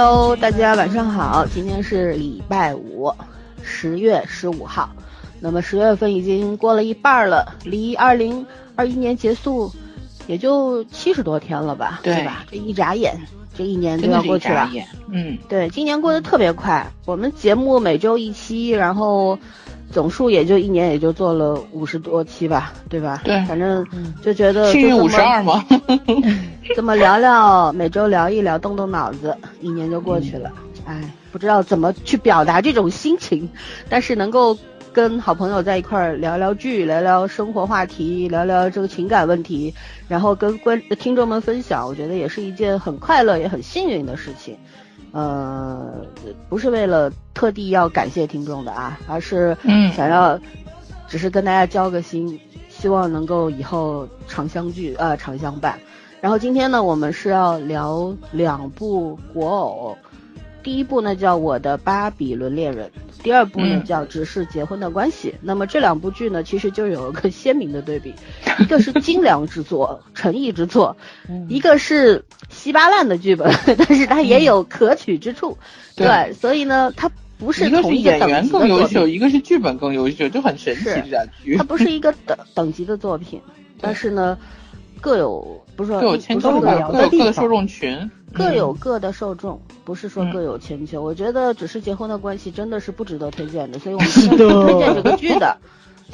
Hello，大家晚上好，今天是礼拜五，十月十五号。那么十月份已经过了一半了，离二零二一年结束也就七十多天了吧，对吧？这一眨眼，这一年就要过去了。嗯，对，今年过得特别快。我们节目每周一期，然后总数也就一年也就做了五十多期吧，对吧？对，反正就觉得幸运五十二嘛？这么聊聊，每周聊一聊，动动脑子，一年就过去了。哎，不知道怎么去表达这种心情，但是能够。跟好朋友在一块儿聊聊剧，聊聊生活话题，聊聊这个情感问题，然后跟观听众们分享，我觉得也是一件很快乐也很幸运的事情。呃，不是为了特地要感谢听众的啊，而是想要，只是跟大家交个心，希望能够以后常相聚，呃，常相伴。然后今天呢，我们是要聊两部国偶。第一部呢叫我的巴比伦恋人，第二部呢叫只是结婚的关系。那么这两部剧呢，其实就有一个鲜明的对比，一个是精良之作、诚意之作，一个是稀巴烂的剧本，但是它也有可取之处。对，所以呢，它不是同一个演员更优秀，一个是剧本更优秀，就很神奇这俩剧。它不是一个等等级的作品，但是呢，各有不是各有千秋，各有各的受众群。各有各的受众，不是说各有千秋。我觉得只是结婚的关系真的是不值得推荐的，所以我们 今天推荐这个剧的。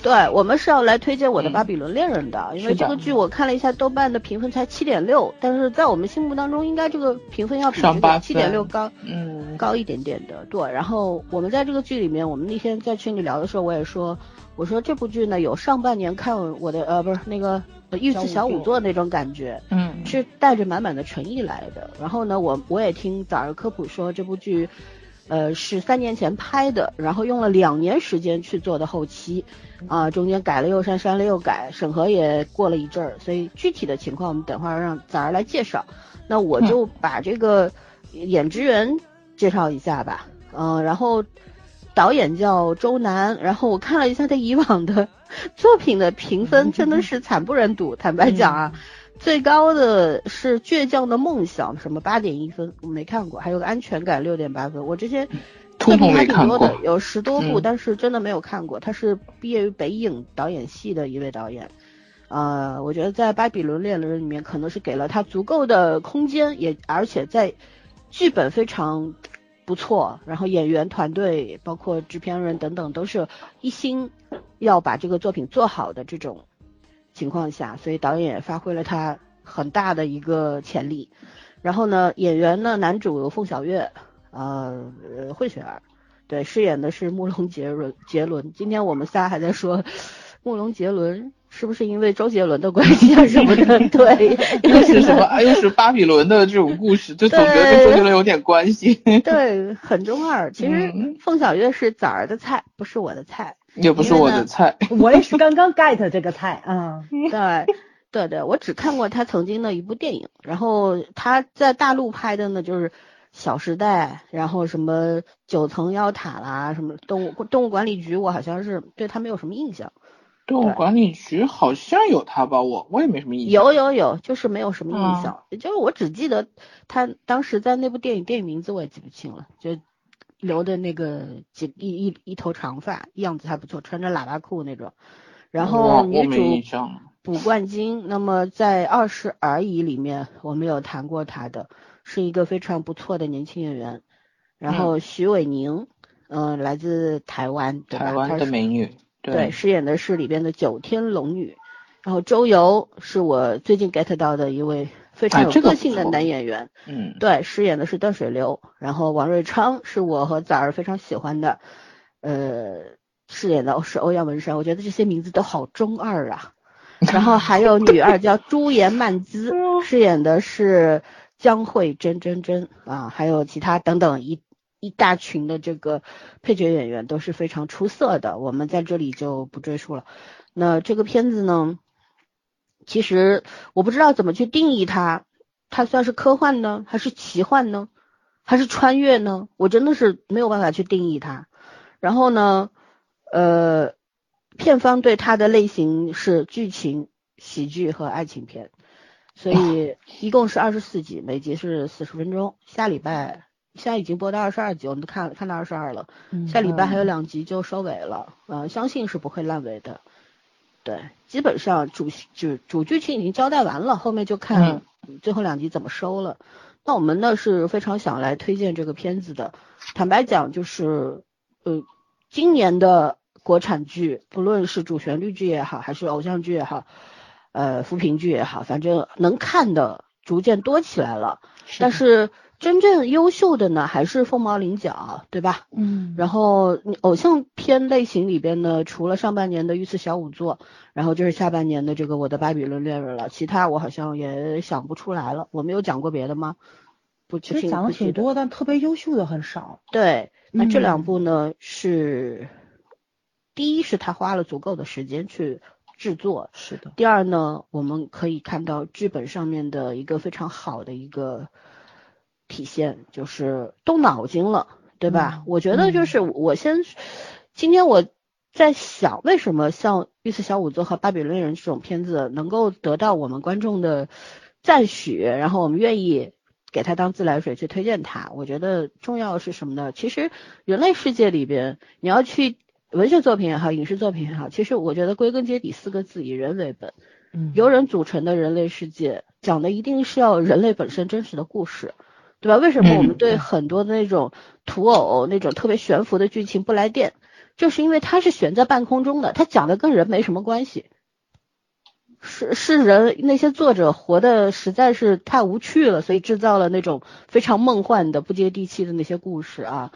对，我们是要来推荐我的《巴比伦恋人》的，因为这个剧我看了一下豆瓣的评分才七点六，但是在我们心目当中应该这个评分要比这个七点六高，嗯，高一点点的。对，然后我们在这个剧里面，我们那天在群里聊的时候，我也说，我说这部剧呢有上半年看我的呃不是那个。御赐小仵作那种感觉，嗯，是带着满满的诚意来的。然后呢，我我也听早儿科普说这部剧，呃，是三年前拍的，然后用了两年时间去做的后期，啊，中间改了又删，删了又改，审核也过了一阵儿。所以具体的情况我们等会儿让早儿来介绍。那我就把这个演职员介绍一下吧，嗯，然后导演叫周楠，然后我看了一下他以往的。作品的评分真的是惨不忍睹，坦白讲啊，最高的是《倔强的梦想》，什么八点一分，我没看过，还有个《安全感》六点八分。我这些作品还挺多的，有十多部，但是真的没有看过。他是毕业于北影导演系的一位导演，呃，我觉得在《巴比伦恋人》里面可能是给了他足够的空间，也而且在剧本非常不错，然后演员团队包括制片人等等都是一心。要把这个作品做好的这种情况下，所以导演也发挥了他很大的一个潜力。然后呢，演员呢，男主凤小岳，呃，混血儿，对，饰演的是慕容杰伦。杰伦，今天我们仨还在说 慕容杰伦是不是因为周杰伦的关系啊什么的？对，又是什么？又是巴比伦的这种故事，就总觉得跟周杰伦有点关系。对，很中二。其实凤小岳是崽儿的菜，不是我的菜。也不是我的菜，我也是刚刚 get 这个菜啊。对，对对，我只看过他曾经的一部电影，然后他在大陆拍的呢就是《小时代》，然后什么九层妖塔啦，什么动物动物管理局，我好像是对他没有什么印象。动物管理局好像有他吧，我我也没什么印象。有有有，就是没有什么印象，就是我只记得他当时在那部电影，电影名字我也记不清了，就。留的那个几一一一头长发，样子还不错，穿着喇叭裤那种。然后女主卜冠军，那么在《二十而已》里面我们有谈过她的，是一个非常不错的年轻演员。然后徐伟宁，嗯，来自台湾，台湾的美女，对，饰演的是里边的九天龙女。然后周游是我最近 get 到的一位。非常有个性的男演员，嗯，对，饰演的是断水流。然后王瑞昌是我和崽儿非常喜欢的，呃，饰演的是欧阳文山。我觉得这些名字都好中二啊。然后还有女二叫朱颜曼姿，饰演的是江慧珍珍珍啊，还有其他等等一一大群的这个配角演员都是非常出色的，我们在这里就不赘述了。那这个片子呢？其实我不知道怎么去定义它，它算是科幻呢，还是奇幻呢，还是穿越呢？我真的是没有办法去定义它。然后呢，呃，片方对它的类型是剧情、喜剧和爱情片，所以一共是二十四集，每集是四十分钟。下礼拜现在已经播到二十二集，我们都看看到二十二了，嗯下礼拜还有两集就收尾了，呃，相信是不会烂尾的。对，基本上主主主剧情已经交代完了，后面就看最后两集怎么收了。那我们呢是非常想来推荐这个片子的。坦白讲，就是呃，今年的国产剧，不论是主旋律剧也好，还是偶像剧也好，呃，扶贫剧也好，反正能看的逐渐多起来了。但是真正优秀的呢，还是凤毛麟角，对吧？嗯，然后你偶像片类型里边呢，除了上半年的御赐小仵作，然后就是下半年的这个我的巴比伦恋人了，其他我好像也想不出来了。我们有讲过别的吗？不，其实讲的挺多，但特别优秀的很少。对，那这嗯两部呢、是，第一是他花了足够的时间去制作，是的，第二呢，我们可以看到剧本上面的一个非常好的一个体现，就是动脑筋了，对吧？嗯我觉得就是我先，今天我在想，为什么像《御赐小仵作》和《巴比伦人》这种片子能够得到我们观众的赞许，然后我们愿意给它当自来水去推荐它？我觉得重要的是什么呢？其实人类世界里边，你要去文学作品也好，影视作品也好，其实我觉得归根结底四个字：以人为本。嗯，由人组成的人类世界，讲的一定是要人类本身真实的故事，对吧？为什么我们嗯对很多的那种土偶、那种特别悬浮的剧情不来电？就是因为它是悬在半空中的，它讲的跟人没什么关系。是是人那些作者活的实在是太无趣了，所以制造了那种非常梦幻的、不接地气的那些故事啊。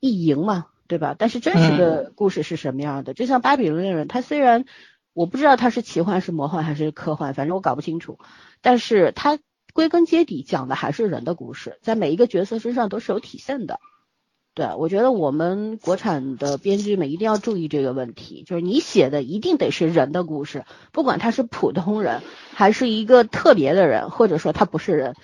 意淫嘛，对吧？但是真实的故事是什么样的？就像《巴比伦恋人》，它虽然我不知道它是奇幻、是魔幻还是科幻，反正我搞不清楚，但是它归根结底讲的还是人的故事，在每一个角色身上都是有体现的。对，我觉得我们国产的编剧们一定要注意这个问题，就是你写的一定得是人的故事，不管他是普通人，还是一个特别的人，或者说他不是人，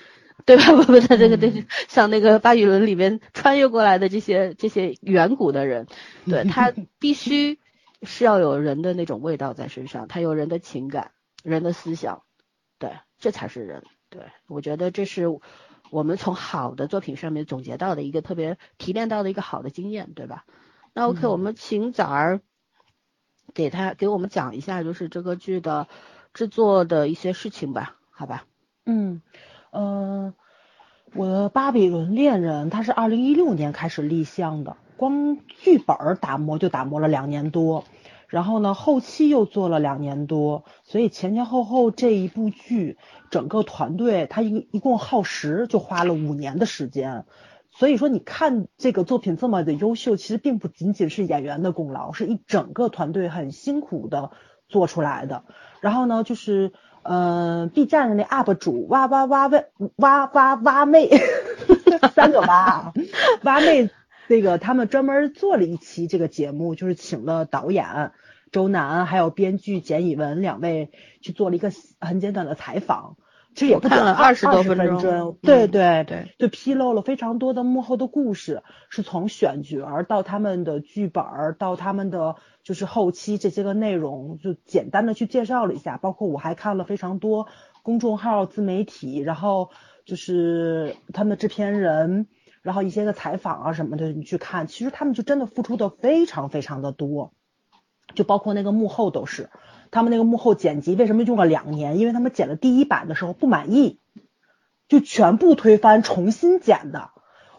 对吧？不不，他这个这个像那个巴比伦里边穿越过来的这些这些远古的人，对他必须是要有人的那种味道在身上，他有人的情感、人的思想，对，这才是人。对我觉得这是我们从好的作品上面总结到的一个特别提炼到的一个好的经验，对吧？那 OK，、嗯我们请早儿给他给我们讲一下，就是这个剧的制作的一些事情吧，好吧？嗯，呃，我的巴比伦恋人，它是二零一六年开始立项的，光剧本儿打磨就打磨了两年多，然后呢，后期又做了两年多，所以前前后后这一部剧，整个团队他一一共耗时就花了五年的时间。所以说，你看这个作品这么的优秀，其实并不仅仅是演员的功劳，是一整个团队很辛苦的做出来的。然后呢，就是呃，B 站的那 UP 主哇哇哇喂哇哇哇妹，三个哇，哇妹那个他们专门做了一期这个节目，就是请了导演周楠还有编剧简以文两位去做了一个很简短的采访。其实也不我看了短二十多分分钟对嗯对对，就披露了非常多的幕后的故事，是从选角儿到他们的剧本儿，到他们的就是后期这些个内容，就简单的去介绍了一下。包括我还看了非常多公众号、自媒体，然后就是他们的制片人，然后一些个采访啊什么的，你去看，其实他们就真的付出的非常非常的多，就包括那个幕后都是。他们那个幕后剪辑为什么用了两年？因为他们剪了第一版的时候不满意，就全部推翻重新剪的。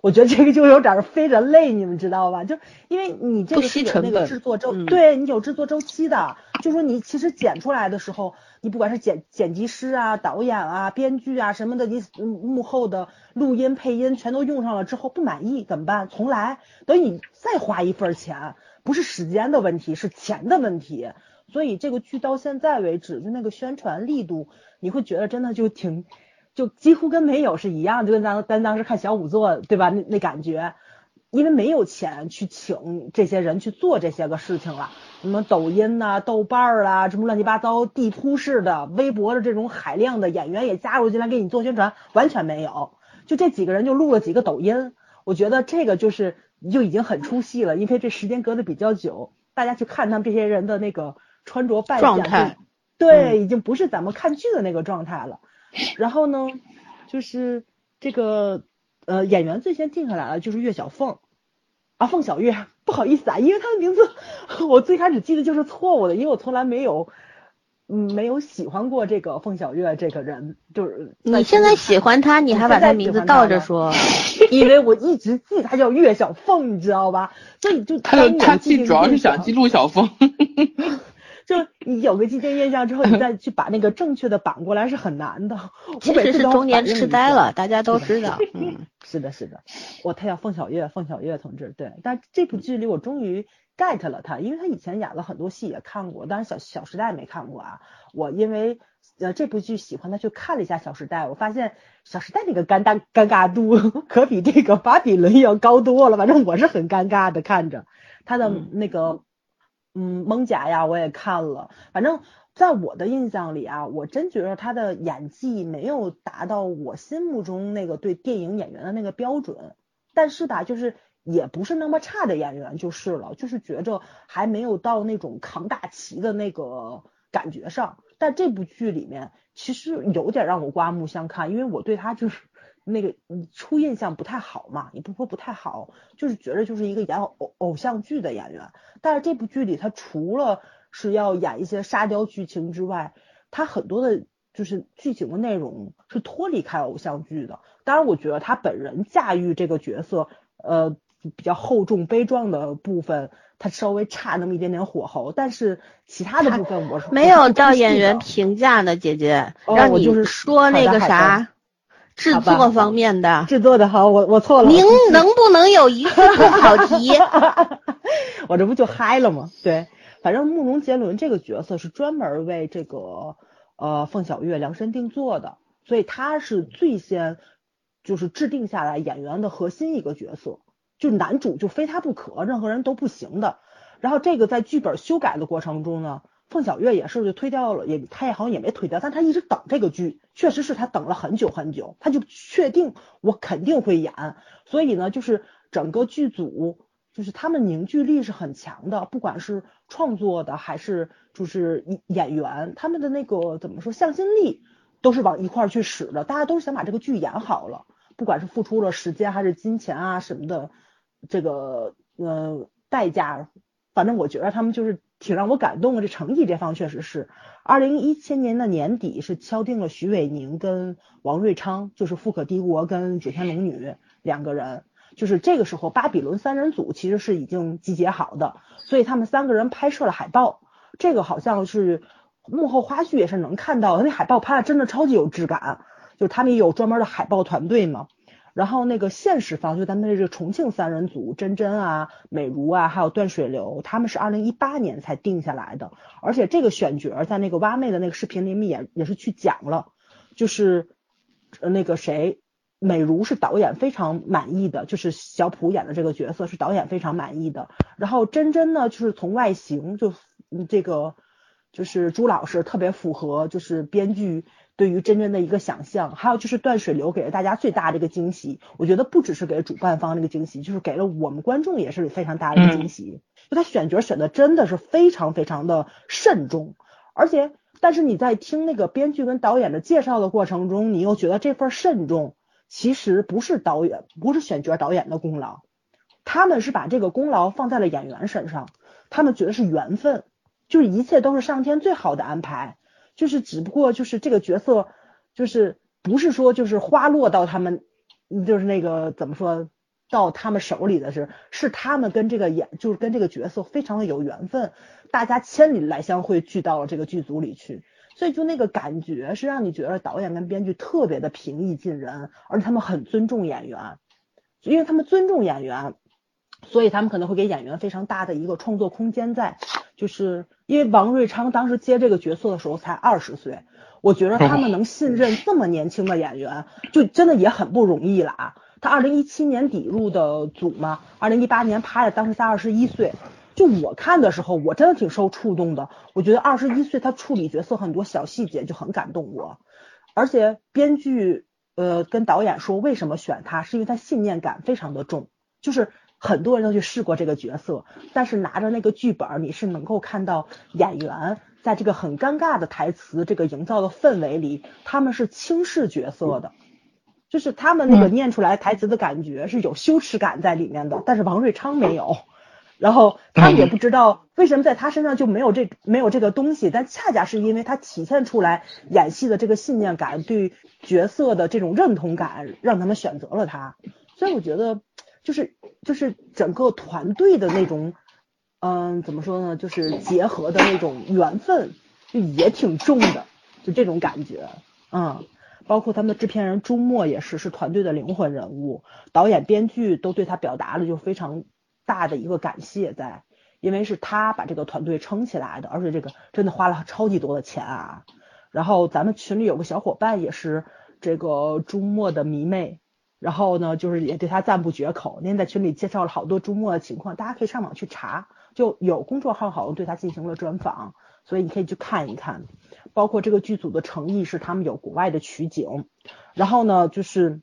我觉得这个就有点非人类，你们知道吧？就因为你这个是有那个制作周，嗯对你有制作周期的。就说你其实剪出来的时候，你不管是剪剪辑师啊、导演啊、编剧啊什么的，你幕后的录音配音全都用上了之后不满意怎么办？重来，等你再花一份钱，不是时间的问题，是钱的问题。所以这个剧到现在为止，就那个宣传力度，你会觉得真的就挺，就几乎跟没有是一样，就跟咱咱当时看小仵作对吧？那那感觉，因为没有钱去请这些人去做这些个事情了，什么抖音呐、豆瓣儿啦，什么乱七八糟地铺式的、微博的这种海量的演员也加入进来给你做宣传，完全没有。就这几个人就录了几个抖音，我觉得这个就是就已经很出戏了，因为这时间隔得比较久，大家去看他们这些人的那个穿着扮相，状对，已经不是咱们看剧的那个状态了。然后呢，就是这个呃演员最先定下来的就是岳小凤啊，凤小岳，不好意思啊，因为她的名字 我最开始记得就是错误的，因为我从来没有。嗯，没有喜欢过这个凤小岳这个人，就是你现在喜欢他，你还把他名字倒着说，因为我一直记他叫岳小凤，你知道吧？所以就他他记主要是想记陆小凤，就你有个既定印象之后，你再去把那个正确的绑过来是很难的。其实是中年痴呆了，大家都知道。嗯，是的，是的，我他叫凤小岳，凤小岳同志，对。但这部剧里，我终于。get 了他，因为他以前演了很多戏也看过，但是小小时代没看过啊。我因为呃这部剧喜欢他，去看了一下小时代，我发现小时代那个尴尬尴尬度 可比这个巴比伦要高多了。反正我是很尴尬的看着他的那个嗯蒙甲呀，我也看了。反正在我的印象里啊，我真觉得他的演技没有达到我心目中那个对电影演员的那个标准。但是吧，就是。也不是那么差的演员就是了，就是觉着还没有到那种扛大旗的那个感觉上。但这部剧里面其实有点让我刮目相看，因为我对他就是那个你初印象不太好嘛，也不说不太好，就是觉得就是一个演偶偶像剧的演员。但是这部剧里他除了是要演一些沙雕剧情之外，他很多的就是剧情的内容是脱离开偶像剧的。当然，我觉得他本人驾驭这个角色，呃。比较厚重悲壮的部分，他稍微差那么一点点火候，但是其他的部分我是没有到演员评价的姐姐，让你就是说那个啥制作方面的制作的好，我我错了。您能不能有一次不考题？我这不就嗨了吗？对，反正慕容杰伦这个角色是专门为这个呃凤小岳量身定做的，所以他是最先就是制定下来演员的核心一个角色。就男主就非他不可，任何人都不行的。然后这个在剧本修改的过程中呢，凤小岳也是就推掉了，也他也好像也没推掉，但他一直等这个剧，确实是他等了很久很久，他就确定我肯定会演。所以呢，就是整个剧组就是他们凝聚力是很强的，不管是创作的还是就是演员，他们的那个怎么说向心力都是往一块儿去使的，大家都是想把这个剧演好了，不管是付出了时间还是金钱啊什么的。这个呃代价，反正我觉得他们就是挺让我感动的。这诚意这方确实是，二零一七年的年底是敲定了徐伟宁跟王瑞昌，就是富可敌国跟九天龙女两个人，就是这个时候巴比伦三人组其实是已经集结好的，所以他们三个人拍摄了海报，这个好像是幕后花絮也是能看到的，那海报拍的真的超级有质感，就他们有专门的海报团队嘛。然后那个现实方就咱们这个重庆三人组，珍珍啊、美如啊，还有段水流，他们是二零一八年才定下来的。而且这个选角在那个挖妹的那个视频里面也也是去讲了，就是那个谁，美如是导演非常满意的，就是小普演的这个角色是导演非常满意的。然后珍珍呢，就是从外形就这个就是朱老师特别符合，就是编剧。对于真真的一个想象，还有就是断水流给了大家最大的一个惊喜。我觉得不只是给主办方那个惊喜，就是给了我们观众也是非常大的一个惊喜。就他选角选的真的是非常非常的慎重，而且但是你在听那个编剧跟导演的介绍的过程中，你又觉得这份慎重其实不是导演不是选角导演的功劳，他们是把这个功劳放在了演员身上，他们觉得是缘分，就是一切都是上天最好的安排。就是只不过就是这个角色，就是不是说就是花落到他们，就是那个怎么说到他们手里的是，是他们跟这个演就是跟这个角色非常的有缘分，大家千里来相会聚到了这个剧组里去，所以就那个感觉是让你觉得导演跟编剧特别的平易近人，而且他们很尊重演员，因为他们尊重演员，所以他们可能会给演员非常大的一个创作空间在。就是因为王瑞昌当时接这个角色的时候才二十岁，我觉得他们能信任这么年轻的演员，就真的也很不容易了啊。他二零一七年底入的组嘛，二零一八年拍的，当时才二十一岁。就我看的时候，我真的挺受触动的。我觉得二十一岁他处理角色很多小细节就很感动我，而且编剧呃跟导演说为什么选他，是因为他信念感非常的重，就是。很多人都去试过这个角色，但是拿着那个剧本，你是能够看到演员在这个很尴尬的台词、这个营造的氛围里，他们是轻视角色的，就是他们那个念出来台词的感觉是有羞耻感在里面的，但是王瑞昌没有。然后他们也不知道为什么在他身上就没有这没有这个东西，但恰恰是因为他体现出来演戏的这个信念感，对角色的这种认同感，让他们选择了他。所以我觉得就是就是整个团队的那种，嗯，怎么说呢，就是结合的那种缘分，就也挺重的，就这种感觉，嗯。包括他们的制片人朱墨也是，是团队的灵魂人物，导演、编剧都对他表达了就非常。大的一个感谢在，因为是他把这个团队撑起来的，而且这个真的花了超级多的钱啊。然后咱们群里有个小伙伴也是这个朱墨的迷妹，然后呢就是也对他赞不绝口。您在群里介绍了好多朱墨的情况，大家可以上网去查，就有公众号好像对他进行了专访，所以你可以去看一看。包括这个剧组的诚意是他们有国外的取景，然后呢就是。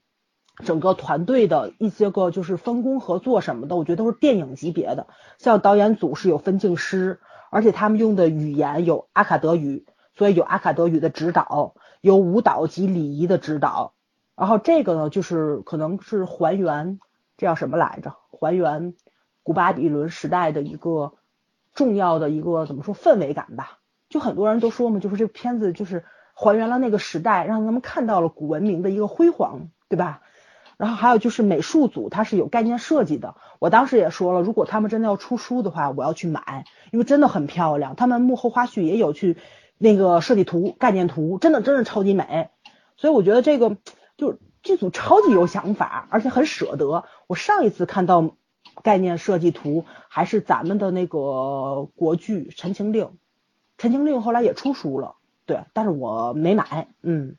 整个团队的一些个就是分工合作什么的，我觉得都是电影级别的。像导演组是有分镜师，而且他们用的语言有阿卡德语，所以有阿卡德语的指导，有舞蹈及礼仪的指导。然后这个呢，就是可能是还原，这叫什么来着？还原古巴比伦时代的一个重要的一个怎么说氛围感吧？就很多人都说嘛，就是这片子就是还原了那个时代，让他们看到了古文明的一个辉煌，对吧？然后还有就是美术组，它是有概念设计的。我当时也说了，如果他们真的要出书的话，我要去买，因为真的很漂亮。他们幕后花絮也有去那个设计图、概念图，真的真是超级美。所以我觉得这个就剧组超级有想法，而且很舍得。我上一次看到概念设计图还是咱们的那个国剧《陈情令》，《陈情令》后来也出书了，对，但是我没买，嗯。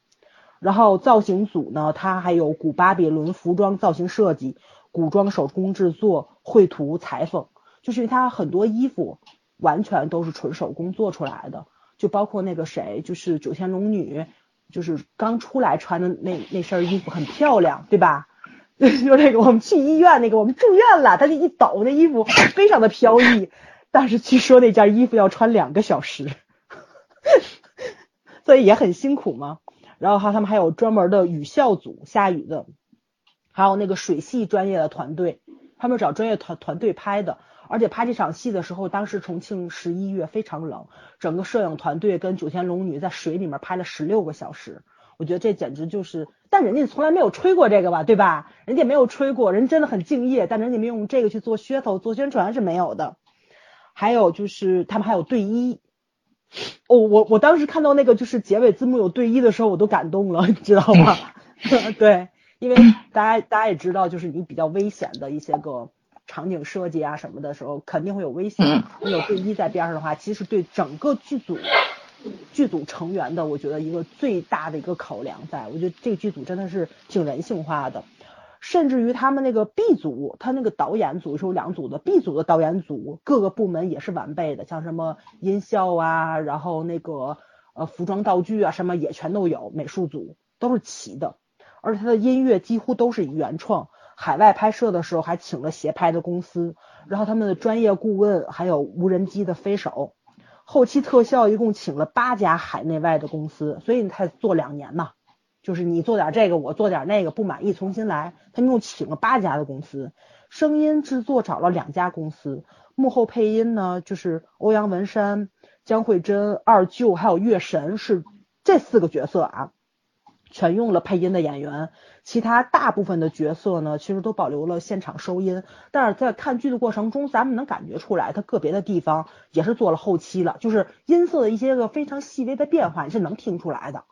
然后造型组呢，它还有古巴比伦服装造型设计、古装手工制作、绘图、裁缝，就是它很多衣服完全都是纯手工做出来的，就包括那个谁，就是九天龙女，就是刚出来穿的那那身衣服很漂亮，对吧？就那个我们去医院那个，我们住院了，他就一抖，那衣服非常的飘逸，但是据说那件衣服要穿两个小时，所以也很辛苦嘛。然后还他们还有专门的雨校组下雨的，还有那个水系专业的团队，他们找专业团团队拍的，而且拍这场戏的时候，当时重庆十一月非常冷，整个摄影团队跟九天龙女在水里面拍了十六个小时，我觉得这简直就是，但人家从来没有吹过这个吧，对吧？人家没有吹过，人真的很敬业，但人家没用这个去做噱头、做宣传是没有的。还有就是他们还有队医。哦，我我当时看到那个就是结尾字幕有对一的时候，我都感动了，你知道吗？对，因为大家大家也知道，就是你比较危险的一些个场景设计啊什么的时候，肯定会有危险。你有对一在边上的话，其实对整个剧组剧组成员的，我觉得一个最大的一个考量，在我觉得这个剧组真的是挺人性化的。甚至于他们那个 B 组，他那个导演组是有两组的，B 组的导演组各个部门也是完备的，像什么音效啊，然后那个呃服装道具啊，什么也全都有，美术组都是齐的，而且他的音乐几乎都是原创，海外拍摄的时候还请了协拍的公司，然后他们的专业顾问还有无人机的飞手，后期特效一共请了八家海内外的公司，所以你才做两年嘛。就是你做点这个，我做点那个，不满意重新来。他们又请了八家的公司，声音制作找了两家公司，幕后配音呢，就是欧阳文山、江慧珍、二舅还有月神是这四个角色啊，全用了配音的演员。其他大部分的角色呢，其实都保留了现场收音。但是在看剧的过程中，咱们能感觉出来，他个别的地方也是做了后期了，就是音色的一些个非常细微的变化，你是能听出来的。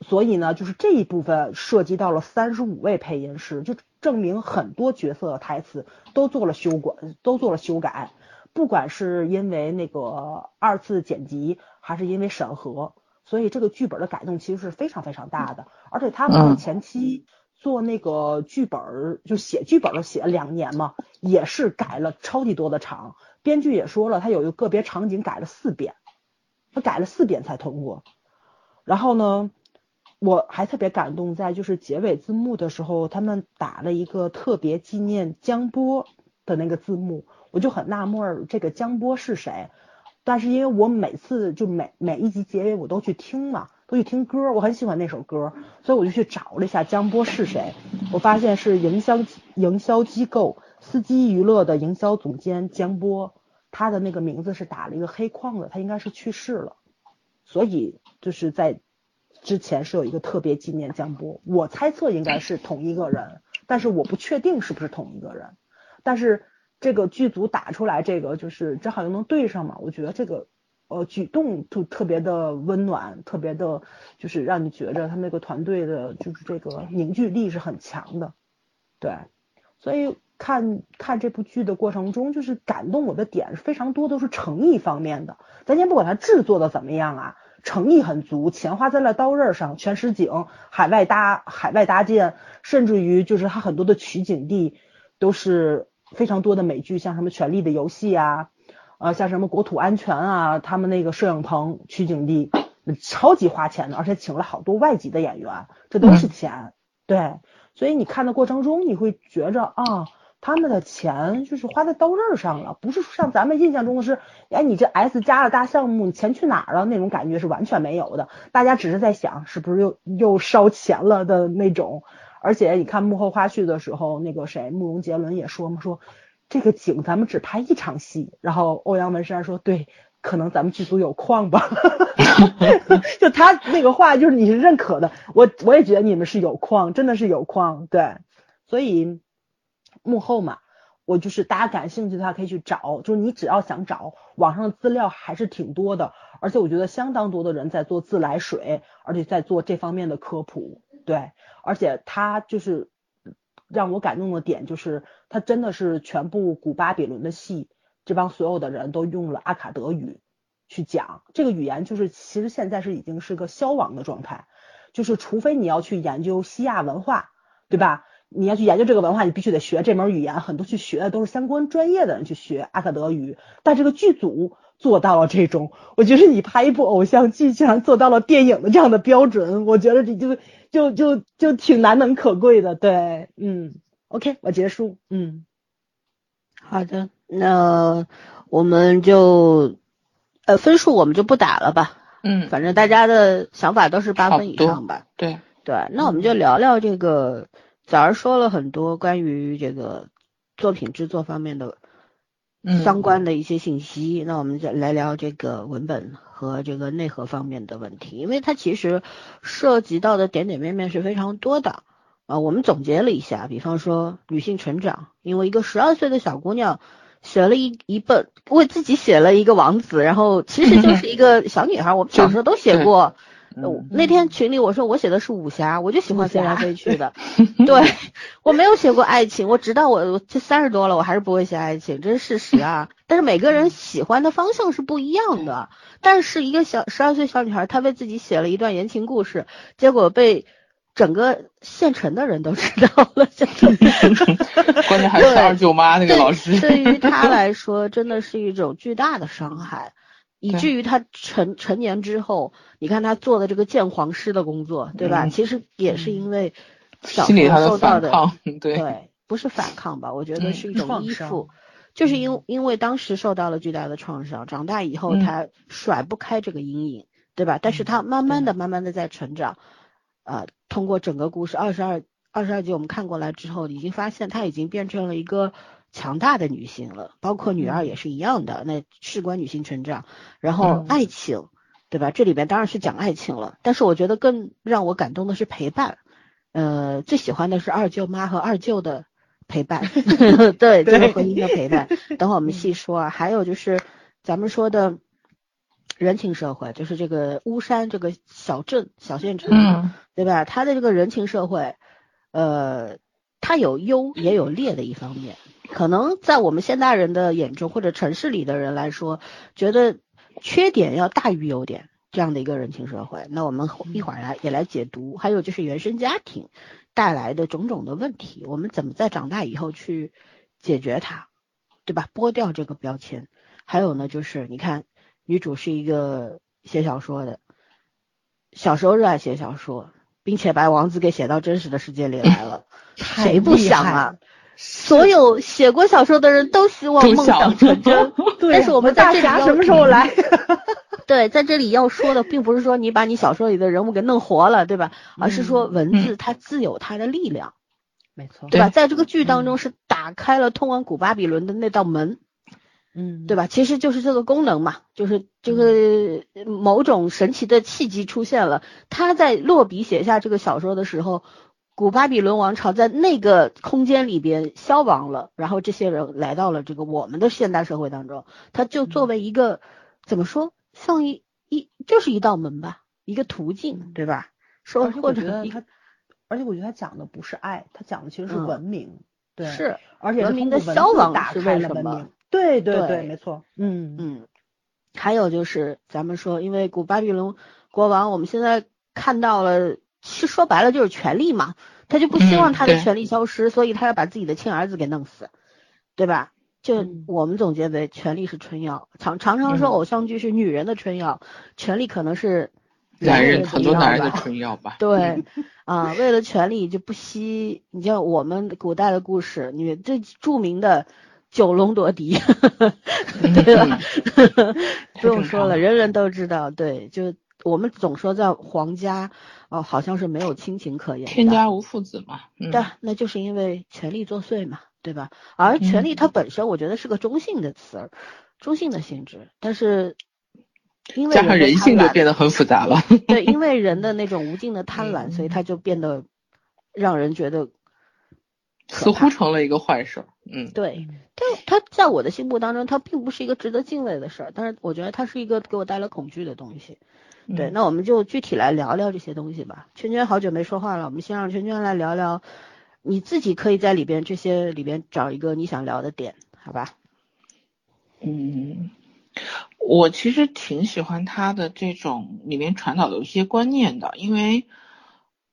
所以呢，就是这一部分涉及到了三十五位配音师，就证明很多角色的台词都做了修改，都做了修改。不管是因为那个二次剪辑，还是因为审核，所以这个剧本的改动其实是非常非常大的。而且他们前期做那个剧本，就写剧本都写了两年嘛，也是改了超级多的场。编剧也说了，他有一个个别场景改了四遍，他改了四遍才通过。然后呢？我还特别感动，在就是结尾字幕的时候，他们打了一个特别纪念江波的那个字幕，我就很纳闷，这个江波是谁？但是因为我每次就每每一集结尾我都去听嘛，都去听歌，我很喜欢那首歌，所以我就去找了一下江波是谁，我发现是营销营销机构司机娱乐的营销总监江波，他的那个名字是打了一个黑框的，他应该是去世了，所以就是在之前是有一个特别纪念江波，我猜测应该是同一个人，但是我不确定是不是同一个人，但是这个剧组打出来这个就是正好又能对上嘛，我觉得这个。呃，举动就特别的温暖，特别的，就是让你觉着他们那个团队的，就是这个凝聚力是很强的，对。所以看看这部剧的过程中，就是感动我的点非常多，都是诚意方面的。咱先不管它制作的怎么样啊，诚意很足，钱花在了刀刃上，全实景，海外搭海外搭建，甚至于就是它很多的取景地都是非常多的美剧，像什么《权力的游戏》啊。呃，像什么国土安全啊，他们那个摄影棚取景地超级花钱的，而且请了好多外籍的演员，这都是钱。对，所以你看的过程中，你会觉着啊，他们的钱就是花在刀刃上了，不是像咱们印象中的是，哎，你这 S 加了大项目，你钱去哪儿了那种感觉是完全没有的。大家只是在想，是不是又又烧钱了的那种。而且你看幕后花絮的时候，那个谁，慕容杰伦也说嘛，说。这个景咱们只拍一场戏，然后欧阳文山说：“对，可能咱们剧组有矿吧。”就他那个话，就是你是认可的，我我也觉得你们是有矿，真的是有矿。对，所以幕后嘛，我就是大家感兴趣的话可以去找，就是你只要想找，网上的资料还是挺多的，而且我觉得相当多的人在做自来水，而且在做这方面的科普。对，而且他就是。让我感动的点就是，他真的是全部古巴比伦的戏，这帮所有的人都用了阿卡德语去讲这个语言，就是其实现在是已经是个消亡的状态，就是除非你要去研究西亚文化，对吧？你要去研究这个文化，你必须得学这门语言，很多去学的都是相关专业的人去学阿卡德语，但这个剧组做到了这种，我觉得你拍一部偶像剧竟然做到了电影的这样的标准，我觉得你就。就就就挺难能可贵的，对，嗯，OK，我结束，嗯，好的，那我们就呃分数我们就不打了吧，嗯，反正大家的想法都是八分以上吧，对。对，那我们就聊聊这个，早上说了很多关于这个作品制作方面的相关的一些信息，那我们再来聊这个文本。和这个内核方面的问题，因为它其实涉及到的点点面面是非常多的啊。我们总结了一下，比方说女性成长，因为一个十二岁的小姑娘写了一一本，为自己写了一个王子，然后其实就是 一个小女孩。我们小时候都写过。那天群里我说我写的是武侠，我就喜欢飞来飞去的。对我没有写过爱情，我直到我我这三十多了，我还是不会写爱情，这是事实啊。但是每个人喜欢的方向是不一样的。但是一个小十二岁小女孩，她为自己写了一段言情故事，结果被整个县城的人都知道了。关键还是二舅妈那个老师。对于她来说，真的是一种巨大的伤害。以至于他成成年之后，你看他做的这个鉴黄师的工作，对吧？其实也是因为小时候受到的，对，不是反抗吧？我觉得是一种依附，就是因因为当时受到了巨大的创伤，长大以后他甩不开这个阴影，对吧？但是他慢慢的、慢慢的在成长，呃，通过整个故事二十二二十二集我们看过来之后，已经发现他已经变成了一个。强大的女性了，包括女二也是一样的。那事关女性成长，然后爱情，对吧？这里边当然是讲爱情了，但是我觉得更让我感动的是陪伴。呃，最喜欢的是二舅妈和二舅的陪伴，对，这个婚姻的陪伴。等会我们细说啊。还有就是咱们说的人情社会，就是这个巫山这个小镇小县城，对吧？它的这个人情社会，呃，它有优也有劣的一方面。可能在我们现代人的眼中，或者城市里的人来说，觉得缺点要大于优点这样的一个人情社会。那我们一会儿来也来解读，还有就是原生家庭带来的种种的问题，我们怎么在长大以后去解决它，对吧？剥掉这个标签。还有呢，就是你看，女主是一个写小说的，小时候热爱写小说，并且把王子给写到真实的世界里来了，谁不想啊？所有写过小说的人都希望 梦想成真，但是我们大侠什么时候来？对，在这里要说的，并不是说你把你小说里的人物给弄活了，对吧？而是说文字它自有它的力量，没错，对吧？在这个剧当中是打开了通往古巴比伦的那道门，嗯，对吧？其实就是这个功能嘛，就是这个某种神奇的契机出现了。他在落笔写下这个小说的时候，古巴比伦王朝在那个空间里边消亡了，然后这些人来到了这个我们的现代社会当中，他就作为一个怎么说？像一一就是一道门吧，一个途径，对吧？说或者一我觉得他，而且我觉得他讲的不是爱，他讲的其实是嗯文明，对，是而且文明的消亡是打开为什么了文明，对对对对，没错，嗯。嗯，还有就是咱们说，因为古巴比伦国王，我们现在看到了，其实说白了就是权力嘛，他就不希望他的权力消失，所以他要把自己的亲儿子给弄死，对吧？就嗯。我们总结为权力是春药，常常常说嗯。偶像剧是女人的春药，权力可能是男人的很多春药男人的吧春药吧。对，啊，为了权力就不惜，你像我们古代的故事，你最著名的九龙夺嫡，对吧？不用说了，人人都知道。对，就我们总说在皇家，哦，好像是没有亲情可言。天家无父子嘛。嗯对，那就是因为权力作祟嘛，对吧？而权力它本身，我觉得是个中性的词儿，中性的性质，但是因为加上人性就变得很复杂了。对，因为人的那种无尽的贪婪，所以嗯它就变得让人觉得似乎成了一个坏事儿。嗯，对。但他在我的心目当中，他并不是一个值得敬畏的事儿，但是我觉得它是一个给我带来恐惧的东西。对，嗯那我们就具体来聊聊这些东西吧。圈圈好久没说话了，我们先让圈圈来聊聊，你自己可以在里边这些里边找一个你想聊的点，好吧？嗯，我其实挺喜欢他的这种里面传导的一些观念的，因为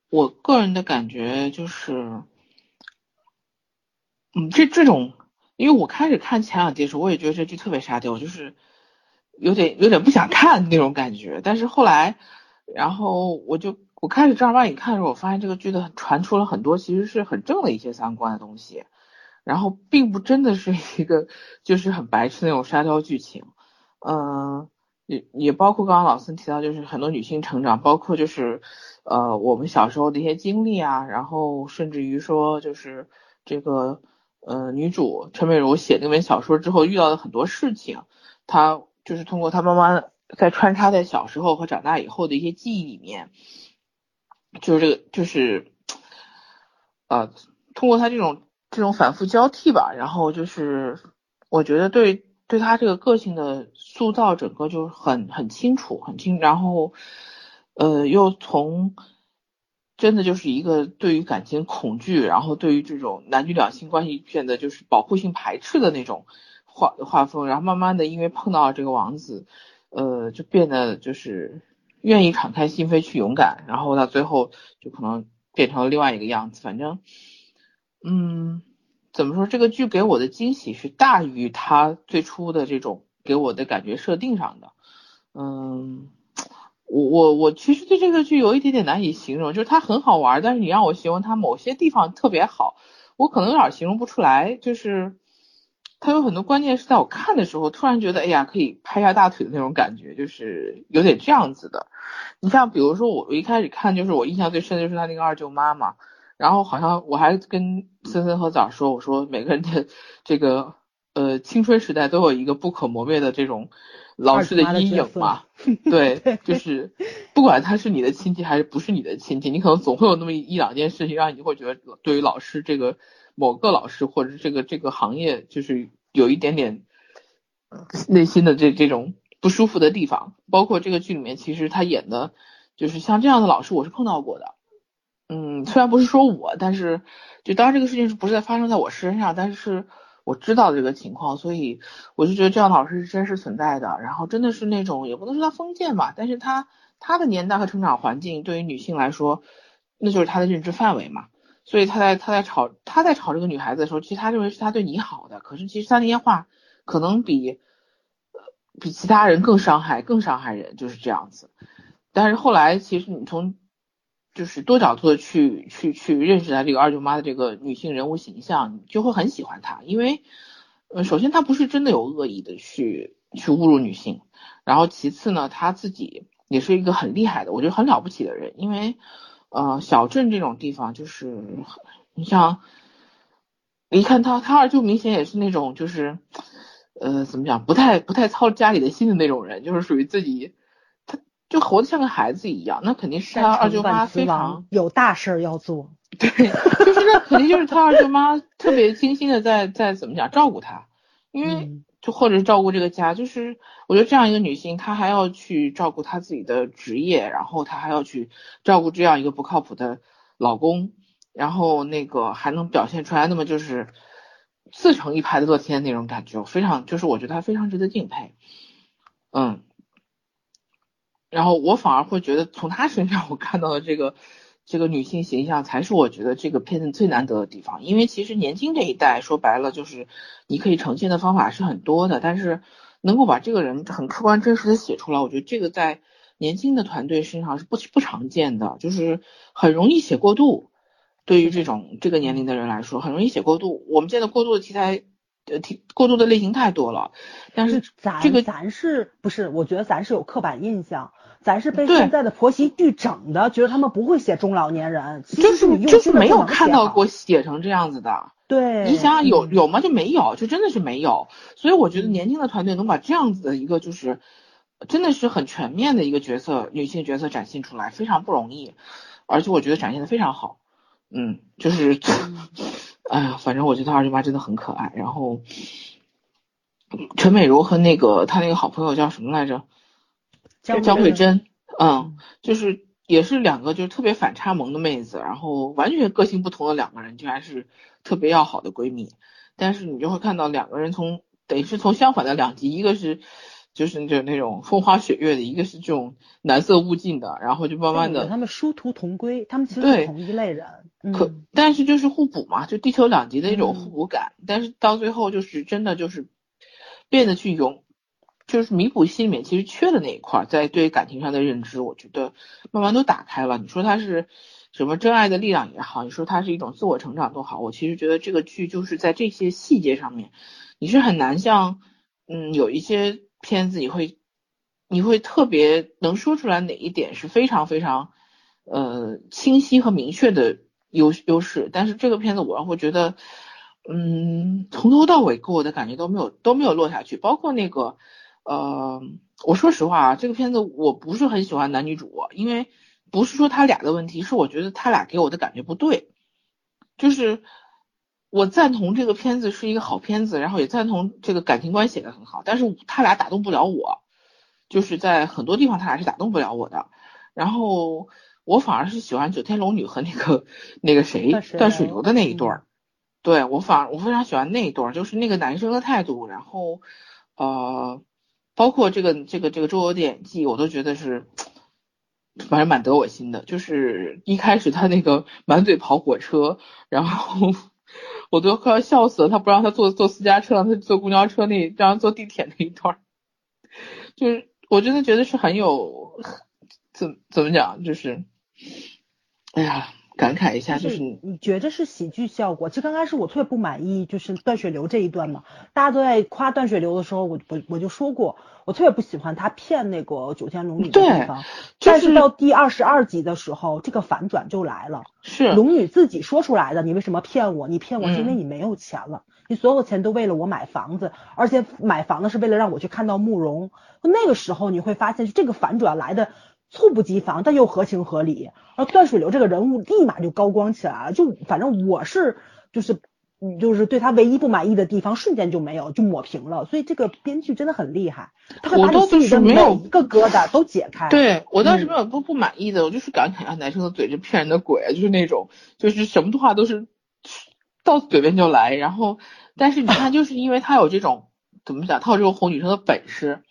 我个人的感觉就是，嗯，这这种，因为我开始看前两集的时候，我也觉得这剧特别沙雕，就是有点有点不想看那种感觉，但是后来，然后我就我开始正儿八经看的时候，我发现这个剧的传出了很多其实是很正的一些三观的东西。然后并不真的是一个就是很白痴那种沙雕剧情，嗯、也也包括刚刚老孙提到，就是很多女性成长，包括就是呃我们小时候的一些经历啊，然后甚至于说就是这个呃女主陈美茹写那本小说之后遇到的很多事情，她就是通过她妈妈在穿插在小时候和长大以后的一些记忆里面，就是这个就是呃通过她这种。这种反复交替吧，然后就是我觉得对对他这个个性的塑造，整个就是很很清楚，很清，然后呃又从真的就是一个对于感情恐惧，然后对于这种男女两性关系变得就是保护性排斥的那种画画风，然后慢慢的因为碰到了这个王子，呃就变得就是愿意敞开心扉去勇敢，然后到最后就可能变成了另外一个样子，反正。嗯，怎么说？这个剧给我的惊喜是大于它最初的这种给我的感觉设定上的。嗯，我我我其实对这个剧有一点点难以形容，就是它很好玩，但是你让我形容它某些地方特别好，我可能有点形容不出来。就是它有很多关键是在我看的时候，突然觉得哎呀，可以拍一下大腿的那种感觉，就是有点这样子的。你像比如说我我一开始看，就是我印象最深的就是他那个二舅妈嘛。然后好像我还跟森森和枣说，我说每个人的这个呃青春时代都有一个不可磨灭的这种老师的阴影嘛，对，就是不管他是你的亲戚还是不是你的亲戚，你可能总会有那么一两件事情让你会觉得对于老师这个某个老师或者这个这个行业就是有一点点内心的这这种不舒服的地方，包括这个剧里面其实他演的就是像这样的老师我是碰到过的。嗯，虽然不是说我，但是就当然这个事情是不是在发生在我身上，但是我知道这个情况，所以我就觉得这样的老师是真实存在的。然后真的是那种也不能说他封建吧，但是他他的年代和成长环境对于女性来说，那就是他的认知范围嘛。所以他在他在吵他在吵这个女孩子的时候，其实他认为是他对你好的，可是其实他那些话可能比比其他人更伤害更伤害人，就是这样子。但是后来其实你从就是多角度的去去去认识她这个二舅妈的这个女性人物形象，你就会很喜欢她，因为呃，首先她不是真的有恶意的去去侮辱女性。然后其次呢，她自己也是一个很厉害的，我觉得很了不起的人，因为呃小镇这种地方就是你像，一看他他二舅明显也是那种就是呃怎么讲不太不太操家里的心的那种人，就是属于自己就活得像个孩子一样，那肯定是他二舅妈非常有大事要做。对，就是那肯定就是他二舅妈特别精心的在在怎么讲照顾他，因为就或者是照顾这个家，就是我觉得这样一个女性，她还要去照顾她自己的职业，然后她还要去照顾这样一个不靠谱的老公，然后那个还能表现出来那么就是自成一派的乐天那种感觉，非常就是我觉得她非常值得敬佩，嗯，然后我反而会觉得从她身上我看到的这个。这个女性形象才是我觉得这个片子最难得的地方，因为其实年轻这一代说白了就是你可以呈现的方法是很多的，但是能够把这个人很客观真实的写出来，我觉得这个在年轻的团队身上是不不常见的，就是很容易写过度。对于这种这个年龄的人来说，很容易写过度。我们现在过度的题材，呃，挺过度的类型太多了。但是咱这个咱是不是？我觉得咱是有刻板印象。咱是被现在的婆媳剧整的，觉得他们不会写中老年人，就是就是没有看到过写成这样子的。对，你想想有有吗？就没有，就真的是没有。所以我觉得年轻的团队能把这样子的一个就是真的是很全面的一个角色，女性角色展现出来非常不容易，而且我觉得展现的非常好。嗯，就是，哎呀，反正我觉得二舅妈真的很可爱。然后陈美茹和那个她那个好朋友叫什么来着？江慧珍，嗯，就是也是两个就是特别反差萌的妹子，然后完全个性不同的两个人，居然是特别要好的闺蜜。但是你就会看到两个人从等于是从相反的两极，一个是就是就那种风花雪月的，一个是这种蓝色物尽的，然后就慢慢的他们殊途同归，他们其实是同一类人。可但是就是互补嘛，就地球两极的一种互补感。但是到最后就是真的就是变得去勇。就是弥补心里面其实缺的那一块，在对感情上的认知，我觉得慢慢都打开了。你说他是什么真爱的力量也好，你说它是一种自我成长都好，我其实觉得这个剧就是在这些细节上面，你是很难像嗯有一些片子你会你会特别能说出来哪一点是非常非常呃清晰和明确的优优势，但是这个片子我会觉得嗯从头到尾给我的感觉都没有都没有落下去，包括那个。呃，我说实话啊，这个片子我不是很喜欢男女主，因为不是说他俩的问题，是我觉得他俩给我的感觉不对。就是我赞同这个片子是一个好片子，然后也赞同这个感情观写的很好，但是他俩打动不了我，就是在很多地方他俩是打动不了我的。然后我反而是喜欢九天龙女和那个那个谁断水流的那一对儿，对我反而我非常喜欢那一对儿，就是那个男生的态度，然后呃。包括这个这个这个周游的演技，我都觉得是，反正蛮得我心的。就是一开始他那个满嘴跑火车，然后我都快要笑死了。他不让他坐坐私家车，让他坐公交车那，让他坐地铁那一段，就是我真的觉得是很有，怎怎么讲，就是，哎呀。感慨一下，就是你觉得是喜剧效果。其实刚开始我特别不满意，就是断水流这一段嘛，大家都在夸断水流的时候，我我我就说过，我特别不喜欢他骗那个九天龙女的地方。但是到第二十二集的时候，这个反转就来了。是龙女自己说出来的，你为什么骗我？你骗我是因为你没有钱了，你所有的钱都为了我买房子，而且买房子是为了让我去看到慕容。那个时候你会发现，这个反转来的。猝不及防，但又合情合理。而断水流这个人物立马就高光起来了，就反正我是就是就是对他唯一不满意的地方，瞬间就没有就抹平了。所以这个编剧真的很厉害，他会把你心里的每一个疙瘩都解开。对我当时没有不不满意的，我就是感慨啊，男生的嘴是骗人的鬼，就是那种就是什么的话都是到嘴边就来。然后，但是你看，就是因为他有这种怎么讲，他有这种哄女生的本事，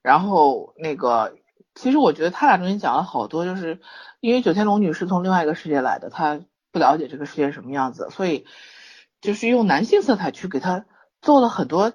然后那个。其实我觉得他俩中间讲了好多，就是因为九天龙女是从另外一个世界来的，她不了解这个世界什么样子，所以就是用男性色彩去给她做了很多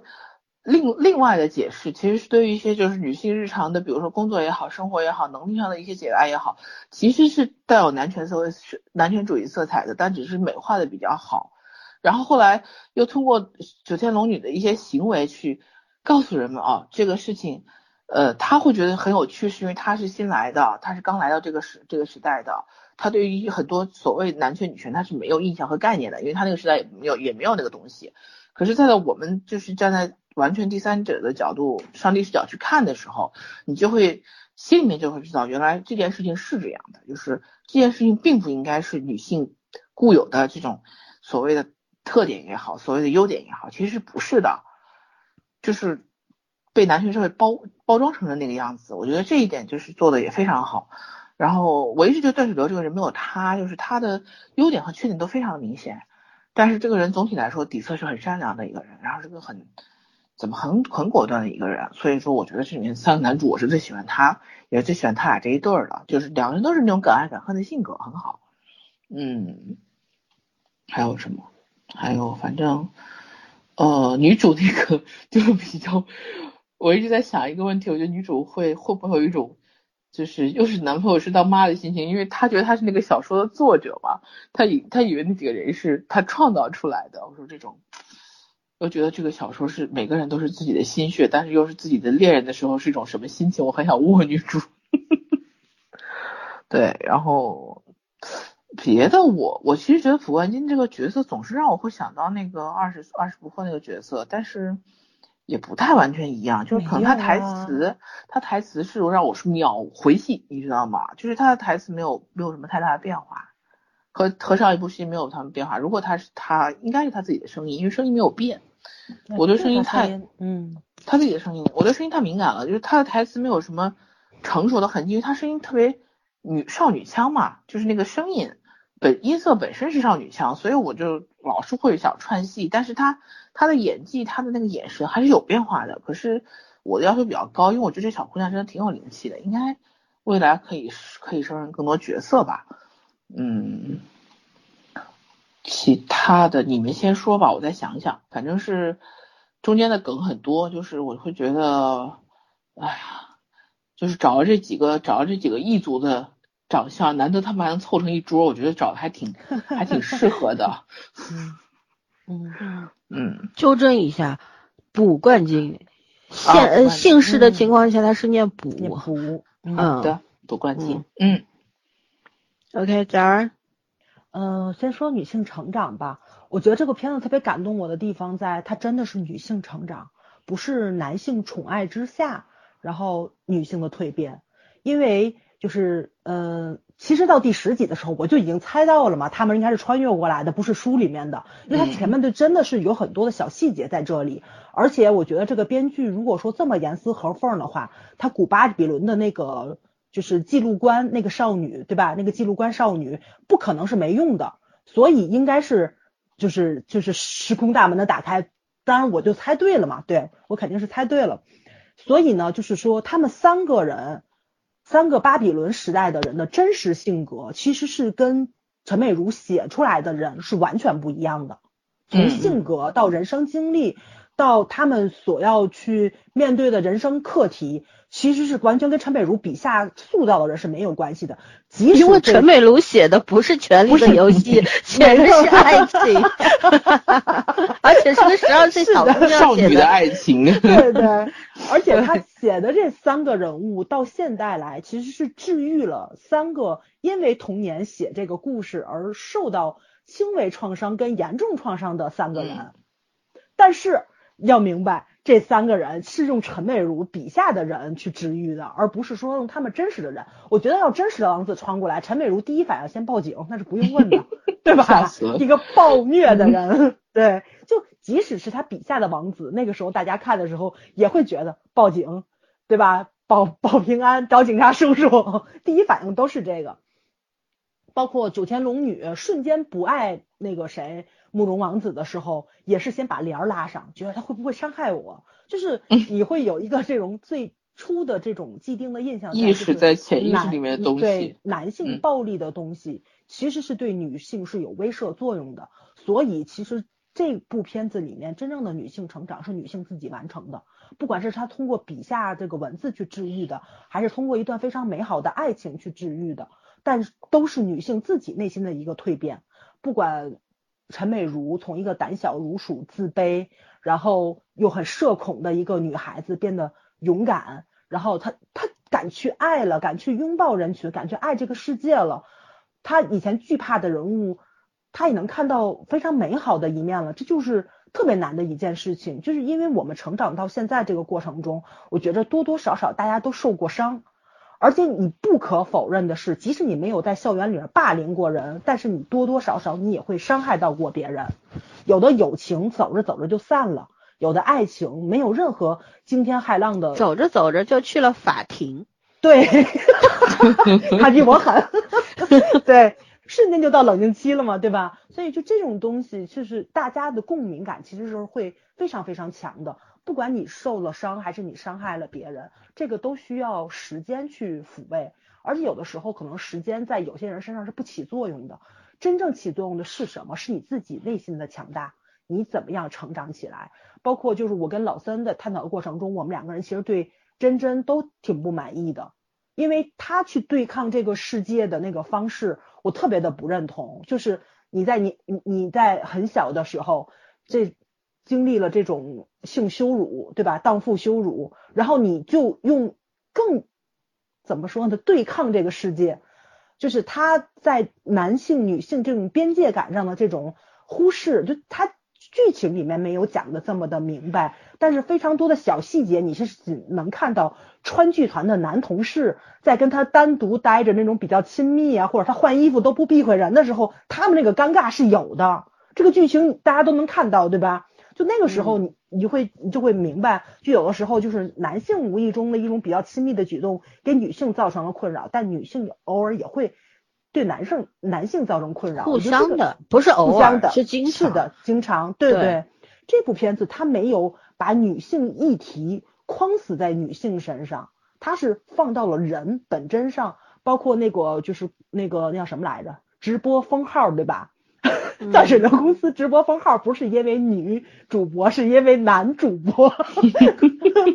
另另外的解释。其实是对于一些就是女性日常的，比如说工作也好，生活也好，能力上的一些解答也好，其实是带有男权色是男权主义色彩的，但只是美化的比较好。然后后来又通过九天龙女的一些行为去。告诉人们啊，这个事情，呃，他会觉得很有趣，是因为他是新来的，他是刚来到这个时这个时代的，他对于很多所谓男权女权他是没有印象和概念的，因为他那个时代也没有也没有那个东西。可是，在我们就是站在完全第三者的角度、上帝视角去看的时候，你就会心里面就会知道，原来这件事情是这样的，就是这件事情并不应该是女性固有的这种所谓的特点也好，所谓的优点也好，其实不是的，就是被男权社会包包装成了那个样子。我觉得这一点就是做的也非常好。然后我一直觉得段水流这个人没有他，就是他的优点和缺点都非常的明显。但是这个人总体来说底色是很善良的一个人，然后是个很怎么很很果断的一个人，所以说我觉得这里面三个男主我是最喜欢他，也最喜欢他俩这一对儿的，就是两个人都是那种敢爱敢恨的性格，很好。嗯，还有什么？还有反正呃女主那个 就是比较，我一直在想一个问题，我觉得女主会会不会有一种。就是又是男朋友是当妈的心情，因为她觉得她是那个小说的作者嘛，她以她以为那几个人是她创造出来的。我说这种，又觉得这个小说是每个人都是自己的心血，但是又是自己的恋人的时候是一种什么心情？我很想问女主。对，然后别的我我其实觉得蒲冠金这个角色总是让我会想到那个二十二十不惑那个角色，但是。也不太完全一样，就是可能他台词，他台词是让我是秒回戏，你知道吗？就是他的台词没有没有什么太大的变化，和和上一部戏没有他们变化。如果他是他，应该是他自己的声音，因为声音没有变。我对声音太，嗯，他自己的声音，我对声音太敏感了，就是他的台词没有什么成熟的痕迹，因为他声音特别女少女腔嘛，就是那个声音。本音色本身是少女腔，所以我就老是会想串戏，但是她她的演技，她的那个眼神还是有变化的。可是我的要求比较高，因为我觉得这小姑娘真的挺有灵气的，应该未来可以可以胜任更多角色吧。嗯，其他的你们先说吧，我再想想。反正是中间的梗很多，就是我会觉得，哎呀，就是找了这几个找了这几个异族的。长相难得他们还能凑成一桌，我觉得找的还挺还挺适合的。嗯 嗯嗯，纠正一下，补冠金，现呃姓氏的情况下他是念补补。嗯的，补冠金。嗯。OK，早儿。嗯，先说女性成长吧。我觉得这个片子特别感动我的地方，在它真的是女性成长，不是男性宠爱之下，然后女性的蜕变，因为。就是，嗯，其实到第十集的时候，我就已经猜到了嘛，他们应该是穿越过来的，不是书里面的，因为他前面的真的是有很多的小细节在这里，而且我觉得这个编剧如果说这么严丝合缝的话，他古巴比伦的那个就是记录官那个少女，对吧？那个记录官少女不可能是没用的，所以应该是就是就是时空大门的打开，当然我就猜对了嘛，对我肯定是猜对了，所以呢，就是说他们三个人。三个巴比伦时代的人的真实性格，其实是跟陈美如写出来的人是完全不一样的。从性格到人生经历，到他们所要去面对的人生课题。其实是完全跟陈美如笔下塑造的人是没有关系的，即使因为陈美如写的不是权力的游戏，写的是爱情，而且是个十二岁小姑娘少女的爱情，对 对，而且他写的这三个人物到现代来，其实是治愈了三个因为童年写这个故事而受到轻微创伤跟严重创伤的三个人，但是要明白。这三个人是用陈美如笔下的人去治愈的，而不是说用他们真实的人。我觉得要真实的王子穿过来，陈美如第一反应先报警，那是不用问的，对吧？一个暴虐的人，对，就即使是他笔下的王子，那个时候大家看的时候也会觉得报警，对吧？保保平安，找警察叔叔，第一反应都是这个。包括九天龙女瞬间不爱那个谁。慕容王子的时候，也是先把帘儿拉上，觉得他会不会伤害我？就是你会有一个这种最初的这种既定的印象，意识在潜意识里面的东西。对男性暴力的东西，其实是对女性是有威慑作用的。所以其实这部片子里面真正的女性成长是女性自己完成的，不管是她通过笔下这个文字去治愈的，还是通过一段非常美好的爱情去治愈的，但都是女性自己内心的一个蜕变，不管。陈美如从一个胆小如鼠、自卑，然后又很社恐的一个女孩子变得勇敢，然后她她敢去爱了，敢去拥抱人群，敢去爱这个世界了。她以前惧怕的人物，她也能看到非常美好的一面了。这就是特别难的一件事情，就是因为我们成长到现在这个过程中，我觉着多多少少大家都受过伤。而且你不可否认的是，即使你没有在校园里面霸凌过人，但是你多多少少你也会伤害到过别人。有的友情走着走着就散了，有的爱情没有任何惊天骇浪的，走着走着就去了法庭。对，他比我狠。对，瞬间就到冷静期了嘛，对吧？所以就这种东西，就是大家的共鸣感其实是会非常非常强的。不管你受了伤还是你伤害了别人，这个都需要时间去抚慰，而且有的时候可能时间在有些人身上是不起作用的，真正起作用的是什么？是你自己内心的强大，你怎么样成长起来？包括就是我跟老森的探讨的过程中，我们两个人其实对真真都挺不满意的，因为他去对抗这个世界的那个方式，我特别的不认同。就是你在你你你在很小的时候，这。经历了这种性羞辱，对吧？荡妇羞辱，然后你就用更怎么说呢？对抗这个世界，就是他在男性、女性这种边界感上的这种忽视，就他剧情里面没有讲的这么的明白，但是非常多的小细节，你是只能看到川剧团的男同事在跟他单独待着那种比较亲密啊，或者他换衣服都不避讳人的时候，他们那个尴尬是有的。这个剧情大家都能看到，对吧？就那个时候，你你就会你就会明白，就有的时候就是男性无意中的一种比较亲密的举动，给女性造成了困扰，但女性偶尔也会对男生男性造成困扰。互相的，不是偶尔的，是经是的，经常，对对。这部片子它没有把女性议题框死在女性身上，它是放到了人本真上，包括那个就是那个那叫什么来着，直播封号对吧？在水流公司直播封号不是因为女主播，是因为男主播。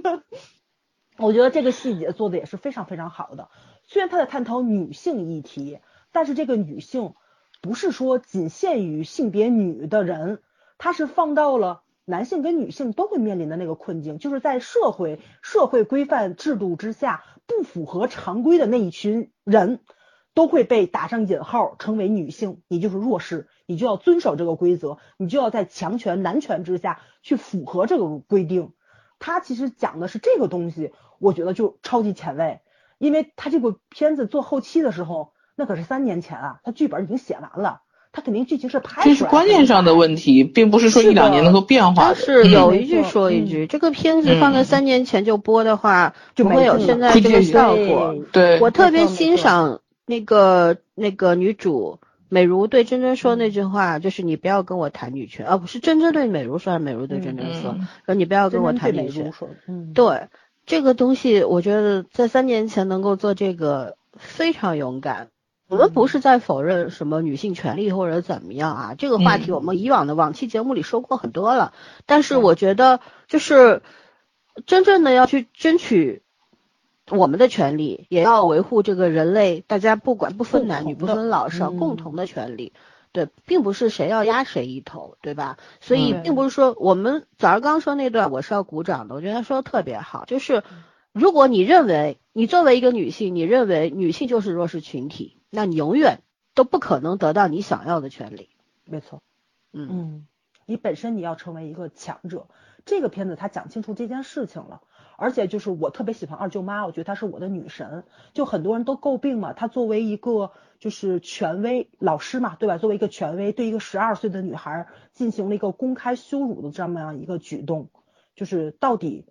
我觉得这个细节做的也是非常非常好的。虽然他在探讨女性议题，但是这个女性不是说仅限于性别女的人，他是放到了男性跟女性都会面临的那个困境，就是在社会社会规范制度之下不符合常规的那一群人。都会被打上引号，成为女性，也就是弱势，你就要遵守这个规则，你就要在强权男权之下去符合这个规定。他其实讲的是这个东西，我觉得就超级前卫，因为他这个片子做后期的时候，那可是三年前啊，他剧本已经写完了，他肯定剧情是拍出来。这是观念上的问题，并不是说一两年能够变化。是有一句说一句，这个片子放在三年前就播的话，就不会有现在这个效果。对，我特别欣赏。那个那个女主美如对珍珍说那句话，就是你不要跟我谈女权，而不是真真对美如说，还是美如对珍珍说，说你不要跟我谈女权。嗯，对这个东西，我觉得在三年前能够做这个非常勇敢。我们不是在否认什么女性权利或者怎么样啊，这个话题我们以往的往期节目里说过很多了。但是我觉得，就是真正的要去争取。我们的权利也要维护这个人类，大家不管不分男女不分老少共同的权利，对，并不是谁要压谁一头，对吧？所以并不是说我们早上刚说那段我是要鼓掌的，我觉得他说的特别好，就是如果你认为你作为一个女性，你认为女性就是弱势群体，那你永远都不可能得到你想要的权利。没错，嗯嗯，你本身你要成为一个强者，这个片子他讲清楚这件事情了。而且就是我特别喜欢二舅妈，我觉得她是我的女神。就很多人都诟病嘛，她作为一个就是权威老师嘛，对吧？作为一个权威，对一个十二岁的女孩进行了一个公开羞辱的这么样一个举动，就是到底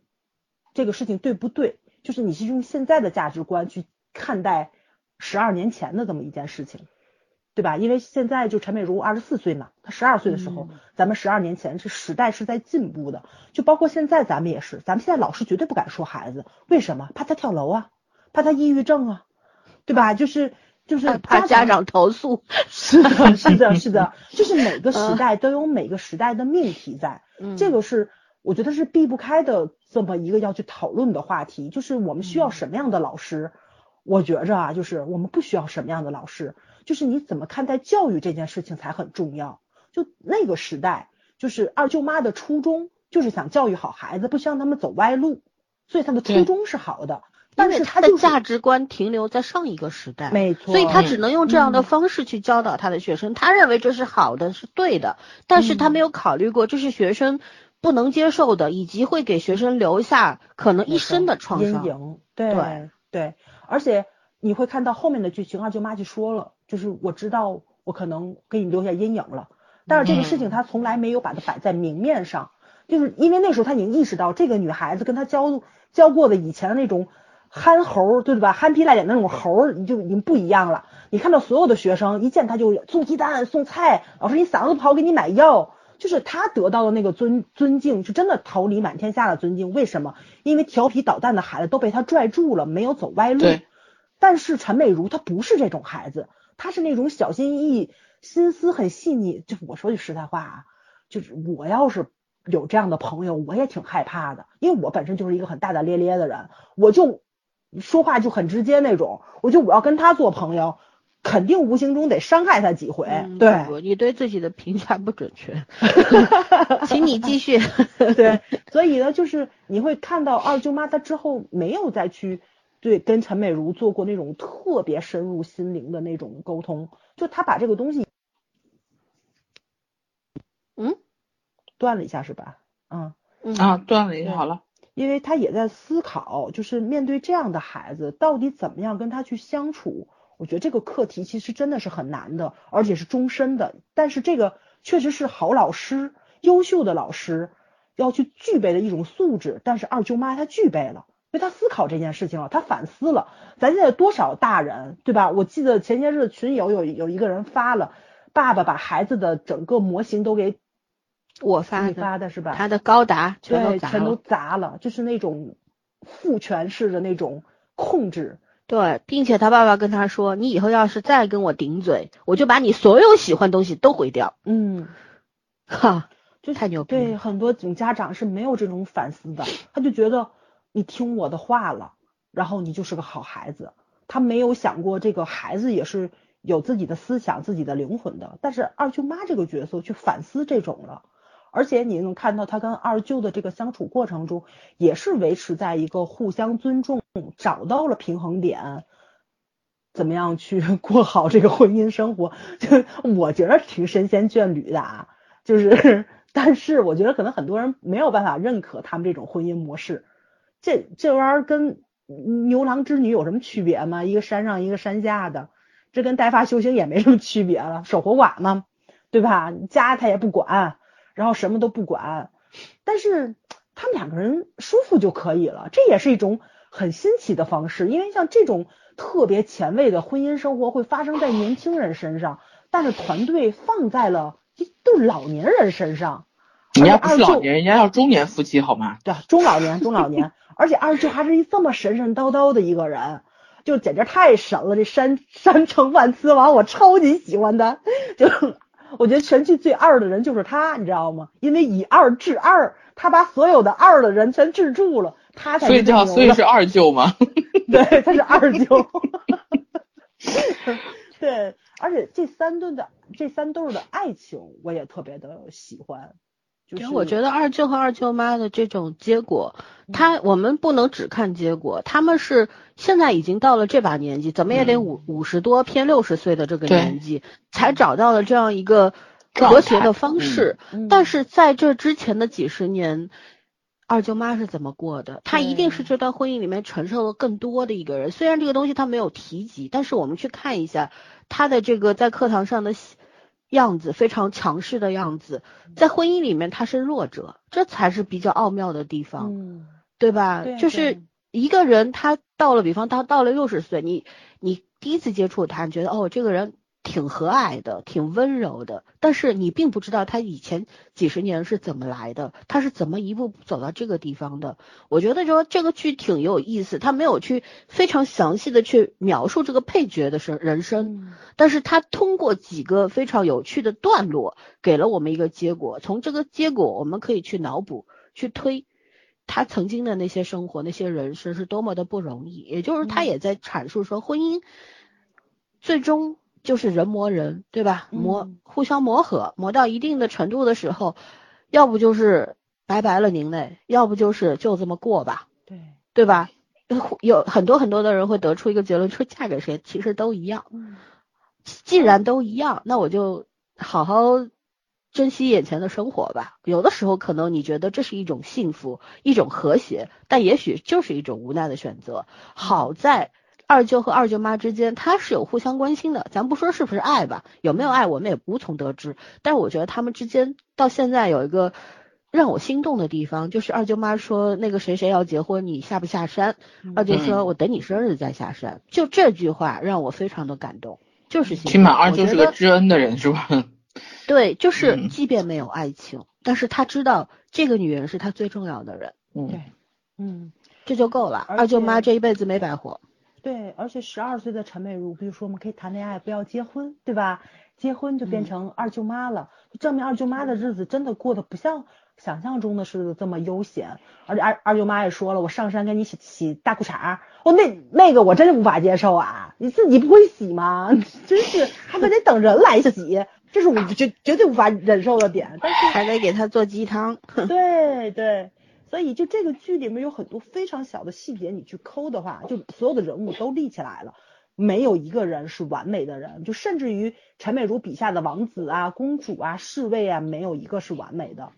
这个事情对不对？就是你是用现在的价值观去看待十二年前的这么一件事情。对吧？因为现在就陈美如二十四岁嘛，她十二岁的时候，咱们十二年前是时代是在进步的，就包括现在咱们也是，咱们现在老师绝对不敢说孩子，为什么？怕他跳楼啊，怕他抑郁症啊，对吧？就是就是怕家长投诉，是的，是的，是的，就是每个时代都有每个时代的命题在，这个是我觉得是避不开的这么一个要去讨论的话题，就是我们需要什么样的老师？我觉着啊，就是我们不需要什么样的老师。就是你怎么看待教育这件事情才很重要。就那个时代，就是二舅妈的初衷就是想教育好孩子，不希望他们走歪路，所以他的初衷是好的。但是他的价值观停留在上一个时代，没错，所以他只能用这样的嗯方式去教导他的学生。他认为这是好的，是对的，但是他嗯没有考虑过这是学生不能接受的，以及会给学生留下可能一生的创伤。阴影，对对对，而且你会看到后面的剧情，二舅妈就说了，就是我知道我可能给你留下阴影了，但是这个事情嗯他从来没有把它摆在明面上，就是因为那时候他已经意识到这个女孩子跟他教教过的以前的那种。憨猴儿对吧？憨皮赖脸的那种猴儿，你就已经不一样了。你看到所有的学生一见他就送鸡蛋、送菜，老师你嗓子不好给你买药，就是他得到的那个尊尊敬，是真的桃李满天下的尊敬。为什么？因为调皮捣蛋的孩子都被他拽住了，没有走歪路。但是陈美如她不是这种孩子，她是那种小心翼翼、心思很细腻。就我说句实在话啊，就是我要是有这样的朋友，我也挺害怕的，因为我本身就是一个很大大咧咧的人，我就说话就很直接那种。我就我要跟他做朋友，肯定无形中得伤害他几回。嗯对，你对自己的评价不准确，请你继续。对，所以呢，就是你会看到二舅妈她之后没有再去对跟陈美如做过那种特别深入心灵的那种沟通，就他把这个东西，嗯，断了一下是吧？嗯，嗯啊，断了一下，好了，因为他也在思考，就是面对这样的孩子，到底怎么样跟他去相处。我觉得这个课题其实真的是很难的，而且是终身的。但是这个确实是好老师、优秀的老师要去具备的一种素质。但是二舅妈她具备了，因为他思考这件事情了，他反思了。咱现在多少大人对吧？我记得前些日子群友有有一个人发了，爸爸把孩子的整个模型都给我发的，发的是吧？他的高达全都对，砸全都了。砸了，就是那种父权式的那种控制。对，并且他爸爸跟他说：“你以后要是再跟我顶嘴，我就把你所有喜欢的东西都毁掉。嗯，”哈，就太牛逼对，很多种家长是没有这种反思的，他就觉得你听我的话了，然后你就是个好孩子。他没有想过这个孩子也是有自己的思想、自己的灵魂的。但是二舅妈这个角色去反思这种了，而且你能看到他跟二舅的这个相处过程中，也是维持在一个互相尊重，找到了平衡点。怎么样去过好这个婚姻生活？就我觉得挺神仙眷侣的啊，就是，但是我觉得可能很多人没有办法认可他们这种婚姻模式。这这玩意儿跟牛郎织女有什么区别吗？一个山上一个山下的，这跟带发修行也没什么区别了，守活寡嘛，对吧？家他也不管，然后什么都不管，但是他们两个人舒服就可以了，这也是一种很新奇的方式，因为像这种特别前卫的婚姻生活会发生在年轻人身上，但是团队放在了一对老年人身上。人家不是老年，人家要中年夫妻好吗？对，中老年，中老年，而且二舅还是一这么神神叨叨的一个人，就简直太神了。这山山城万磁王，我超级喜欢他，就我觉得全剧最二的人就是他，你知道吗？因为以二制二，他把所有的二的人全制住了，他才所以叫所以是二舅吗？对，他是二舅。对，而且这三对的这三对儿的爱情，我也特别的喜欢。就是其实我觉得二舅和二舅妈的这种结果，他我们不能只看结果，他们是现在已经到了这把年纪，怎么也得五五十多偏六十岁的这个年纪，才找到了这样一个和谐的方式。嗯但是在这之前的几十年，二舅妈是怎么过的？她一定是这段婚姻里面承受了更多的一个人。虽然这个东西她没有提及，但是我们去看一下她的这个在课堂上的样子，非常强势的样子，在婚姻里面他是弱者，这才是比较奥妙的地方，嗯，对吧？对就是一个人他到了，比方他到了六十岁，你你第一次接触他，你觉得哦，这个人挺和蔼的，挺温柔的，但是你并不知道他以前几十年是怎么来的，他是怎么一步步走到这个地方的。我觉得说这个剧挺有意思，他没有去非常详细的去描述这个配角的生人生，嗯但是他通过几个非常有趣的段落，给了我们一个结果。从这个结果，我们可以去脑补、去推他曾经的那些生活、那些人生是多么的不容易。也就是他嗯也在阐述说，婚姻最终就是人磨人，对吧？磨嗯互相磨合，磨到一定的程度的时候，要不就是拜拜了您嘞，要不就是就这么过吧，对对吧？有很多很多的人会得出一个结论，说嫁给谁其实都一样。嗯既然都一样，那我就好好珍惜眼前的生活吧。有的时候可能你觉得这是一种幸福，一种和谐，但也许就是一种无奈的选择。好在二舅和二舅妈之间，他是有互相关心的。咱不说是不是爱吧，有没有爱我们也无从得知。但是我觉得他们之间到现在有一个让我心动的地方，就是二舅妈说那个谁谁要结婚，你下不下山？二舅说，我等你生日再下山。就这句话让我非常的感动。就是起码二舅是个知恩的人，是吧？对，就是即便没有爱情，嗯、但是他知道这个女人是他最重要的人。嗯，对，嗯，这就够了。二舅妈这一辈子没白活。对，而且十二岁的陈美如，比如说我们可以谈恋爱，不要结婚，对吧？结婚就变成二舅妈了，就证明二舅妈的日子真的过得不像想象中的是这么悠闲。而且二二舅妈也说了，我上山给你洗洗大裤衩，哦，那那个我真是无法接受啊！你自己不会洗吗？真是还非得等人来洗，这是我绝绝对无法忍受的点。但是还得给他做鸡汤。对 对，所以就这个剧里面有很多非常小的细节，你去抠的话，就所有的人物都立起来了。没有一个人是完美的人，就甚至于陈美如笔下的王子啊、公主啊、侍卫啊，没有一个是完美的。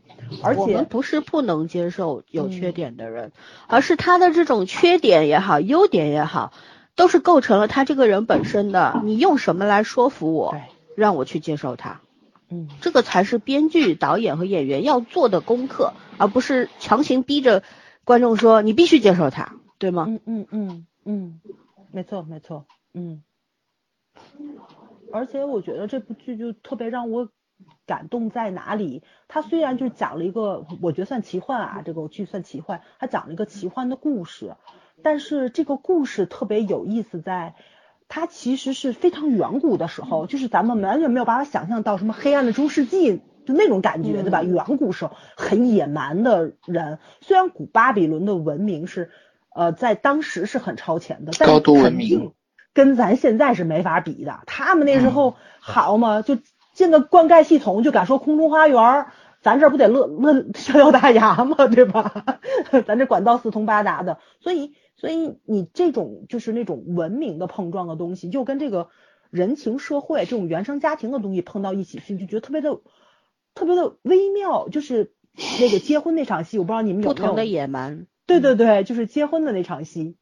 而且我们不是不能接受有缺点的人，嗯、而是他的这种缺点也好、优点也好，都是构成了他这个人本身的。你用什么来说服我，让我去接受他？嗯，这个才是编剧、导演和演员要做的功课，而不是强行逼着观众说你必须接受他，对吗？嗯嗯嗯嗯，没错没错。嗯，而且我觉得这部剧就特别让我感动在哪里？它虽然就讲了一个，我觉得算奇幻啊，这个剧算奇幻，它讲了一个奇幻的故事，但是这个故事特别有意思在，它其实是非常远古的时候，就是咱们完全没有办法想象到什么黑暗的中世纪就那种感觉，对吧？远古时候很野蛮的人，虽然古巴比伦的文明是呃在当时是很超前的，但高度文明。跟咱现在是没法比的，他们那时候好嘛，就建个灌溉系统就敢说空中花园，咱这不得乐乐 逍遥大牙嘛，对吧？咱这管道四通八达的，所以所以你这种就是那种文明的碰撞的东西，就跟这个人情社会这种原生家庭的东西碰到一起去，就觉得特别的特别的微妙。就是那个结婚那场戏，我不知道你们有不同的野蛮，对对对，就是结婚的那场戏，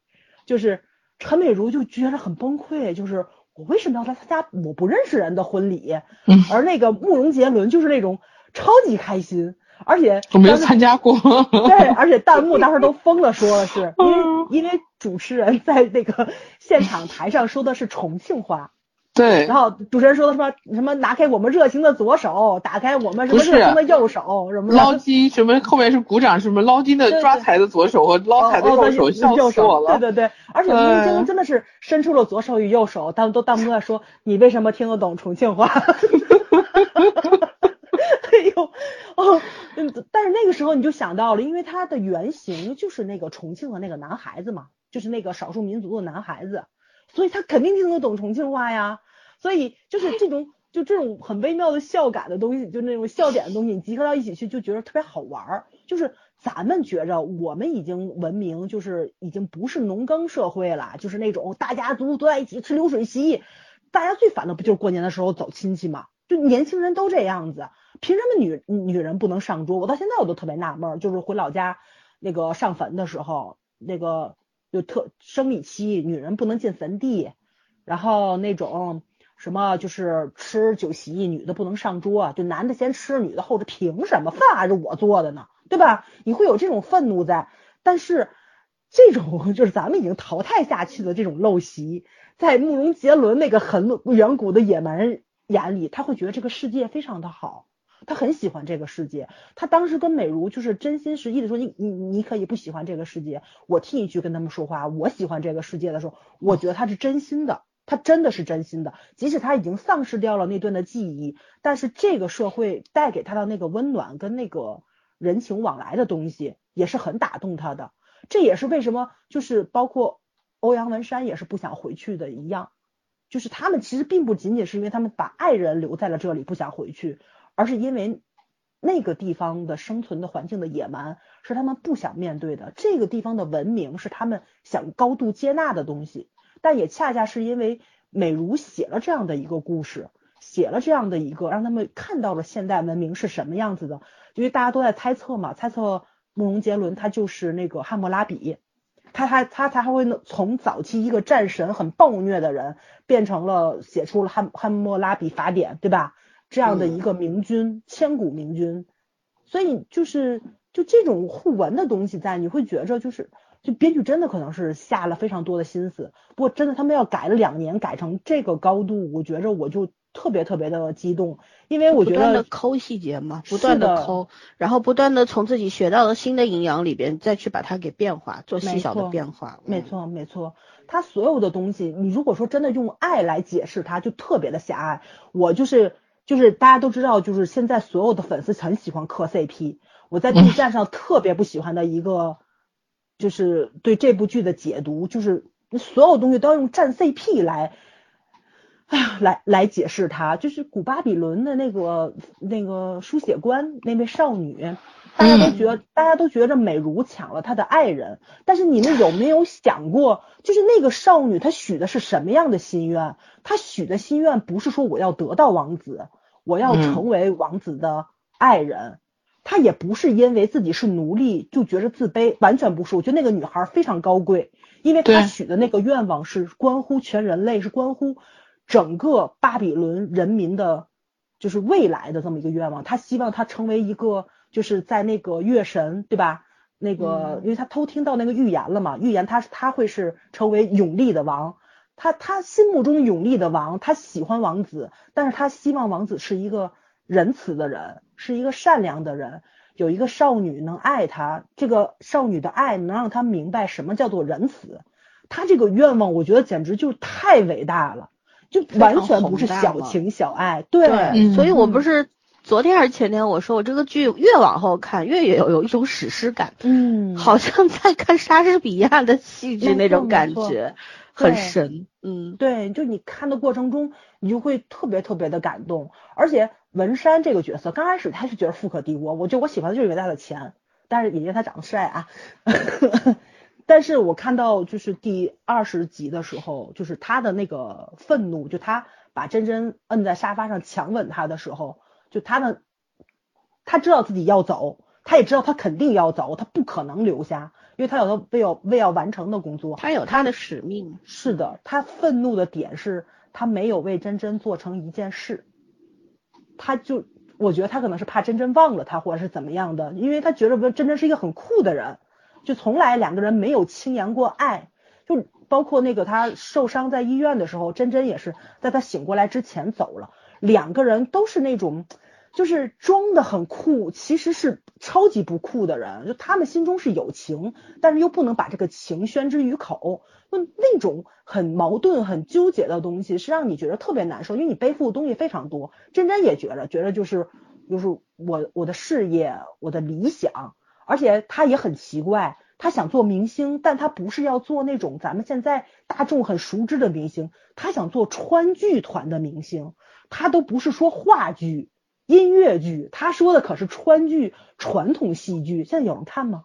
就是。陈美如就觉得很崩溃，就是我为什么要来参加我不认识人的婚礼？嗯，而那个慕容杰伦就是那种超级开心，而且我没有参加过，对，而且弹幕当时都疯了，说的是 因为因为主持人在那个现场台上说的是重庆话。对，然后主持人说的什么什么拿开我们热情的左手，打开我们什么热情的右手，什么捞金什么后面是鼓掌，什么捞金的抓财的左手和捞财的右手，笑死我了。对对对，而且明星真的是伸出了左手与右手，他们都弹幕在说你为什么听得懂重庆话？哎呦哦，但是那个时候你就想到了，因为他的原型就是那个重庆的那个男孩子嘛，就是那个少数民族的男孩子。所以他肯定听得懂重庆话呀，所以就是这种就这种很微妙的笑感的东西，就那种笑点的东西，你集合到一起去就觉得特别好玩儿。就是咱们觉着我们已经文明，就是已经不是农耕社会了，就是那种大家族都在一起吃流水席，大家最烦的不就是过年的时候走亲戚吗？就年轻人都这样子，凭什么女女人不能上桌？我到现在我都特别纳闷，就是回老家那个上坟的时候，那个。就特生理期，女人不能进坟地，然后那种什么就是吃酒席，女的不能上桌，就男的先吃，女的后着，凭什么饭还是我做的呢？对吧？你会有这种愤怒在，但是这种 就是咱们已经淘汰下去的这种陋习，在慕容杰伦那个很远古的野蛮人眼里，他会觉得这个世界非常的好。他很喜欢这个世界，他当时跟美如就是真心实意的说，你你你可以不喜欢这个世界，我替你去跟他们说话。我喜欢这个世界的时候，我觉得他是真心的，他真的是真心的。即使他已经丧失掉了那段的记忆，但是这个社会带给他的那个温暖跟那个人情往来的东西，也是很打动他的。这也是为什么就是包括欧阳文山也是不想回去的一样，就是他们其实并不仅仅是因为他们把爱人留在了这里不想回去。而是因为那个地方的生存的环境的野蛮是他们不想面对的，这个地方的文明是他们想高度接纳的东西。但也恰恰是因为美如写了这样的一个故事，写了这样的一个让他们看到了现代文明是什么样子的。因为大家都在猜测嘛，猜测慕容杰伦他就是那个汉谟拉比，他他他才会从早期一个战神很暴虐的人，变成了写出了汉汉谟拉比法典，对吧？这样的一个明君，千古明君，所以就是就这种互文的东西在，你会觉着就是就编剧真的可能是下了非常多的心思。不过真的他们要改了两年，改成这个高度，我觉着我就特别特别的激动，因为我觉得抠细节嘛，不断的抠，然后不断的从自己学到的新的营养里边再去把它给变化，做细小的变化。没错没错，他所有的东西，你如果说真的用爱来解释它，就特别的狭隘。我就是。就是大家都知道，就是现在所有的粉丝很喜欢磕 CP。我在 B 站上特别不喜欢的一个，就是对这部剧的解读，就是所有东西都要用站 CP 来，哎呀，来来解释它。就是古巴比伦的那个那个书写官那位少女。大家都觉得，大家都觉着美如抢了他的爱人，但是你们有没有想过，就是那个少女她许的是什么样的心愿？她许的心愿不是说我要得到王子，我要成为王子的爱人，她也不是因为自己是奴隶就觉着自卑，完全不是。我觉得那个女孩非常高贵，因为她许的那个愿望是关乎全人类，是关乎整个巴比伦人民的，就是未来的这么一个愿望。他希望他成为一个。就是在那个月神对吧？那个，因为他偷听到那个预言了嘛，预言他他会是成为永利的王，他他心目中永利的王，他喜欢王子，但是他希望王子是一个仁慈的人，是一个善良的人，有一个少女能爱他，这个少女的爱能让他明白什么叫做仁慈，他这个愿望我觉得简直就太伟大了，就完全不是小情小爱，对，所以我不是。昨天还是前天，我说我这个剧越往后看越有有一种史诗感，嗯，好像在看莎士比亚的戏剧那种感觉，很神，嗯，对，就你看的过程中，你就会特别特别的感动。而且文山这个角色刚开始他是觉得富可敌国，我就我喜欢的就是因为他的钱，但是也因为他长得帅啊。但是我看到就是第二十集的时候，就是他的那个愤怒，就他把珍珍摁在沙发上强吻他的时候。就他的，他知道自己要走，他也知道他肯定要走，他不可能留下，因为他有他未要未要完成的工作，他有他的使命。是的，他愤怒的点是他没有为真真做成一件事，他就我觉得他可能是怕真真忘了他，或者是怎么样的，因为他觉得真真是一个很酷的人，就从来两个人没有轻言过爱，就包括那个他受伤在医院的时候，真真也是在他醒过来之前走了，两个人都是那种。就是装的很酷，其实是超级不酷的人。就他们心中是有情，但是又不能把这个情宣之于口。就那种很矛盾、很纠结的东西，是让你觉得特别难受，因为你背负的东西非常多。真真也觉得，觉得就是就是我我的事业、我的理想，而且他也很奇怪，他想做明星，但他不是要做那种咱们现在大众很熟知的明星，他想做川剧团的明星，他都不是说话剧。音乐剧，他说的可是川剧传统戏剧，现在有人看吗？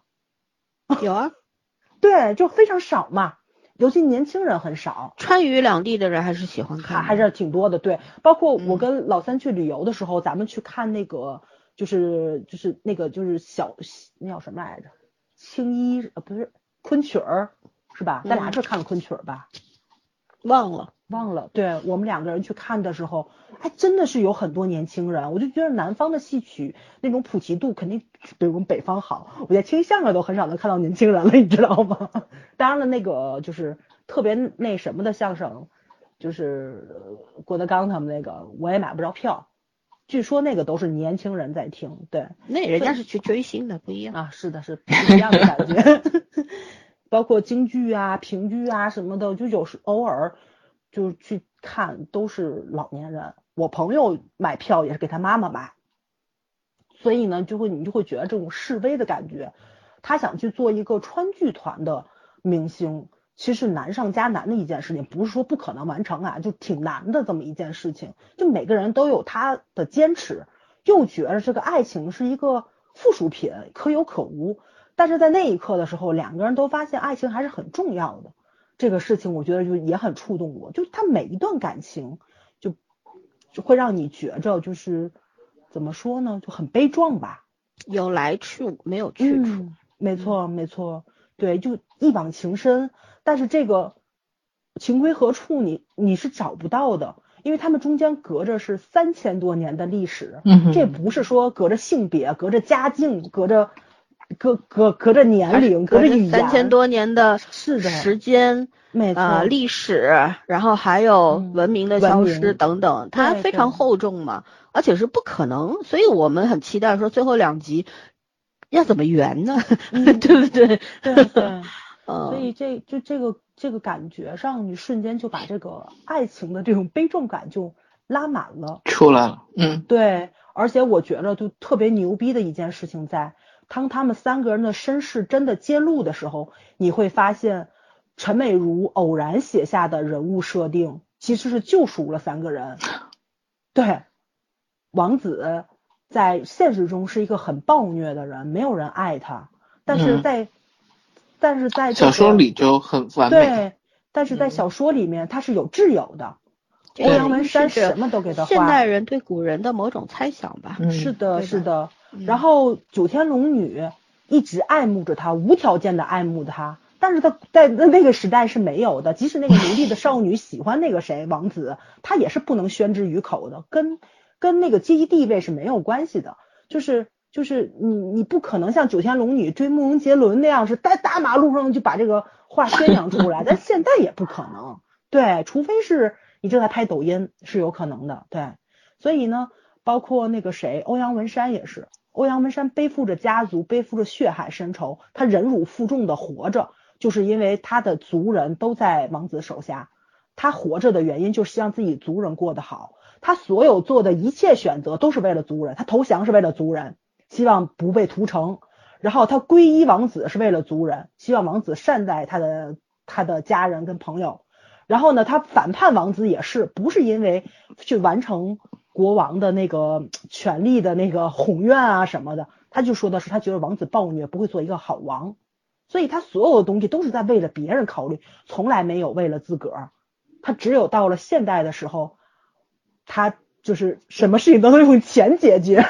有啊，对，就非常少嘛，尤其年轻人很少。川渝两地的人还是喜欢看，还是挺多的。对，包括我跟老三去旅游的时候，咱们去看那个，就是就是那个就是小那叫什么来着？青衣呃不是昆曲儿是吧？咱俩是看昆曲儿吧？忘了。忘了，对我们两个人去看的时候，还真的是有很多年轻人。我就觉得南方的戏曲那种普及度肯定比我们北方好。我在听相声都很少能看到年轻人了，你知道吗？当然了，那个就是特别那什么的相声，就是郭德纲他们那个，我也买不着票。据说那个都是年轻人在听，对，那人家是去追星的，不一样啊。是的，是不一样的感觉。包括京剧啊、评剧啊什么的，就有时偶尔。就去看都是老年人，我朋友买票也是给他妈妈买，所以呢，就会你就会觉得这种示威的感觉。他想去做一个川剧团的明星，其实难上加难的一件事情，不是说不可能完成啊，就挺难的这么一件事情。就每个人都有他的坚持，又觉得这个爱情是一个附属品，可有可无。但是在那一刻的时候，两个人都发现爱情还是很重要的。这个事情我觉得就也很触动我，就他每一段感情就就会让你觉着就是怎么说呢，就很悲壮吧。有来处没有去处，嗯，没错没错，对，就一往情深，但是这个情归何处你你是找不到的，因为他们中间隔着是三千多年的历史，嗯这不是说隔着性别、隔着家境、隔着隔隔隔着年龄、隔着语言，三千多年的是的时间。没错，啊，历史，然后还有嗯文明的消失明等等，它非常厚重嘛，而且是不可能，所以我们很期待说最后两集要怎么圆呢？嗯对不对？对对。所嗯，以这就这个这个感觉上，你瞬间就把这个爱情的这种悲壮感就拉满了。出来了，嗯对，而且我觉得就特别牛逼的一件事情在，当他们三个人的身世真的揭露的时候，你会发现陈美如偶然写下的人物设定其实是救赎了三个人。对，王子在现实中是一个很暴虐的人，没有人爱他，但是嗯在、但是在这小说里就很完美，对，但是在嗯小说里面他是有挚友的，这个欧阳文山什么都给他画。现代人对古人的某种猜想吧。嗯是的，是的。嗯然后九天龙女一直爱慕着他，无条件的爱慕他，但是他在那那个时代是没有的。即使那个奴隶的少女喜欢那个谁王子，他也是不能宣之于口的，跟跟那个阶级地位是没有关系的。就是就是你你不可能像九天龙女追慕容杰伦那样是在大马路上就把这个话宣扬出来，但现在也不可能。对，除非是你正在拍抖音是有可能的。对，所以呢，包括那个谁，欧阳文山也是，欧阳文山背负着家族，背负着血海深仇，他忍辱负重的活着，就是因为他的族人都在王子手下，他活着的原因就是希望自己族人过得好，他所有做的一切选择都是为了族人，他投降是为了族人，希望不被屠城，然后他皈依王子是为了族人，希望王子善待他的他的家人跟朋友。然后呢，他反叛王子也是不是因为去完成国王的那个权力的那个宏愿啊什么的，他就说的是他觉得王子暴虐，不会做一个好王，所以他所有的东西都是在为了别人考虑，从来没有为了自个儿。他只有到了现代的时候，他就是什么事情都能用钱解决。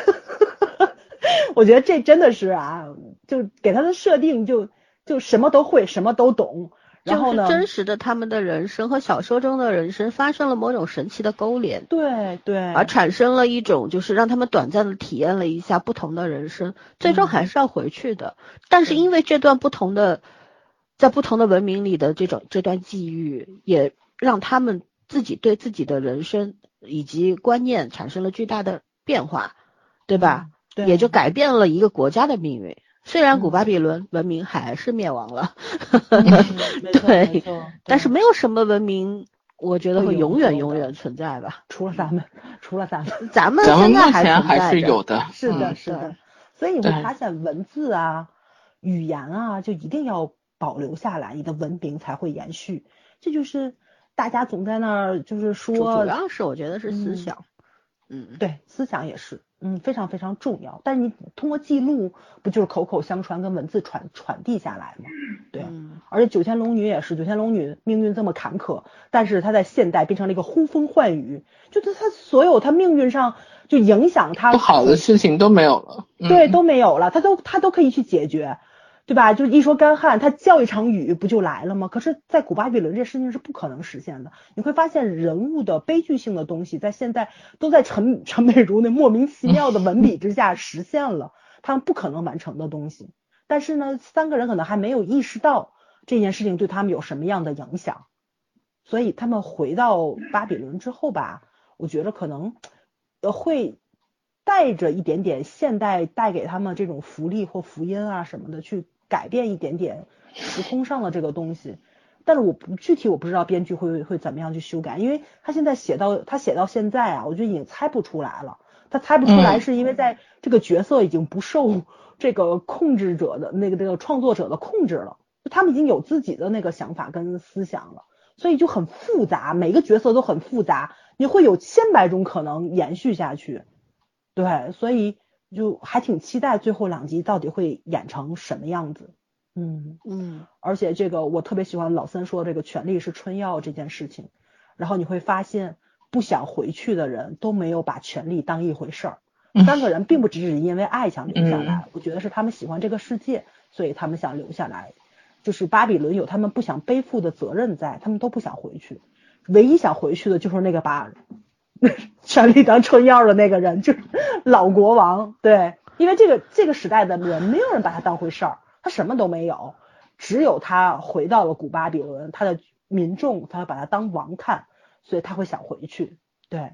我觉得这真的是啊，就给他的设定就就什么都会，什么都懂。然后呢？真实的他们的人生和小说中的人生发生了某种神奇的勾连，对对，而产生了一种就是让他们短暂的体验了一下不同的人生，最终嗯还是要回去的。但是因为这段不同的，在不同的文明里的这种这段际遇，也让他们自己对自己的人生以及观念产生了巨大的变化，对吧？也就改变了一个国家的命运。虽然古嗯巴比伦文明还是灭亡了，对。但是没有什么文明，我觉得会会永永远永远存在吧。除了咱们，除了咱们，咱们咱们目现在还前还是有的，是的，嗯。是的。所以你会发现文字啊、语言啊，就一定要保留下来，你的文明才会延续。这就是大家总在那儿就是说主，要是我觉得是思嗯想，嗯，对思想也是，嗯，非常非常重要。但是你通过记录，不就是口口相传跟文字传传递下来吗？对。嗯而且九天龙女也是，九天龙女命运这么坎坷，但是她在现代变成了一个呼风唤雨，就是她所有她命运上就影响她不好的事情都没有了，嗯对，都没有了，她都她都可以去解决，对吧？就一说干旱，她叫一场雨不就来了吗？可是，在古巴比伦这事情是不可能实现的。你会发现人物的悲剧性的东西，在现在都在陈 陈美如那莫名其妙的文笔之下实现了，他们不可能完成的东西。但是呢，三个人可能还没有意识到这件事情对他们有什么样的影响，所以他们回到巴比伦之后吧，我觉得可能呃会带着一点点现代带给他们这种福利或福音啊什么的，去改变一点点时空上的这个东西。但是我不具体我不知道编剧会会怎么样去修改，因为他现在写到他写到现在啊，我觉得已经猜不出来了。他猜不出来嗯是因为在这个角色已经不受 这个控制者的那个那个创作者的控制了，他们已经有自己的那个想法跟思想了，所以就很复杂，每个角色都很复杂，你会有千百种可能延续下去。对，所以就还挺期待最后两集到底会演成什么样子。嗯嗯，而且这个我特别喜欢老三说这个权力是春药这件事情，然后你会发现不想回去的人都没有把权力当一回事儿。三个人并不只是因为爱想留下来，我觉得是他们喜欢这个世界，所以他们想留下来。就是巴比伦有他们不想背负的责任在，他们都不想回去。唯一想回去的就是那个把 权力当春药的那个人，就是老国王。对，因为这个这个时代的人，没有人把他当回事儿，他什么都没有，只有他回到了古巴比伦，他的民众他把他当王看，所以他会想回去。对，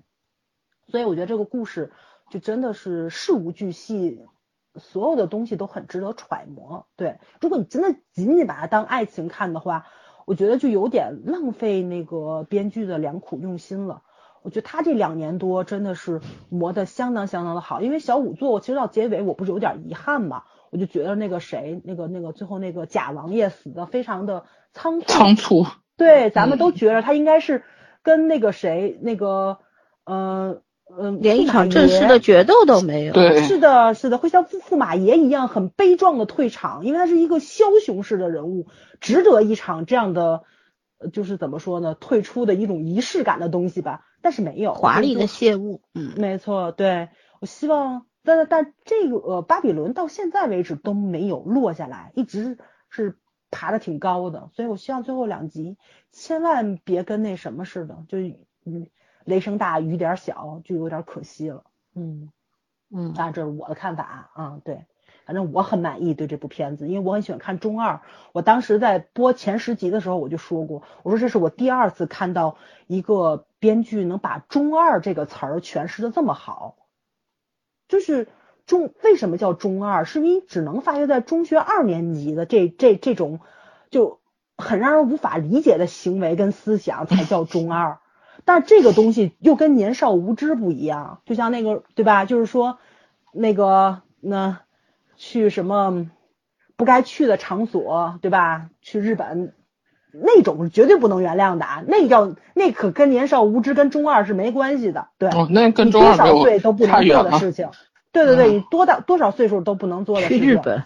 所以我觉得这个故事就真的是事无巨细。所有的东西都很值得揣摩，对。如果你真的仅仅把它当爱情看的话，我觉得就有点浪费那个编剧的良苦用心了。我觉得他这两年多真的是磨得相当相当的好，因为小五座其实到结尾我不是有点遗憾嘛，我就觉得那个谁，那个那个最后那个贾王爷死的非常的仓促，仓促。对，咱们都觉得他应该是跟那个谁，那个呃。嗯，连一场正式的决斗都没有。对，是的，是的，会像驸驸马爷一样很悲壮的退场，因为他是一个枭雄式的人物，值得一场这样的，就是怎么说呢，退出的一种仪式感的东西吧。但是没有华丽的谢幕。嗯，没错，对我希望，但但这个呃巴比伦到现在为止都没有落下来，一直是爬的挺高的，所以我希望最后两集千万别跟那什么似的，就嗯。雷声大雨点小，就有点可惜了。嗯嗯，当然这是我的看法啊。对，反正我很满意对这部片子，因为我很喜欢看中二。我当时在播前十集的时候，我就说过，我说这是我第二次看到一个编剧能把中二这个词儿诠释的这么好。就是中为什么叫中二？是因为只能发生在中学二年级的这这这种就很让人无法理解的行为跟思想才叫中二。但这个东西又跟年少无知不一样，就像那个对吧？就是说那个那去什么不该去的场所，对吧？去日本那种是绝对不能原谅的啊，那叫那可跟年少无知跟中二是没关系的，对。哦，那跟中二多少岁都不能做的事情，对对对，你多大多少岁数都不能做的事情。去日本。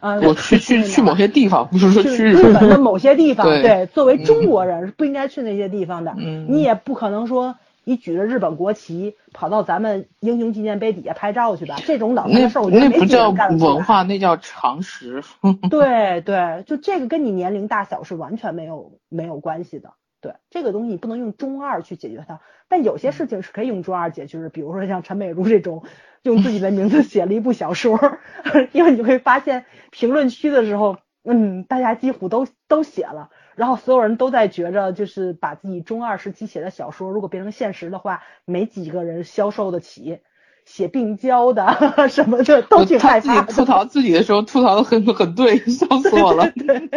啊，我去去去某些地方，不是说去日本的某些地方。对，作为中国人是不应该去那些地方的。嗯，你也不可能说你举着日本国旗跑到咱们英雄纪念碑底下拍照去吧？这种脑残的事儿，我觉得没几个人干文化，那叫常识。对对，就这个跟你年龄大小是完全没有没有关系的。对，这个东西你不能用中二去解决它，但有些事情是可以用中二解决，比如说像陈美如这种。用自己的名字写了一部小说，因为你会发现评论区的时候，嗯，大家几乎都都写了，然后所有人都在觉着，就是把自己中二时期写的小说，如果变成现实的话，没几个人销售得起。写病娇的 什么的都挺害怕。吐槽自己的时候，吐槽的很很对，笑死我了。对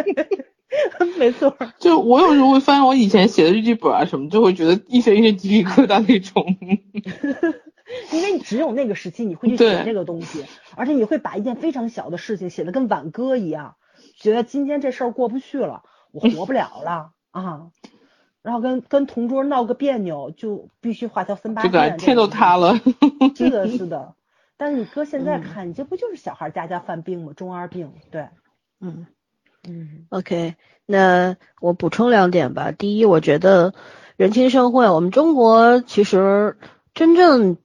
没错，就我有时候会翻我以前写的日记本啊什么，就会觉得一身一身鸡皮疙瘩那种。因为你只有那个时期你会去写这个东西，而且你会把一件非常小的事情写得跟挽歌一样，觉得今天这事儿过不去了，我活不了了啊，然后跟跟同桌闹个别扭，就必须画条分八线，天都塌了。是的，是的。但是你搁现在看，你这不就是小孩家家犯病吗？中二病，对，嗯嗯。OK，那我补充两点吧。第一，我觉得人情社会，我们中国其实真正。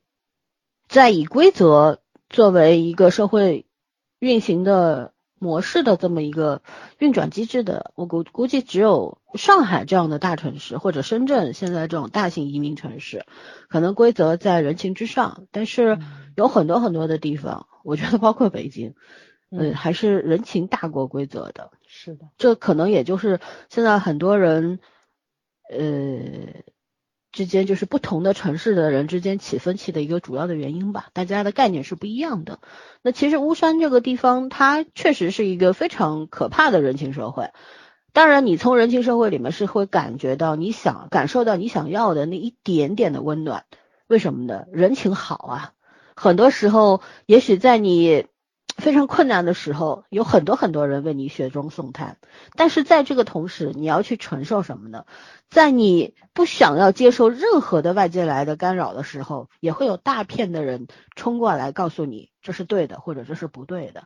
在以规则作为一个社会运行的模式的这么一个运转机制的，我估估计只有上海这样的大城市，或者深圳现在这种大型移民城市，可能规则在人情之上。但是有很多很多的地方，我觉得包括北京，嗯，还是人情大过规则的。是的，这可能也就是现在很多人，呃。之间就是不同的城市的人之间起分歧的一个主要的原因吧，大家的概念是不一样的。那其实巫山这个地方，它确实是一个非常可怕的人情社会。当然，你从人情社会里面是会感觉到你想感受到你想要的那一点点的温暖。为什么呢？人情好啊，很多时候也许在你非常困难的时候，有很多很多人为你雪中送炭。但是在这个同时，你要去承受什么呢？在你不想要接受任何的外界来的干扰的时候，也会有大片的人冲过来告诉你这是对的，或者这是不对的。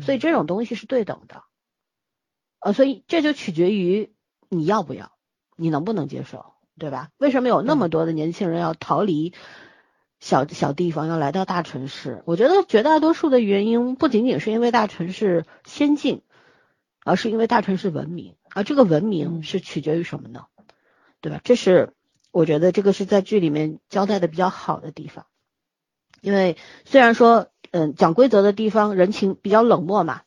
所以这种东西是对等的。呃，所以这就取决于你要不要，你能不能接受，对吧？为什么有那么多的年轻人要逃离？小小地方要来到大城市，我觉得绝大多数的原因不仅仅是因为大城市先进，而是因为大城市文明，而这个文明是取决于什么呢？对吧？这是我觉得这个是在剧里面交代的比较好的地方。因为虽然说，嗯，讲规则的地方人情比较冷漠嘛，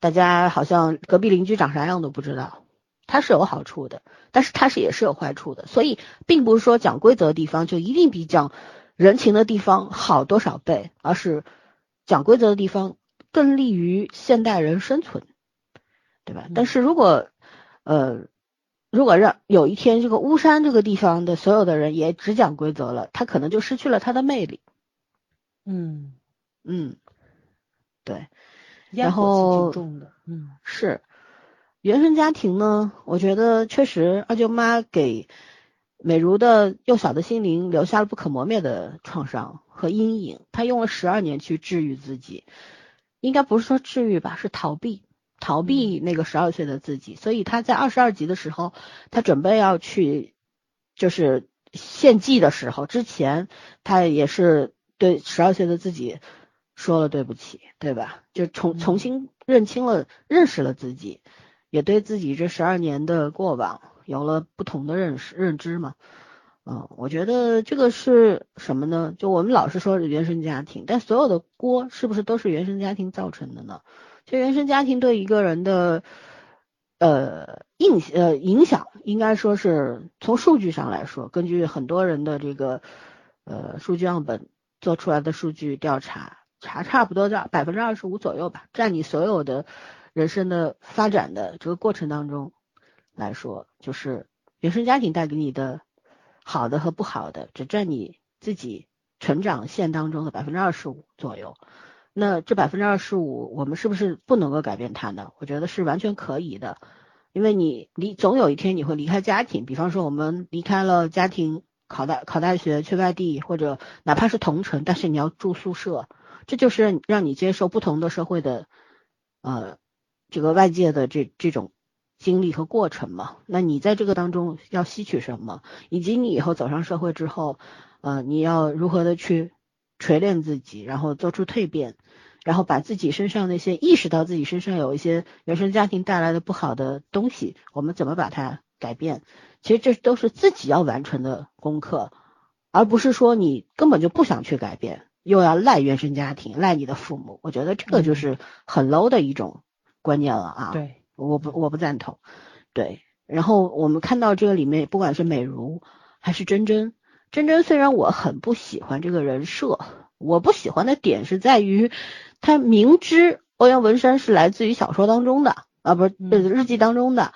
大家好像隔壁邻居长啥样都不知道，它是有好处的，但是它是也是有坏处的，所以并不是说讲规则的地方就一定比讲。人情的地方好多少倍，而是讲规则的地方更利于现代人生存，对吧？但是如果呃，如果让有一天这个巫山这个地方的所有的人也只讲规则了，他可能就失去了他的魅力。嗯嗯，对。然后嗯是原生家庭呢，我觉得确实二舅妈给。美如的幼小的心灵留下了不可磨灭的创伤和阴影，她用了十二年去治愈自己，应该不是说治愈吧，是逃避，逃避那个十二岁的自己。所以她在二十二集的时候，她准备要去，就是献祭的时候，之前她也是对十二岁的自己说了对不起，对吧？就重重新认清了、认识了自己，也对自己这十二年的过往。有了不同的认识认知嘛，嗯，我觉得这个是什么呢？就我们老是说原生家庭，但所有的锅是不是都是原生家庭造成的呢？就原生家庭对一个人的呃印呃影响，应该说是从数据上来说，根据很多人的这个呃数据样本做出来的数据调查，查差不多在百分之二十五左右吧，占你所有的人生的发展的这个过程当中。来说，就是原生家庭带给你的好的和不好的，只占你自己成长线当中的百分之二十五左右。那这百分之二十五，我们是不是不能够改变它呢？我觉得是完全可以的，因为你离总有一天你会离开家庭。比方说，我们离开了家庭，考大考大学去外地，或者哪怕是同城，但是你要住宿舍，这就是让你接受不同的社会的呃这个外界的这这种。经历和过程嘛，那你在这个当中要吸取什么，以及你以后走上社会之后，呃，你要如何的去锤炼自己，然后做出蜕变，然后把自己身上那些意识到自己身上有一些原生家庭带来的不好的东西，我们怎么把它改变？其实这都是自己要完成的功课，而不是说你根本就不想去改变，又要赖原生家庭、赖你的父母。我觉得这个就是很 low 的一种观念了啊。对。我不我不赞同，对。然后我们看到这个里面，不管是美如还是真真，真真虽然我很不喜欢这个人设，我不喜欢的点是在于，他明知欧阳文山是来自于小说当中的啊，不是日记当中的，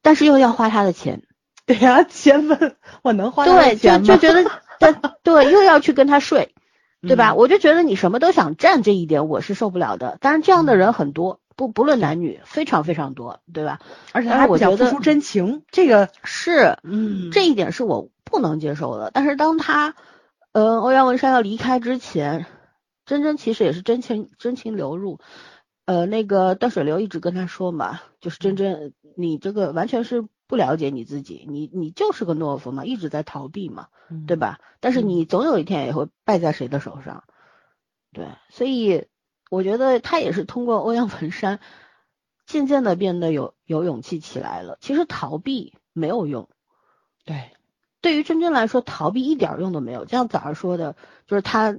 但是又要花他的钱。对呀，钱分我能花对，就就觉得 对，又要去跟他睡，对吧？我就觉得你什么都想占这一点，我是受不了的。但是这样的人很多。不不论男女，非常非常多，对吧？而且还不想付出真情，这个是，嗯，这一点是我不能接受的。但是当他，呃，欧阳文山要离开之前，真真其实也是真情真情流入。呃，那个断水流一直跟他说嘛，就是真真，你这个完全是不了解你自己，你你就是个懦夫嘛，一直在逃避嘛，对吧？但是你总有一天也会败在谁的手上，对，所以。我觉得他也是通过欧阳文山，渐渐的变得有有勇气起来了。其实逃避没有用，对，对于真真来说，逃避一点用都没有。就像早上说的，就是他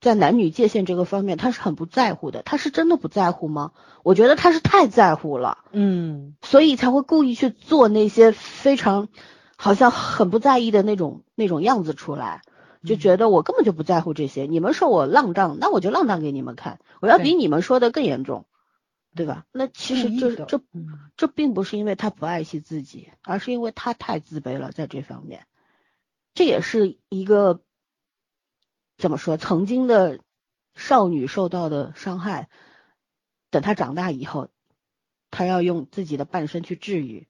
在男女界限这个方面，他是很不在乎的。他是真的不在乎吗？我觉得他是太在乎了，嗯，所以才会故意去做那些非常好像很不在意的那种那种样子出来。就觉得我根本就不在乎这些，你们说我浪荡，那我就浪荡给你们看，我要比你们说的更严重，对吧？那其实这这这并不是因为他不爱惜自己，而是因为他太自卑了，在这方面，这也是一个怎么说曾经的少女受到的伤害，等她长大以后，她要用自己的半生去治愈，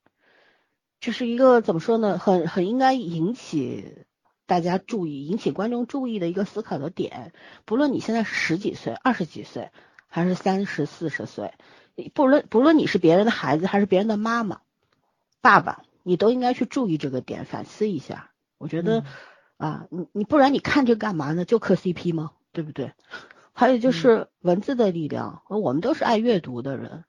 这是一个怎么说呢？很很应该引起大家注意、引起观众注意的一个思考的点。不论你现在是十几岁、二十几岁，还是三十四十岁，不论不论你是别人的孩子还是别人的妈妈、爸爸，你都应该去注意这个点，反思一下。我觉得。啊，你你不然你看这干嘛呢？就磕 CP 吗？对不对？还有就是文字的力量，我们都是爱阅读的人。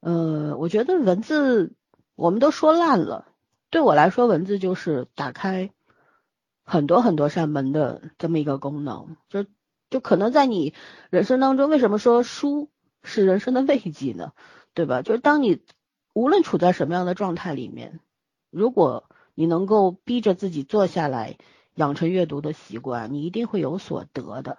呃，我觉得文字我们都说烂了，对我来说，文字就是打开很多很多扇门的这么一个功能。就就可能在你人生当中，为什么说书是人生的慰藉呢？对吧？就是当你无论处在什么样的状态里面，如果你能够逼着自己坐下来。养成阅读的习惯，你一定会有所得的。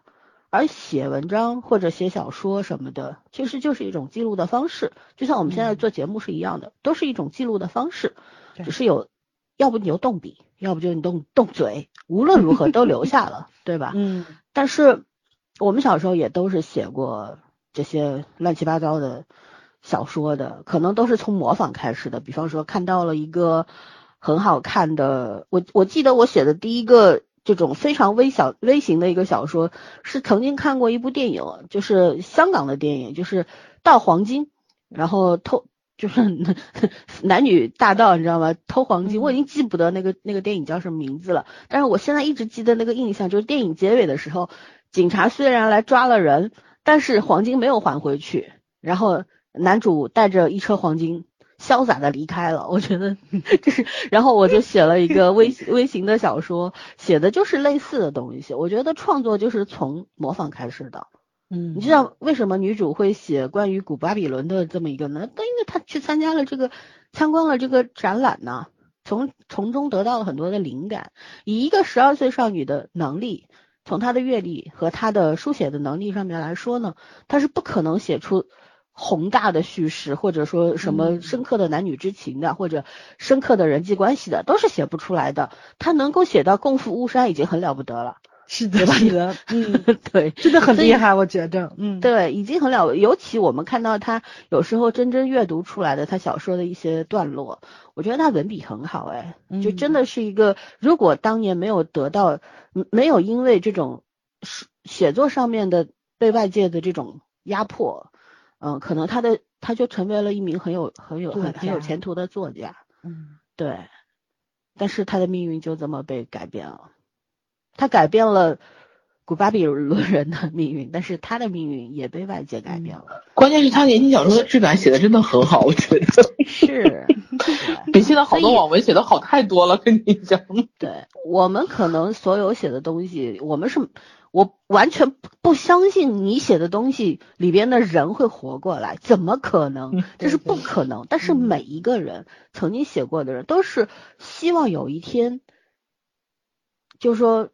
而写文章或者写小说什么的，其实就是一种记录的方式，就像我们现在做节目是一样的，都是一种记录的方式。只是有，要不你就动笔，要不就你动动嘴，无论如何都留下了，对吧？嗯。但是我们小时候也都是写过这些乱七八糟的小说的，可能都是从模仿开始的。比方说看到了一个。很好看的，我我记得我写的第一个这种非常微小微型的一个小说，是曾经看过一部电影，就是香港的电影，就是盗黄金，然后偷就是 男女大盗，你知道吗？偷黄金，我已经记不得那个那个电影叫什么名字了，但是我现在一直记得那个印象，就是电影结尾的时候，警察虽然来抓了人，但是黄金没有还回去，然后男主带着一车黄金。潇洒的离开了，我觉得 就是，然后我就写了一个微微型的小说，写的就是类似的东西。我觉得创作就是从模仿开始的。嗯，你知道为什么女主会写关于古巴比伦的这么一个呢？那因为她去参加了这个，参观了这个展览呢，从从中得到了很多的灵感。以一个十二岁少女的能力，从她的阅历和她的书写的能力上面来说呢，她是不可能写出。宏大的叙事，或者说什么深刻的男女之情的，或者深刻的人际关系的，都是写不出来的。她能够写到共赴巫山，已经很了不得了。是的，是的，嗯，对，真的很厉害，我觉得，嗯，对，已经很了。尤其我们看到他有时候真正阅读出来的他小说的一些段落，我觉得他文笔很好，哎，就真的是一个，如果当年没有得到，没有因为这种写作上面的被外界的这种压迫。嗯，可能他的他就成为了一名很有很有很很有前途的作家。嗯，对。但是他的命运就这么被改变了，他改变了古巴比伦人的命运，但是他的命运也被外界改变了。关键是他言情小说的质感写的真的很好，我觉得是 比现在好多网文写的好太多了。跟你讲，对我们可能所有写的东西，我们是。我完全不相信你写的东西里边的人会活过来，怎么可能？这是不可能。但是每一个人曾经写过的人，都是希望有一天，就说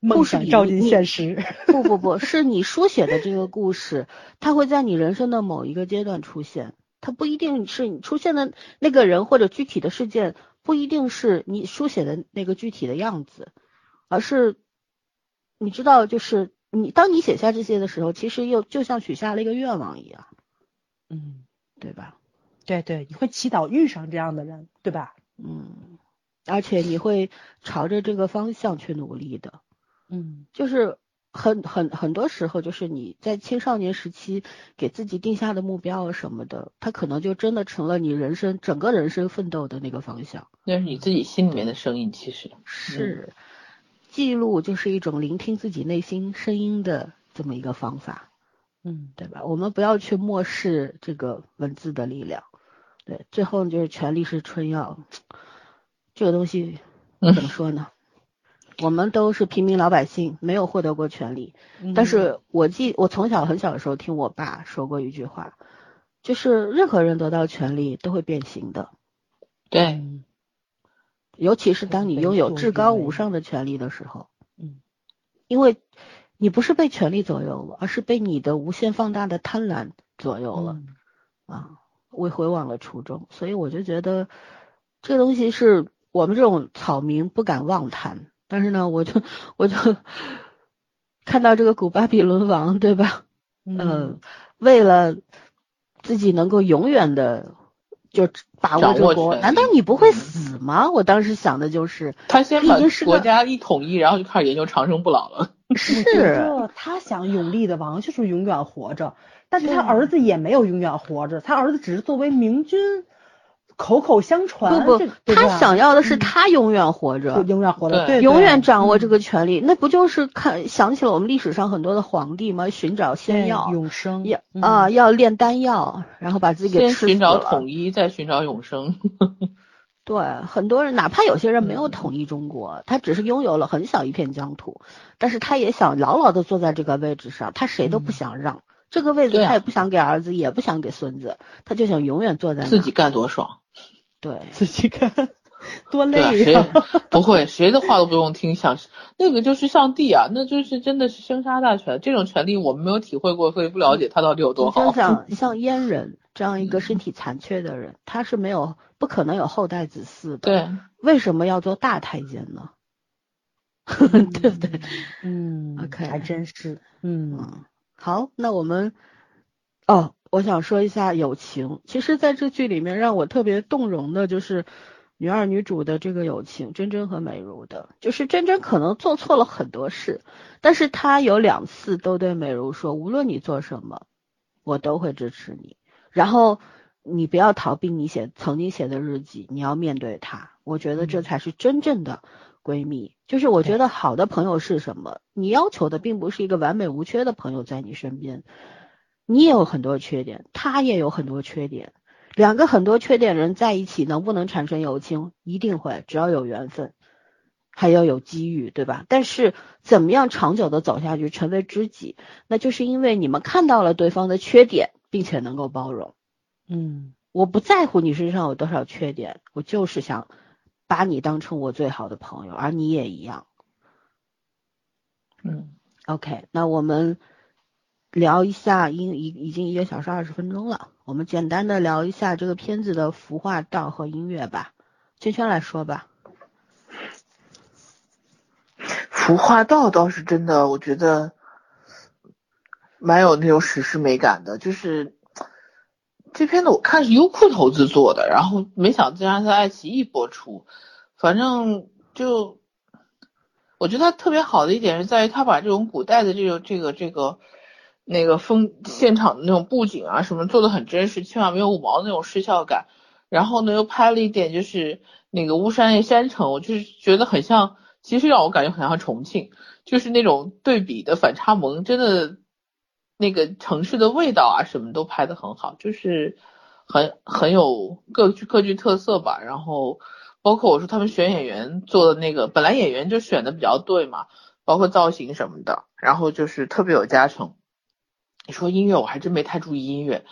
梦想照进现实。不不不是你书写的这个故事，它会在你人生的某一个阶段出现。它不一定是你出现的那个人或者具体的事件，不一定是你书写的那个具体的样子，而是。你知道，就是你当你写下这些的时候，其实又就像许下了一个愿望一样，嗯，对吧？对对，你会祈祷遇上这样的人，对吧？嗯，而且你会朝着这个方向去努力的，嗯，就是很很很多时候，就是你在青少年时期给自己定下的目标什么的，它可能就真的成了你人生整个人生奋斗的那个方向。那是你自己心里面的声音，其实是。记录就是一种聆听自己内心声音的这么一个方法，嗯，对吧？我们不要去漠视这个文字的力量。对，最后就是权力是春药，这个东西怎么说呢？我们都是平民老百姓，没有获得过权利。但是我记，我从小很小的时候听我爸说过一句话，就是任何人得到权利都会变形的。对。尤其是当你拥有至高无上的权利的时候，嗯，因为你不是被权力左右了，而是被你的无限放大的贪婪左右了，啊，为回往了初衷。所以我就觉得这个东西是我们这种草民不敢妄谈。但是呢，我就我就看到这个古巴比伦王，对吧？嗯，为了自己能够永远的就把握这个国，难道你不会死吗？我当时想的就是，他先把已经是个国家一统一，然后就开始研究长生不老了。是，他想永立的王就是永远活着，但是他儿子也没有永远活着，他儿子只是作为明君口口相传，不不，他想要的是嗯他永远活着，永远活着，对对，永远掌握这嗯个权利，那不就是看想起了我们历史上很多的皇帝吗？寻找仙药，永生要嗯啊、要炼丹药，然后把自己给先吃死寻找。统一，再寻找永生。对，很多人哪怕有些人没有嗯统一中国，他只是拥有了很小一片疆土，但是他也想牢牢的坐在这个位置上，他谁都不嗯想让、这个位置，他也不想给儿子，也不想给孙子，他就想永远坐在那。自己干多爽。对，仔细看多对啊，谁累呀、不会，谁的话都不用听，想那个就是上帝啊，那就是真的是生杀大权。这种权利我们没有体会过，所以不了解他到底有多你就好。想 像阉人这样一个身体残缺的人，他是没有不可能有后代子嗣的。对，为什么要做大太监呢？对不对？嗯 OK 还真是，嗯嗯，好，那我们哦，我想说一下友情。其实，在这剧里面，让我特别动容的就是女二女主的这个友情，真真和美如的。就是真真可能做错了很多事，但是她有两次都对美如说，无论你做什么，我都会支持你。然后你不要逃避你写曾经写的日记，你要面对它。我觉得这嗯才是真正的闺蜜。就是我觉得好的朋友是什么？你要求的并不是一个完美无缺的朋友在你身边，你也有很多缺点，他也有很多缺点。两个很多缺点人在一起，能不能产生友情？一定会，只要有缘分，还要有机遇，对吧？但是怎么样长久的走下去，成为知己，那就是因为你们看到了对方的缺点，并且能够包容。嗯我不在乎你身上有多少缺点，我就是想把你当成我最好的朋友，而你也一样。嗯，OK，那我们聊一下，因已已经一个小时二十分钟了，我们简单的聊一下这个片子的服化道和音乐吧。圈圈来说吧。服化道倒是真的，我觉得蛮有那种史诗美感的。就是这片子我看是优酷投资做的，然后没想竟然在爱奇艺播出。反正就我觉得它特别好的一点是在于，它把这种古代的这个这个这个那个风现场的那种布景啊什么做的很真实，起码没有五毛那种失效感。然后呢，又拍了一点就是那个巫山山城，我就是觉得很像，其实让我感觉很像重庆，就是那种对比的反差萌，真的那个城市的味道啊什么都拍的很好，就是很很有各具各具特色吧。然后包括我说他们选演员做的那个，本来演员就选的比较对嘛，包括造型什么的，然后就是特别有加成。你说音乐，我还真没太注意音乐。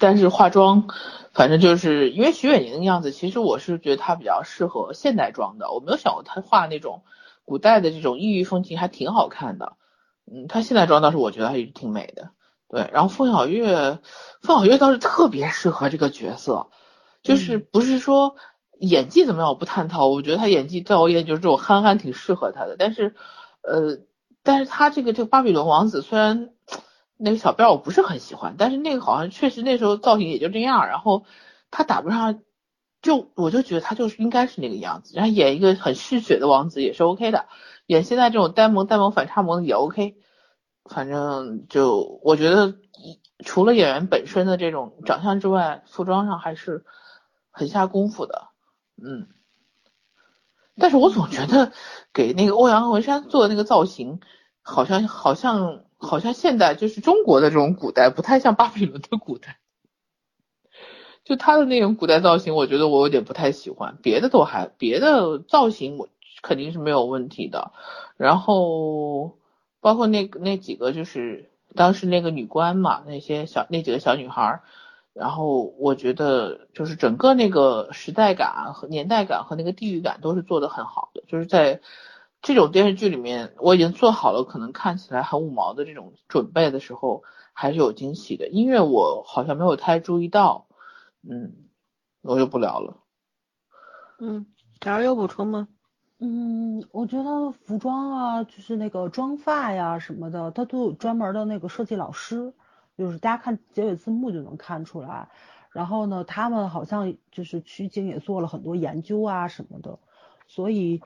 但是化妆，反正就是因为徐伟宁的样子，其实我是觉得她比较适合现代妆的。我没有想过她画那种古代的这种异域风情，还挺好看的。嗯，她现代妆倒是我觉得还是挺美的。对，然后凤小岳，凤小岳倒是特别适合这个角色，就是不是说演技怎么样我不探讨，我觉得她演技在我眼里就是这种憨憨挺适合她的。但是，呃，但是他这个这个巴比伦王子虽然。那个小辫我不是很喜欢，但是那个好像确实那时候造型也就这样，然后他打不上，就我就觉得他就是应该是那个样子，然后演一个很嗜血的王子也是 OK 的，演现在这种呆萌呆萌反差萌也 OK，反正就我觉得除了演员本身的这种长相之外，服装上还是很下功夫的，嗯，但是我总觉得给那个欧阳文山做的那个造型，好像好像。好像现代就是中国的这种古代，不太像巴比伦的古代。就他的那种古代造型，我觉得我有点不太喜欢。别的都还，别的造型我肯定是没有问题的。然后包括那那几个，就是当时那个女官嘛，那些小那几个小女孩儿，然后我觉得就是整个那个时代感和年代感和那个地域感都是做的很好的，就是在。这种电视剧里面，我已经做好了可能看起来很五毛的这种准备的时候，还是有惊喜的。音乐我好像没有太注意到，嗯，我就不聊了。嗯，然后有补充吗？嗯，我觉得服装啊，就是那个妆发呀什么的，他都有专门的那个设计老师，就是大家看结尾字幕就能看出来。然后呢，他们好像就是取景也做了很多研究啊什么的，所以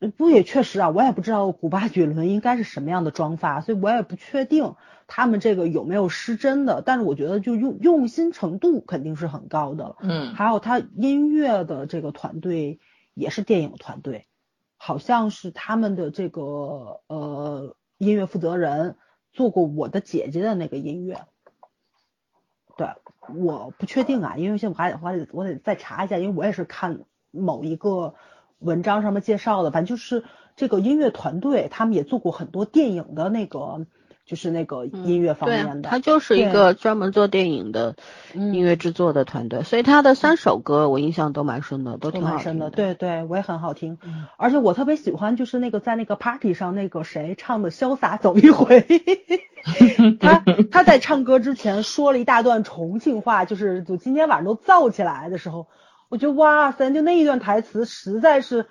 呃不也确实啊，我也不知道古巴比伦应该是什么样的妆发，所以我也不确定他们这个有没有失真的，但是我觉得就用用心程度肯定是很高的了。嗯，还有他音乐的这个团队也是电影团队，好像是他们的这个呃音乐负责人做过我的姐姐的那个音乐，对。我不确定啊，因为现在我还我还得我得再查一下，因为我也是看某一个文章上面介绍的，反正就是这个音乐团队，他们也做过很多电影的那个。就是那个音乐方面的，他就是一个专门做电影的音乐制作的团队，所以他的三首歌我印象都蛮深的，都挺好听的。对对，我也很好听，而且我特别喜欢就是那个在那个 party 上那个谁唱的《潇洒走一回 》，他他在唱歌之前说了一大段重庆话，就是就今天晚上都燥起来的时候，我觉得哇塞，就那一段台词实在是。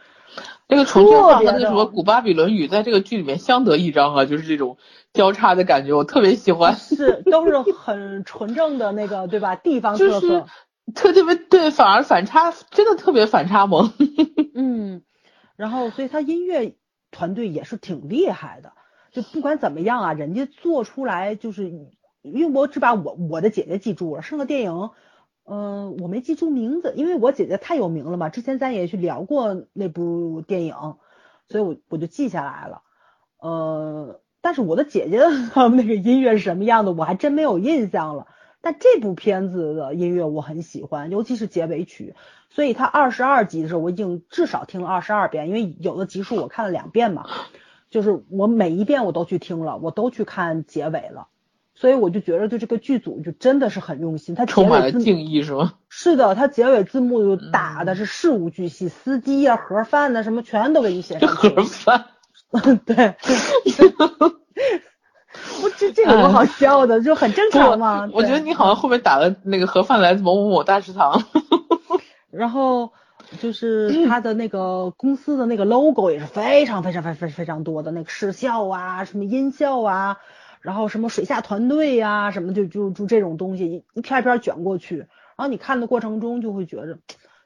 那个重庆话和那个什么古巴比伦语，在这个剧里面相得益彰啊，就是这种交叉的感觉，我特别喜欢。是，都是很纯正的那个，对吧？地方特色，特特别对，反而反差真的特别反差萌。嗯，然后所以他音乐团队也是挺厉害的，就不管怎么样啊，人家做出来就是，因为我只把我我的姐姐记住了，剩个电影。嗯，我没记住名字，因为我姐姐太有名了嘛。之前咱也去聊过那部电影，所以我我就记下来了。呃，但是我的姐姐 他们那个音乐是什么样的，我还真没有印象了。但这部片子的音乐我很喜欢，尤其是结尾曲。所以它二十二集的时候，我已经至少听了二十二遍，因为有的集数我看了两遍嘛，就是我每一遍我都去听了，我都去看结尾了。所以我就觉得，对这个剧组就真的是很用心，他充满了敬意，是吗？是的，他结尾字幕就打的是事无巨细，司机呀、盒饭呐什么全都给你写上。盒饭，对。我这这有什么好笑的？就很正常嘛。我觉得你好像后面打了那个盒饭来自某某某大食堂。然后就是他的那个公司的那个 logo 也是非常非常非常非常多的那个视效啊，什么音效啊。然后什么水下团队呀，什么就就就这种东西一一片片卷过去，然后你看的过程中就会觉着，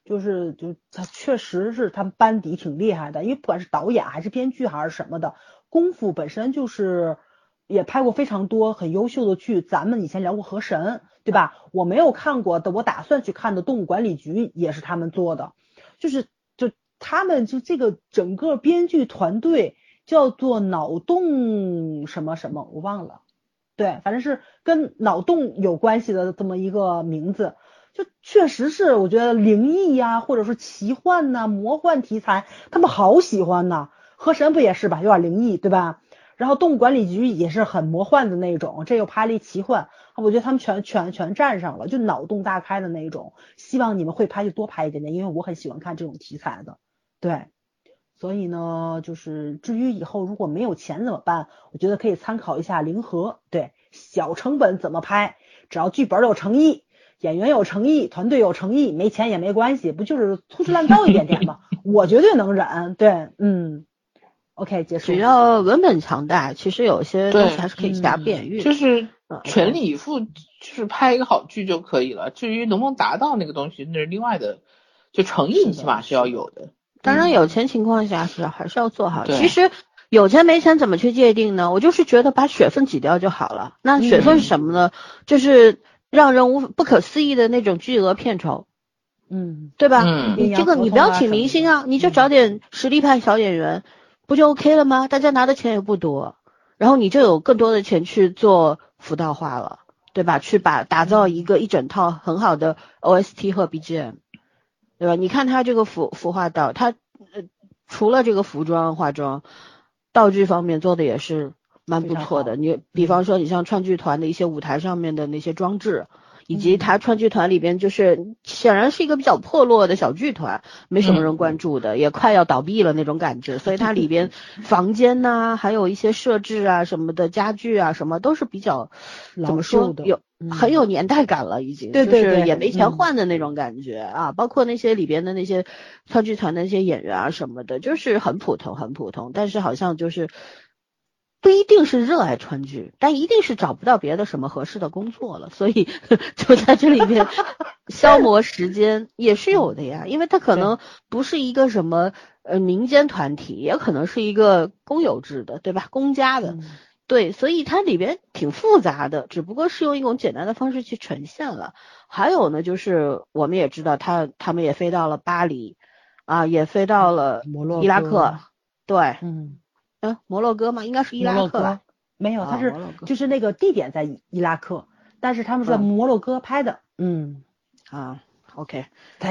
就是就他确实是他们班底挺厉害的，因为不管是导演还是编剧还是什么的，功夫本身就是也拍过非常多很优秀的剧。咱们以前聊过《河神》，对吧？我没有看过的，我打算去看的《动物管理局》也是他们做的，就是就他们就这个整个编剧团队。叫做脑洞什么什么，我忘了。对，反正是跟脑洞有关系的这么一个名字，就确实是我觉得灵异呀，或者说奇幻呐、魔幻题材，他们好喜欢呐。河神不也是吧，有点灵异，对吧？然后动物管理局也是很魔幻的那种，这又拍了一奇幻，我觉得他们全全全占上了，就脑洞大开的那种。希望你们会拍就多拍一点点，因为我很喜欢看这种题材的，对。所以呢，就是至于以后如果没有钱怎么办？我觉得可以参考一下《零和》，对，小成本怎么拍？只要剧本有诚意，演员有诚意，团队有诚意，没钱也没关系，不就是粗制滥造一点点吗？我绝对能忍。对，嗯，OK，结束。只要文本强大，其实有些东西还是可以加变运。就是全力以赴，就是拍一个好剧就可以了。至于能不能达到那个东西，那是另外的。就诚意你，起码是要有的。当然有钱情况下是还是要做好。其实有钱没钱怎么去界定呢？我就是觉得把水分挤掉就好了。那水分是什么呢？就是让人无不可思议的那种巨额片酬。嗯，对吧？你这个你不要请明星啊，你就找点实力派小演员，不就 OK 了吗？大家拿的钱也不多，然后你就有更多的钱去做辅导化了，对吧？去把打造一个一整套很好的 OST 和 BGM。对吧？你看他这个服服化道，他呃除了这个服装化妆，道具方面做的也是蛮不错的。你比方说，你像川剧团的一些舞台上面的那些装置。以及他川剧团里边，就是显然是一个比较破落的小剧团，没什么人关注的，也快要倒闭了那种感觉。所以它里边 房间呐，还有一些设置啊什么的家具啊什么都是比较怎么说有很有年代感了，已经对对对，也没钱换的那种感觉啊。包括那些里边的那些川剧团的那些演员啊什么的，就是很普通很普通，但是好像就是不一定是热爱川剧，但一定是找不到别的什么合适的工作了，所以就在这里边 消磨时间也是有的呀。因为他可能不是一个什么呃民间团体，也可能是一个公有制的，对吧？公家的，对，所以它里边挺复杂的，只不过是用一种简单的方式去呈现了。还有呢，就是我们也知道他他们也飞到了巴黎啊，也飞到了伊拉克，对，嗯。嗯，摩洛哥吗？应该是伊拉克吧？没有，他是就是那个地点在伊拉克，但是他们是在摩洛哥拍的。嗯啊，OK，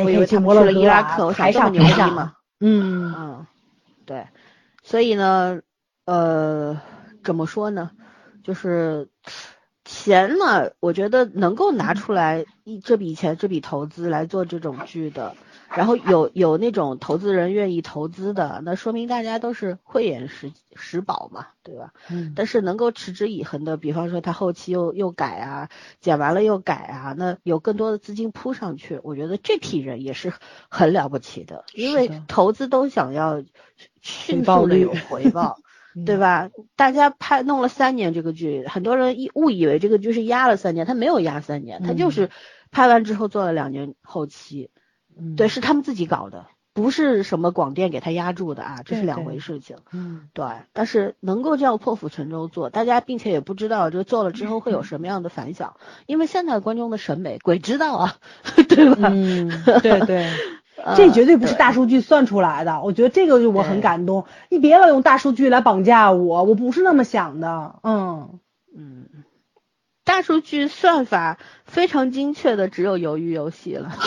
我以为去摩洛哥伊拉克，我想这么牛逼吗？嗯嗯，对，所以呢，呃，怎么说呢？就是钱呢，我觉得能够拿出来一这笔钱、这笔投资来做这种剧的。然后有有那种投资人愿意投资的，那说明大家都是慧眼识识宝嘛，对吧？嗯。但是能够持之以恒的，比方说他后期又又改啊，剪完了又改啊，那有更多的资金扑上去，我觉得这批人也是很了不起的，因为投资都想要迅速的有回报，对吧？大家拍弄了三年这个剧，很多人误以为这个剧是压了三年，他没有压三年，他就是拍完之后做了两年后期。对，是他们自己搞的，不是什么广电给他压住的啊，这是两回事情。嗯，对，但是能够这样破釜沉舟做，大家并且也不知道这做了之后会有什么样的反响，因为现在观众的审美鬼知道啊，对吧？嗯，对对，这绝对不是大数据算出来的，我觉得这个就我很感动。你别老用大数据来绑架我，我不是那么想的。嗯嗯。大数据算法非常精确的，只有鱿鱼游戏了。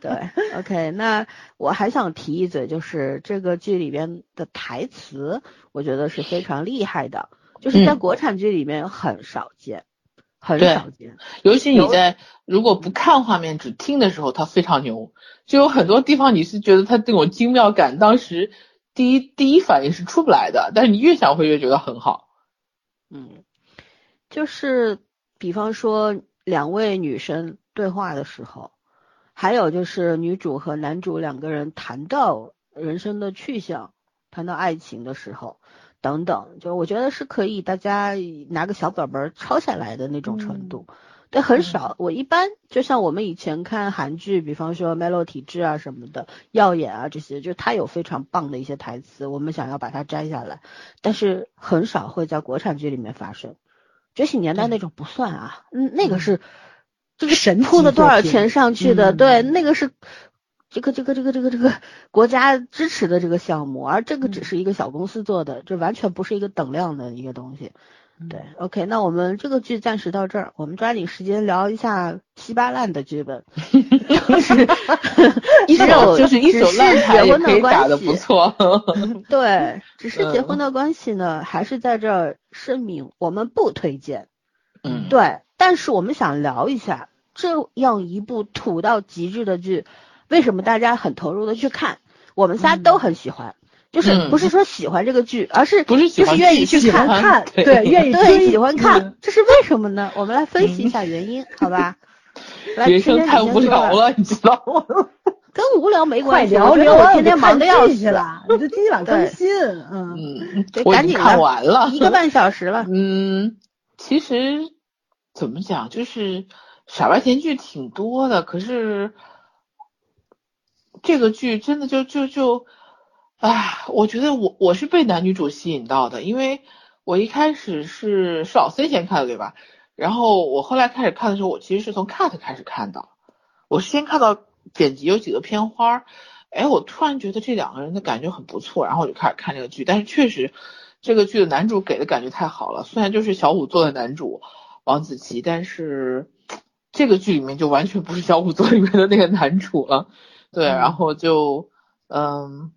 对，OK，那我还想提一嘴，就是这个剧里边的台词，我觉得是非常厉害的，就是在国产剧里面很少见，很少见。尤其你在如果不看画面只听的时候，它非常牛，就有很多地方你是觉得它这种精妙感，当时第一第一反应是出不来的，但是你越想会越觉得很好。嗯，就是比方说两位女生对话的时候，还有就是女主和男主两个人谈到人生的去向，谈到爱情的时候，等等，就我觉得是可以大家拿个小本本抄下来的那种程度。对，很少。我一般就像我们以前看韩剧，比方说《Melo 体质》啊什么的，《耀眼》啊这些，就它有非常棒的一些台词，我们想要把它摘下来，但是很少会在国产剧里面发生。《觉醒年代》那种不算啊，嗯，那个是这个神铺了多少钱上去的？对，那个是这个这个这个这个这个国家支持的这个项目，而这个只是一个小公司做的，这完全不是一个等量的一个东西。对，OK，那我们这个剧暂时到这儿，我们抓紧时间聊一下稀巴烂的剧本，就是一手就是 一手烂牌也可以打的不错。对，只是结婚的关系呢，还是在这儿声明，我们不推荐。嗯，对，但是我们想聊一下这样一部土到极致的剧，为什么大家很投入的去看？我们仨都很喜欢。就是不是说喜欢这个剧，而是不是就是愿意去看 看，对，愿意对喜欢看，这是为什么呢？我们来分析一下原因，好吧？人生太无聊了，你知道吗？跟无聊没关系，聊聊，我天天忙的要死了，你就今晚更新，嗯，得赶紧看完了，一个半小时了。嗯，其实怎么讲，就是傻白甜剧挺多的，可是这个剧真的就就就。哎，我觉得我我是被男女主吸引到的，因为我一开始是是老 C 先看的，对吧？然后我后来开始看的时候，我其实是从 cut 开始看的。我先看到剪辑有几个片花，哎，我突然觉得这两个人的感觉很不错，然后我就开始看这个剧。但是确实，这个剧的男主给的感觉太好了，虽然就是小五做的男主王子奇，但是这个剧里面就完全不是小五做里面的那个男主了。对，然后就嗯。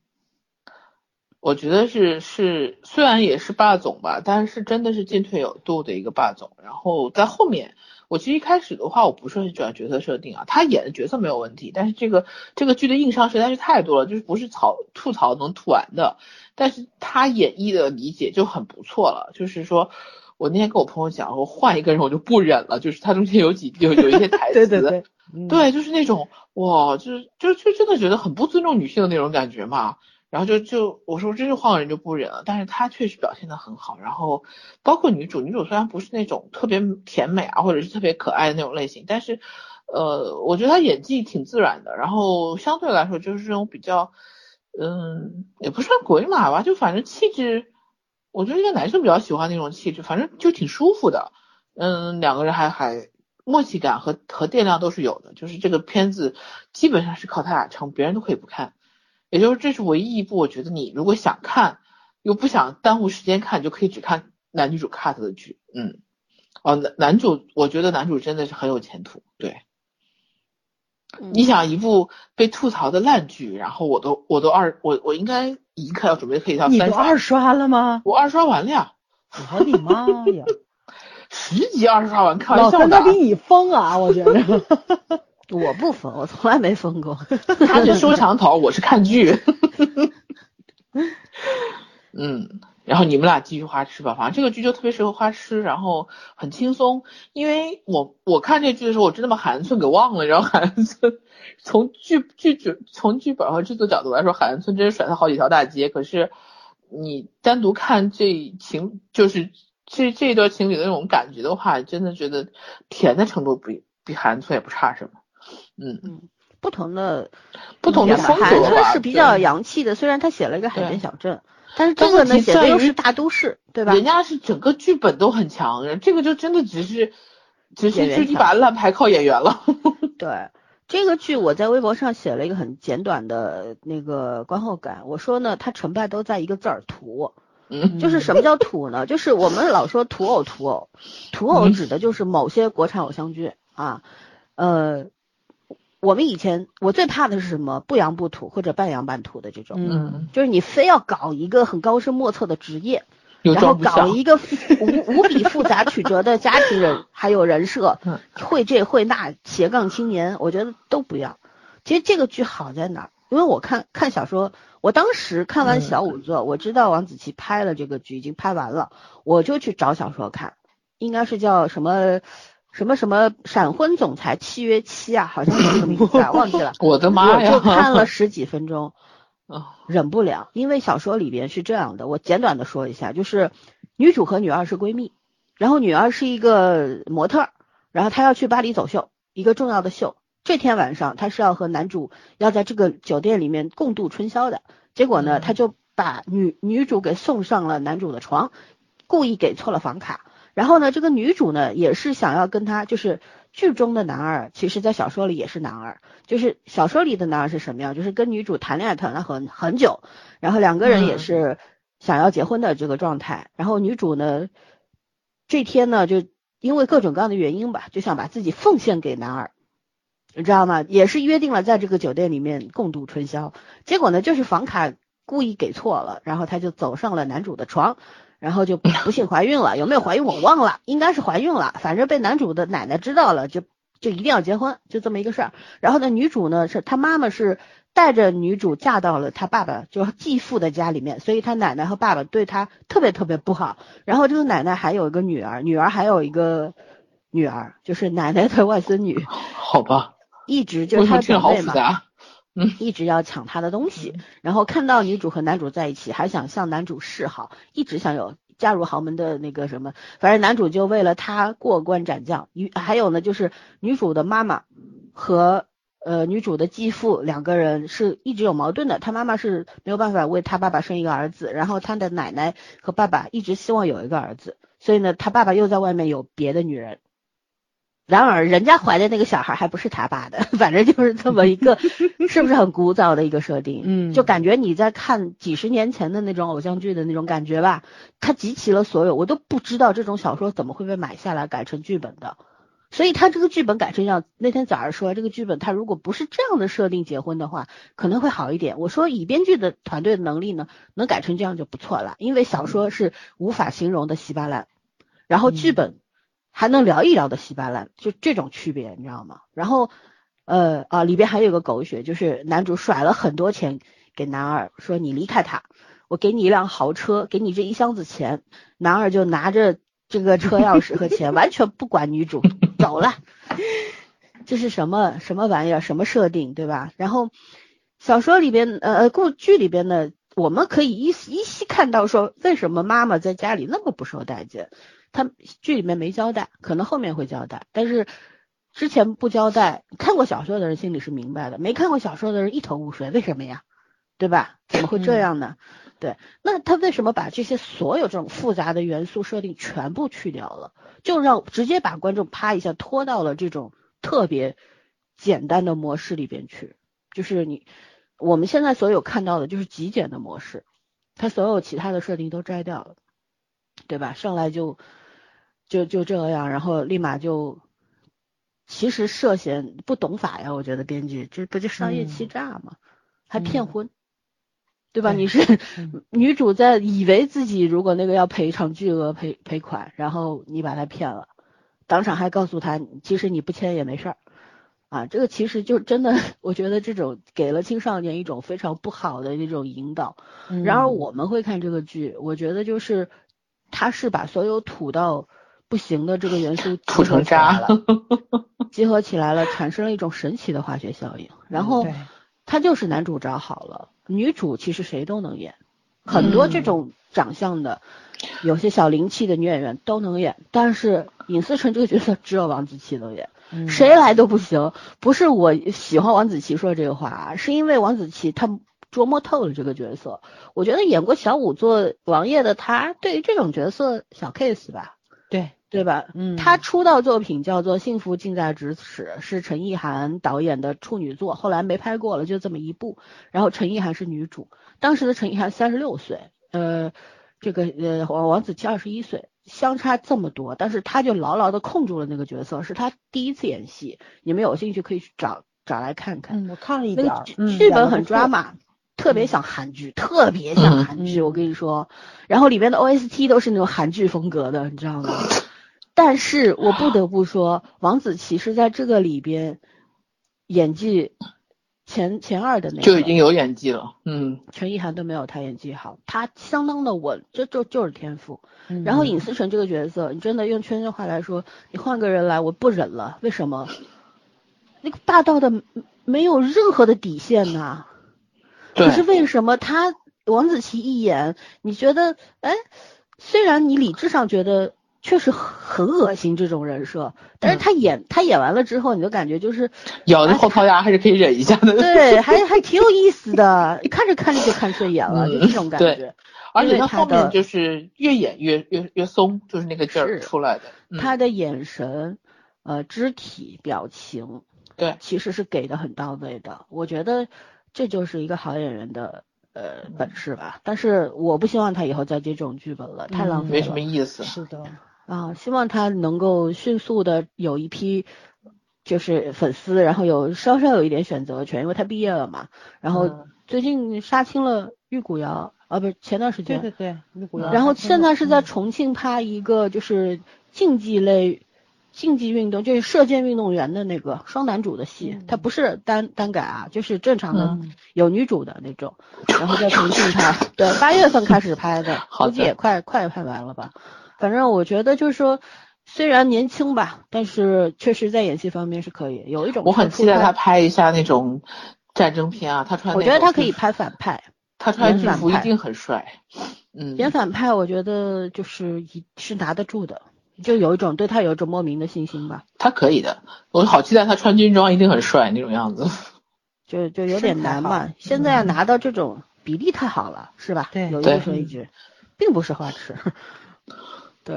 我觉得是是，虽然也是霸总吧，但是真的是进退有度的一个霸总。然后在后面，我其实一开始的话，我不是很喜欢角色设定啊，他演的角色没有问题，但是这个这个剧的硬伤实在是太多了，就是不是槽吐槽能吐完的。但是他演绎的理解就很不错了，就是说我那天跟我朋友讲，我换一个人我就不忍了，就是他中间有几有有一些台 词，对对对，对，就是那种哇，就是就就真的觉得很不尊重女性的那种感觉嘛。然后就就我说真是换个人就不忍了，但是他确实表现的很好，然后包括女主，女主虽然不是那种特别甜美啊，或者是特别可爱的那种类型，但是呃，我觉得她演技挺自然的，然后相对来说就是这种比较，嗯，也不算鬼马吧，就反正气质，我觉得应该男生比较喜欢那种气质，反正就挺舒服的，嗯，两个人还还默契感和和电量都是有的，就是这个片子基本上是靠他俩撑，别人都可以不看。也就是这是唯一一部，我觉得你如果想看，又不想耽误时间看，就可以只看男女主 cut 的剧。嗯，哦，男男主，我觉得男主真的是很有前途。对，你想一部被吐槽的烂剧，然后我都我都二我我应该一看要准备可以到你都二刷了吗？我二刷完了呀！我的妈呀！十集二刷完，开玩笑的。老三他比你疯啊，我觉得。我不疯，我从来没疯过。他是收墙头，我是看剧。嗯，然后你们俩继续花痴吧，反正这个剧就特别适合花痴，然后很轻松。因为我我看这剧的时候，我真的把海岸村给忘了。然后海岸村从剧剧剧从剧本和制作角度来说，海岸村真是甩他好几条大街。可是你单独看这情，就是这这一段情侣的那种感觉的话，真的觉得甜的程度比比海岸村也不差什么。嗯嗯，不同的不同的风格是比较洋气的。虽然他写了一个海边小镇，但是这个呢写的又是大都市，对吧？人家是整个剧本都很强，这个就真的只是只是就一把烂牌靠演员了。对这个剧，我在微博上写了一个很简短的那个观后感。我说呢，它成败都在一个字儿土。嗯，就是什么叫土呢？就是我们老说土偶，土偶，土偶指的就是某些国产偶像剧啊，呃。我们以前我最怕的是什么？不洋不土或者半洋半土的这种，嗯，就是你非要搞一个很高深莫测的职业，然后搞一个无无比复杂曲折的家庭人还有人设，会这会那斜杠青年，我觉得都不要。其实这个剧好在哪？因为我看看小说，我当时看完小五座，我知道王子奇拍了这个剧，已经拍完了，我就去找小说看，应该是叫什么？什么什么闪婚总裁契约期啊，好像是这个名字，啊，忘记了。我的妈呀！就看了十几分钟，忍不了，因为小说里边是这样的，我简短的说一下，就是女主和女二是闺蜜，然后女二是一个模特，然后她要去巴黎走秀，一个重要的秀。这天晚上她是要和男主要在这个酒店里面共度春宵的，结果呢，她就把女女主给送上了男主的床，故意给错了房卡。然后呢，这个女主呢也是想要跟他，就是剧中的男二，其实在小说里也是男二，就是小说里的男二是什么样？就是跟女主谈恋爱谈了很很久，然后两个人也是想要结婚的这个状态。然后女主呢，这天呢就因为各种各样的原因吧，就想把自己奉献给男二，你知道吗？也是约定了在这个酒店里面共度春宵。结果呢，就是房卡故意给错了，然后他就走上了男主的床。然后就不幸怀孕了，有没有怀孕我忘了，应该是怀孕了，反正被男主的奶奶知道了，就就一定要结婚，就这么一个事儿。然后呢，女主呢是她妈妈是带着女主嫁到了她爸爸就继父的家里面，所以她奶奶和爸爸对她特别特别不好。然后这个奶奶还有一个女儿，女儿还有一个女儿，就是奶奶的外孙女。好吧，一直就是她长辈嘛。嗯，一直要抢他的东西，然后看到女主和男主在一起，还想向男主示好，一直想有嫁入豪门的那个什么，反正男主就为了她过关斩将。女还有呢，就是女主的妈妈和呃女主的继父两个人是一直有矛盾的，她妈妈是没有办法为她爸爸生一个儿子，然后她的奶奶和爸爸一直希望有一个儿子，所以呢，他爸爸又在外面有别的女人。然而，人家怀的那个小孩还不是他爸的，反正就是这么一个，是不是很古早的一个设定？嗯，就感觉你在看几十年前的那种偶像剧的那种感觉吧。他集齐了所有，我都不知道这种小说怎么会被买下来改成剧本的。所以他这个剧本改成这样，那天早上说这个剧本，他如果不是这样的设定结婚的话，可能会好一点。我说以编剧的团队的能力呢，能改成这样就不错了，因为小说是无法形容的稀巴烂，然后剧本。还能聊一聊的稀巴烂，就这种区别，你知道吗？然后，呃啊，里边还有个狗血，就是男主甩了很多钱给男二，说你离开他，我给你一辆豪车，给你这一箱子钱。男二就拿着这个车钥匙和钱，完全不管女主，走了。这是什么什么玩意儿？什么设定，对吧？然后小说里边，呃，故剧里边呢，我们可以依依稀看到说，为什么妈妈在家里那么不受待见？他剧里面没交代，可能后面会交代，但是之前不交代。看过小说的人心里是明白的，没看过小说的人一头雾水，为什么呀？对吧？怎么会这样呢？对，那他为什么把这些所有这种复杂的元素设定全部去掉了，就让直接把观众啪一下拖到了这种特别简单的模式里边去？就是你我们现在所有看到的就是极简的模式，他所有其他的设定都摘掉了，对吧？上来就就就这样，然后立马就其实涉嫌不懂法呀，我觉得编剧这不就商业欺诈吗？还骗婚。对吧？你是 女主在以为自己如果那个要赔偿巨额赔赔款，然后你把他骗了，当场还告诉他，其实你不签也没事儿啊。这个其实就真的，我觉得这种给了青少年一种非常不好的一种引导。然而我们会看这个剧，我觉得就是他是把所有土到不行的这个元素 土成渣了，结合起来了，产生了一种神奇的化学效应。然后他就是男主找好了。女主其实谁都能演，很多这种长相的，有些小灵气的女演员都能演，但是尹思成这个角色只有王子奇能演，谁来都不行。不是我喜欢王子奇说这个话，是因为王子奇他琢磨透了这个角色。我觉得演过小五做王爷的他，对于这种角色小 case 吧。对。吧？嗯，他出道作品叫做《幸福近在咫尺》，是陈意涵导演的处女作，后来没拍过了，就这么一部。然后陈意涵是女主，当时的陈意涵三十六岁，呃，这个呃王王子奇二十一岁，相差这么多，但是他就牢牢的控住了那个角色，是他第一次演戏。你们有兴趣可以去找找来看看。嗯，我看了一点，剧本很抓马，特别像韩剧，特别像韩剧，我跟你说。然后里边的 OST 都是那种韩剧风格的，你知道吗？但是我不得不说，王子奇是在这个里边演技前前二的那个，就已经有演技了。嗯，陈意涵都没有他演技好，他相当的稳，这就就是天赋。然后尹思成这个角色，你真的用圈圈话来说，你换个人来，我不忍了。为什么？那个霸道的没有任何的底线呐。可是为什么他王子奇一演，你觉得，哎，虽然你理智上觉得。确实很恶心这种人设，但是他演他演完了之后，你就感觉就是咬着后槽牙还是可以忍一下的。对，还还挺有意思的，看着看着就看顺眼了，就这种感觉。而且他后面就是越演越越越松，就是那个劲儿出来的。他的眼神、呃，肢体表情，对，其实是给的很到位的。我觉得这就是一个好演员的。呃，本事吧，但是我不希望他以后再接这种剧本了，太浪费了。没什么意思。是的，啊，希望他能够迅速的有一批就是粉丝，然后有稍稍有一点选择权，因为他毕业了嘛。然后最近杀青了玉骨遥，啊，不是前段时间。对对对，玉骨遥。然后现在是在重庆拍一个就是竞技类。竞技运动就是射箭运动员的那个双男主的戏，它不是单单改啊，就是正常的有女主的那种，然后在重庆拍，对，八月份开始拍的，估计也快快拍完了吧。反正我觉得就是说，虽然年轻吧，但是确实在演戏方面是可以，有一种。我很期待他拍一下那种战争片啊，他穿。我觉得他可以拍反派。他穿制服一定很帅。嗯。演反派，我觉得就是一是拿得住的。就有一种对他有一种莫名的信心吧。他可以的，我好期待他穿军装一定很帅那种样子。就就有点难嘛，现在要拿到这种比例太好了，是吧？对，有一句说一句，并不是花痴。对，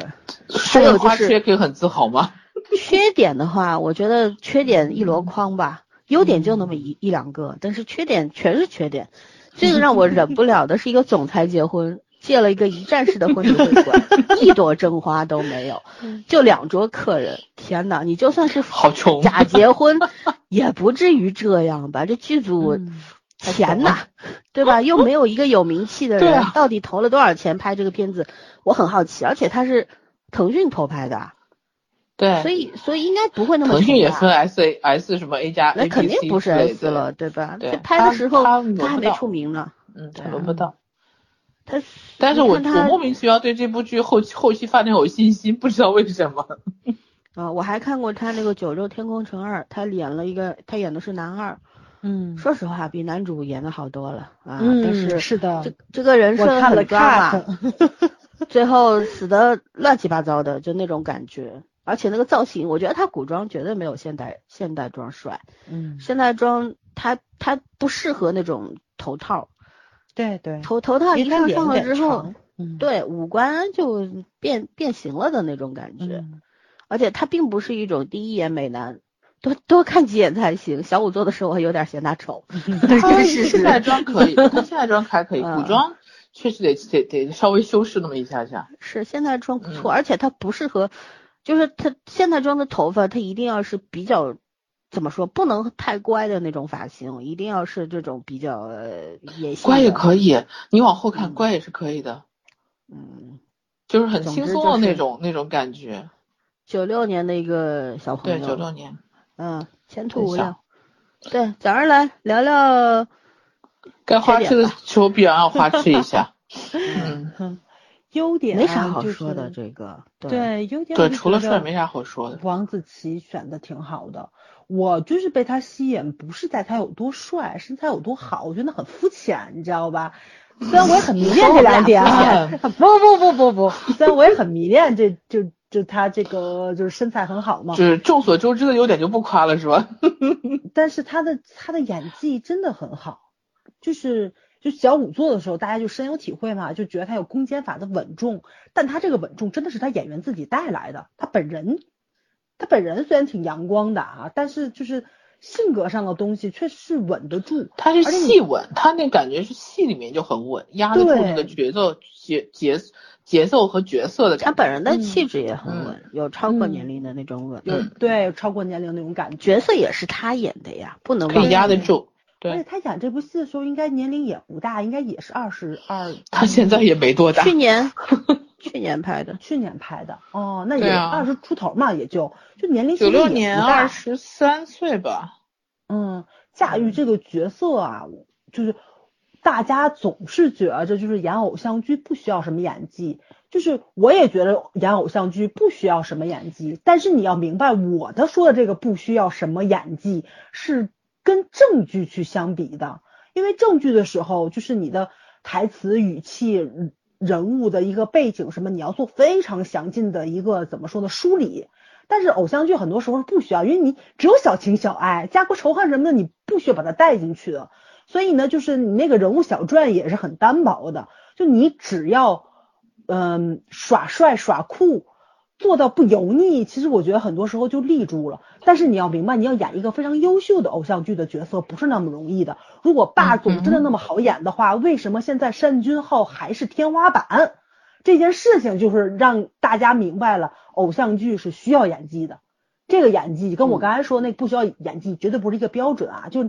还有就是缺可以很自豪吗？缺点的话，我觉得缺点一箩筐吧，优点就那么一一两个，但是缺点全是缺点。这个让我忍不了的是一个总裁结婚。借了一个一站式的婚礼会馆，一朵真花都没有，就两桌客人。天哪，你就算是好穷假结婚，也不至于这样吧？这剧组钱呐，对吧？又没有一个有名气的人，到底投了多少钱拍这个片子？我很好奇。而且他是腾讯投拍的，对，所以所以应该不会那么。腾讯也分 S A S 什么 A 加，那肯定不是 S 了，对吧？对拍的时候他还没出名呢，嗯，轮不到。他，但是我我莫名其妙对这部剧后期后期发展有信心，不知道为什么。啊，我还看过他那个《九州天空城二》，他演了一个，他演的是男二，嗯说实话比男主演的好多了啊。嗯但是是的这这个人设很抓马，最后死的乱七八糟的，就那种感觉。而且那个造型，我觉得他古装绝对没有现代现代装帅。嗯，现代装他他不适合那种头套，对对，头头套一因为他上上了之后，，嗯，对五官就变变形了的那种感觉。嗯而且他并不是一种第一眼美男，多多看几眼才行。小五做的时候，我还有点嫌他丑，他真是现代装可以，他 现代装还可以，嗯古装确实得得得稍微修饰那么一下下。是现在装不错，嗯而且他不适合，就是他现在装的头发，他一定要是比较怎么说，不能太乖的那种发型，一定要是这种比较呃野性。乖也可以，你往后看嗯乖也是可以的，嗯，就是很轻松的那种那种感觉。九六年的一个小朋友对，友，九六年，嗯，前途无量。对，早上来聊聊，该花痴的缺点吧时候必然要花痴一下。嗯，哼，优点没啥好说的是这个，对，对优点对，除了帅没啥好说的。王子奇选的挺好的，我就是被他吸引，不是在他有多帅，身材有多好，我觉得很肤浅，你知道吧？虽然我也很迷恋这两点啊，不不不不不，虽然我也很迷恋这就就他这个就是身材很好嘛，就是众所周知的优点就不夸了，是吧？但是他的他的演技真的很好，就是就小五做的时候，大家就深有体会嘛，就觉得他有攻坚法的稳重，但他这个稳重真的是他演员自己带来的，他本人他本人虽然挺阳光的啊，但是就是性格上的东西确实是稳得住，他是戏稳，他那感觉是戏里面就很稳，压得住那个节奏节节节奏和角色的感觉。他本人的嗯气质也很嗯稳，有超过嗯年龄的那种稳。有嗯对超过年龄那种感觉。角色也是他演的呀，不能可以压得住。而且对，他演这部戏的时候，应该年龄也不大，应该也是二十二。他现在也没多大去。年去年拍的，去年拍的。哦，那也二十出头嘛，也就就年龄其九六年二十三岁吧。嗯，驾驭这个角色啊，就是大家总是觉着就是演偶像剧不需要什么演技，就是我也觉得演偶像剧不需要什么演技，但是你要明白我的说的这个不需要什么演技是跟正剧去相比的，因为正剧的时候就是你的台词、语气、人物的一个背景什么，你要做非常详尽的一个怎么说呢梳理。但是偶像剧很多时候不需要，因为你只有小情小爱，家国仇恨什么的，你不需要把它带进去的。所以呢，就是你那个人物小传也是很单薄的，就你只要嗯耍帅耍酷，做到不油腻，其实我觉得很多时候就立住了。但是你要明白，你要演一个非常优秀的偶像剧的角色不是那么容易的。如果霸总真的那么好演的话，为什么现在单君浩还是天花板？这件事情就是让大家明白了，偶像剧是需要演技的。这个演技跟我刚才说那不需要演技绝对不是一个标准啊，就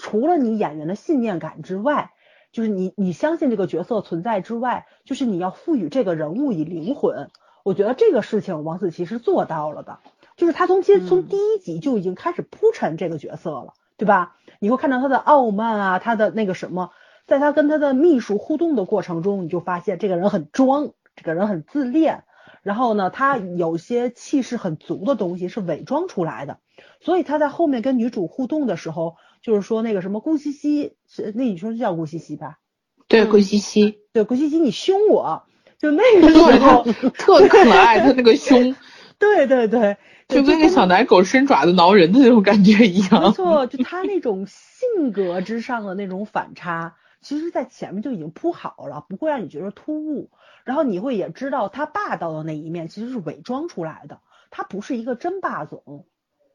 除了你演员的信念感之外，就是你你相信这个角色存在之外，就是你要赋予这个人物以灵魂。我觉得这个事情王子奇是做到了的，就是他从其实从第一集就已经开始铺陈这个角色了，对吧？你会看到他的傲慢啊，他的那个什么，在他跟他的秘书互动的过程中，你就发现这个人很装，这个人很自恋。然后呢，他有些气势很足的东西是伪装出来的，所以他在后面跟女主互动的时候，就是说那个什么顾西西是那女生是叫顾西西吧？对，嗯顾西西，对，顾西西你凶我，就那个时对候，特可爱，他那个胸 对对对，就跟那小奶狗伸爪子挠人的那种感觉一样没样。错，就他那种性格之上的那种反差，其实在前面就已经铺好了，不会让你觉得突兀。然后你会也知道他霸道的那一面其实是伪装出来的，他不是一个真霸总，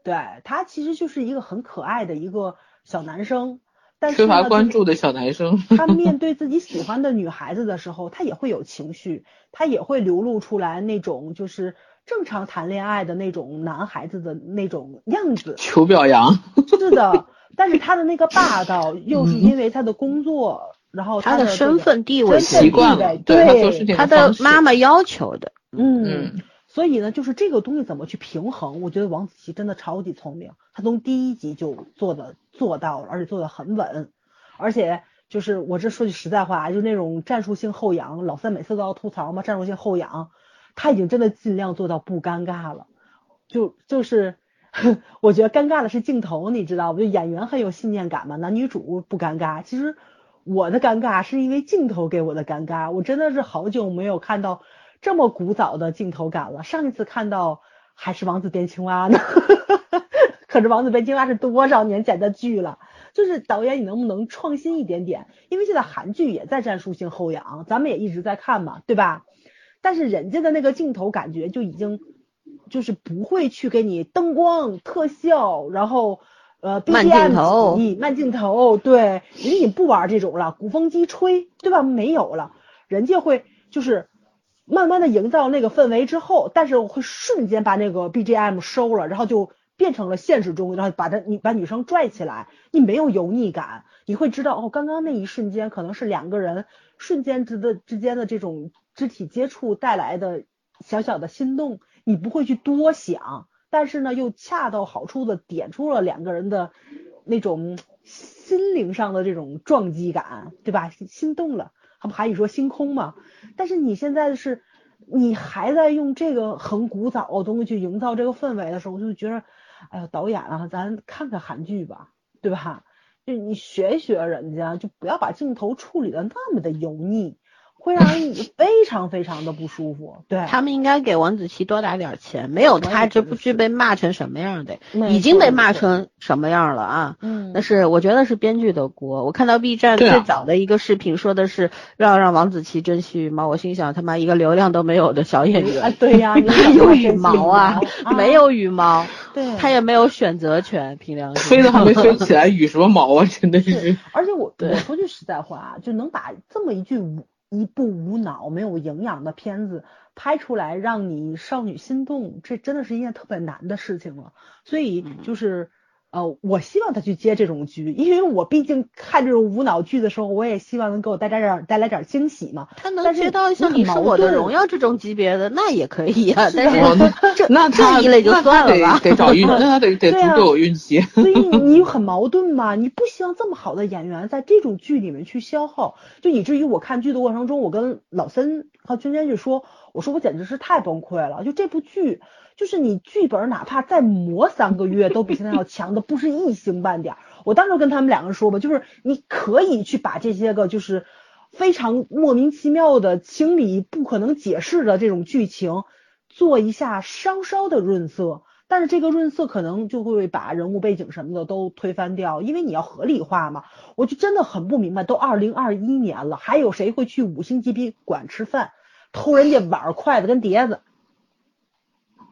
对他其实就是一个很可爱的一个小男生。但是缺乏关注的小男生。他面对自己喜欢的女孩子的时候，他也会有情绪，他也会流露出来那种就是正常谈恋爱的那种男孩子的那种样子。求表扬，是的，但是他的那个霸道，又是因为他的工作，然后他的身份地位习惯了对他的妈妈要求的，嗯嗯，所以呢，就是这个东西怎么去平衡，我觉得王子奇真的超级聪明，他从第一集就做的做到了，而且做的很稳，而且就是我这说句实在话，就那种战术性后仰，老三每次都要吐槽嘛，战术性后仰，他已经真的尽量做到不尴尬了，就就是 我觉得尴尬的是镜头，你知道不？就演员很有信念感嘛，男女主不尴尬。其实我的尴尬是因为镜头给我的尴尬，我真的是好久没有看到这么古早的镜头感了。上一次看到还是王子变青蛙呢，可是王子变青蛙是多少年前的剧了？就是导演，你能不能创新一点点？因为现在韩剧也在战术性后仰，咱们也一直在看嘛，对吧？但是人家的那个镜头感觉就已经，就是不会去给你灯光特效，然后呃 BGM 慢镜头慢镜头，对，人家不玩这种了，鼓风机吹，对吧？没有了，人家会就是慢慢的营造那个氛围之后，但是我会瞬间把那个 BGM 收了，然后就变成了现实中，然后把他你把女生拽起来，你没有油腻感，你会知道哦，刚刚那一瞬间可能是两个人瞬间之的之间的这种肢体接触带来的小小的心动，你不会去多想，但是呢又恰到好处的点出了两个人的那种心灵上的这种撞击感，对吧？心动了，他不韩语说星空嘛？但是你现在是。你还在用这个很古早的东西去营造这个氛围的时候，我就觉得，哎呀，导演啊，咱看看韩剧吧，对吧？就你学一学人家，就不要把镜头处理的那么的油腻，会让人非常非常的不舒服。对，他们应该给王子奇多打点钱，没有他这部剧被骂成什么样的，已经被骂成什么样了啊？嗯那是我觉得是编剧的锅。我看到 B 站最早的一个视频说的是要让王子奇争取羽毛，我心想他妈一个流量都没有的小演啊，员，对呀，你哪有羽毛啊？没，有羽毛，对，他也没有选择权，凭良心。飞都还没飞 起来，羽什么毛啊！真的是是，而且我我说句实在话啊，就能把这么一句无一部无脑、没有营养的片子拍出来，让你少女心动，这真的是一件特别难的事情了。所以嗯就是。呃，我希望他去接这种剧，因为我毕竟看这种无脑剧的时候，我也希望能给我带来点带来点惊喜嘛。他能但是接到像你是我的盾荣耀这种级别的，那也可以啊。但是 这那他这一类就那他算了吧。得得找运，那他得得对啊足够有运气。所以你很矛盾嘛，你不希望这么好的演员在这种剧里面去消耗，就以至于我看剧的过程中，我跟老森和君娟就说，我说我简直是太崩溃了，就这部剧，就是你剧本哪怕再磨三个月，都比现在要强的不是一星半点。我当时跟他们两个说吧，就是你可以去把这些个就是非常莫名其妙的情理不可能解释的这种剧情做一下稍稍的润色。但是这个润色可能就会把人物背景什么的都推翻掉，因为你要合理化嘛。我就真的很不明白，都二零二一年了，还有谁会去五星级宾馆吃饭，偷人家碗、筷子跟碟子？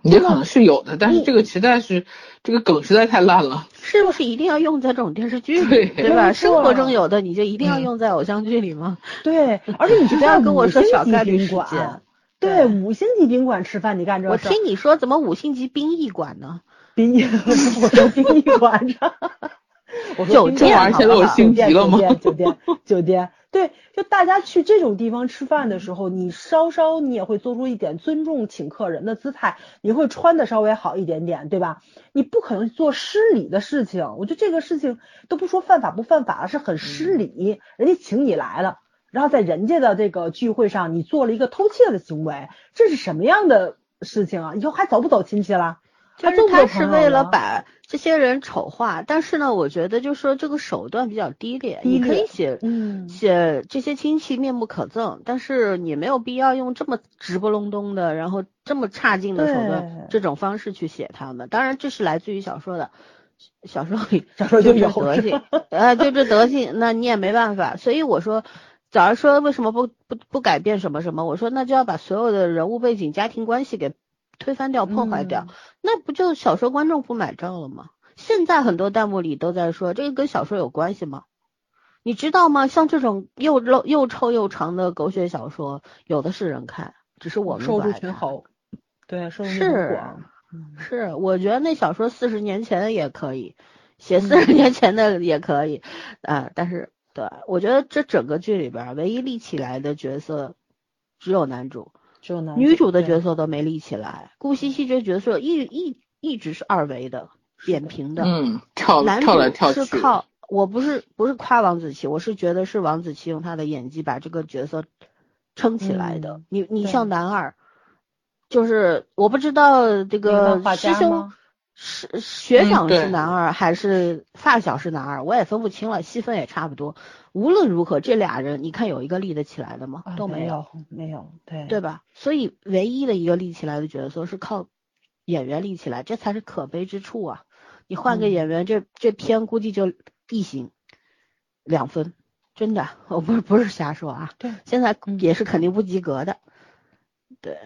也可能是有的，但是这个实在是这个梗实在太烂了。是不是一定要用在这种电视剧里，对。对吧？生活中有的你就一定要嗯用在偶像剧里吗？对，而且你是不要跟我说小概率宾事件。馆，对，五星级宾馆吃饭，你干这我事儿？听你说怎么五星级殡仪馆呢？殡仪，我说殡仪馆上，我说酒店这玩意儿现在有星级了吗？酒店酒店酒店，对，就大家去这种地方吃饭的时候，你稍稍你也会做出一点尊重请客人的姿态，你会穿的稍微好一点点，对吧？你不可能做失礼的事情，我觉得这个事情都不说犯法不犯法，是很失礼。人家请你来了，然后在人家的这个聚会上，你做了一个偷窃的行为，这是什么样的事情啊？以后还走不走亲戚了？就是还做不做他是为了了把这些人丑化，但是呢，我觉得就是说这个手段比较低劣，低你可以写嗯写这些亲戚面目可憎，但是你没有必要用这么直不隆咚的，然后这么差劲的手段这种方式去写他们。当然，这是来自于小说的，小说里小说就这有德性，呃，就这德性，那你也没办法。所以我说，早上说为什么不不不改变什么什么，我说那就要把所有的人物背景、家庭关系给推翻掉、破坏掉。嗯那不就小说观众不买账了吗？现在很多弹幕里都在说这个跟小说有关系吗？你知道吗？像这种又漏又臭又长的狗血小说，有的是人看，只是我们受众。群好，对，受众广。嗯是，我觉得那小说四十年前的也可以，写嗯四十年前的也可以，啊、但是对我觉得这整个剧里边儿唯一立起来的角色只有男主，只有男女主的角色都没立起来。顾西西这角色一一一直是二维的、扁平的，嗯，跳男跳来主跳去。是靠我不是不是夸王子奇，我是觉得是王子奇用他的演技把这个角色撑起来的。嗯你你像男二，就是我不知道这个师兄是学长是男二还是发小是男二，我也分不清了，戏份也差不多。无论如何，这俩人你看有一个立得起来的吗？啊都有，没有没有，对对吧？所以唯一的一个立起来的角色是靠演员立起来，这才是可悲之处啊！你换个嗯演员，这这片估计就地形两分，真的，我不是不是瞎说啊，对，现在嗯也是肯定不及格的。对，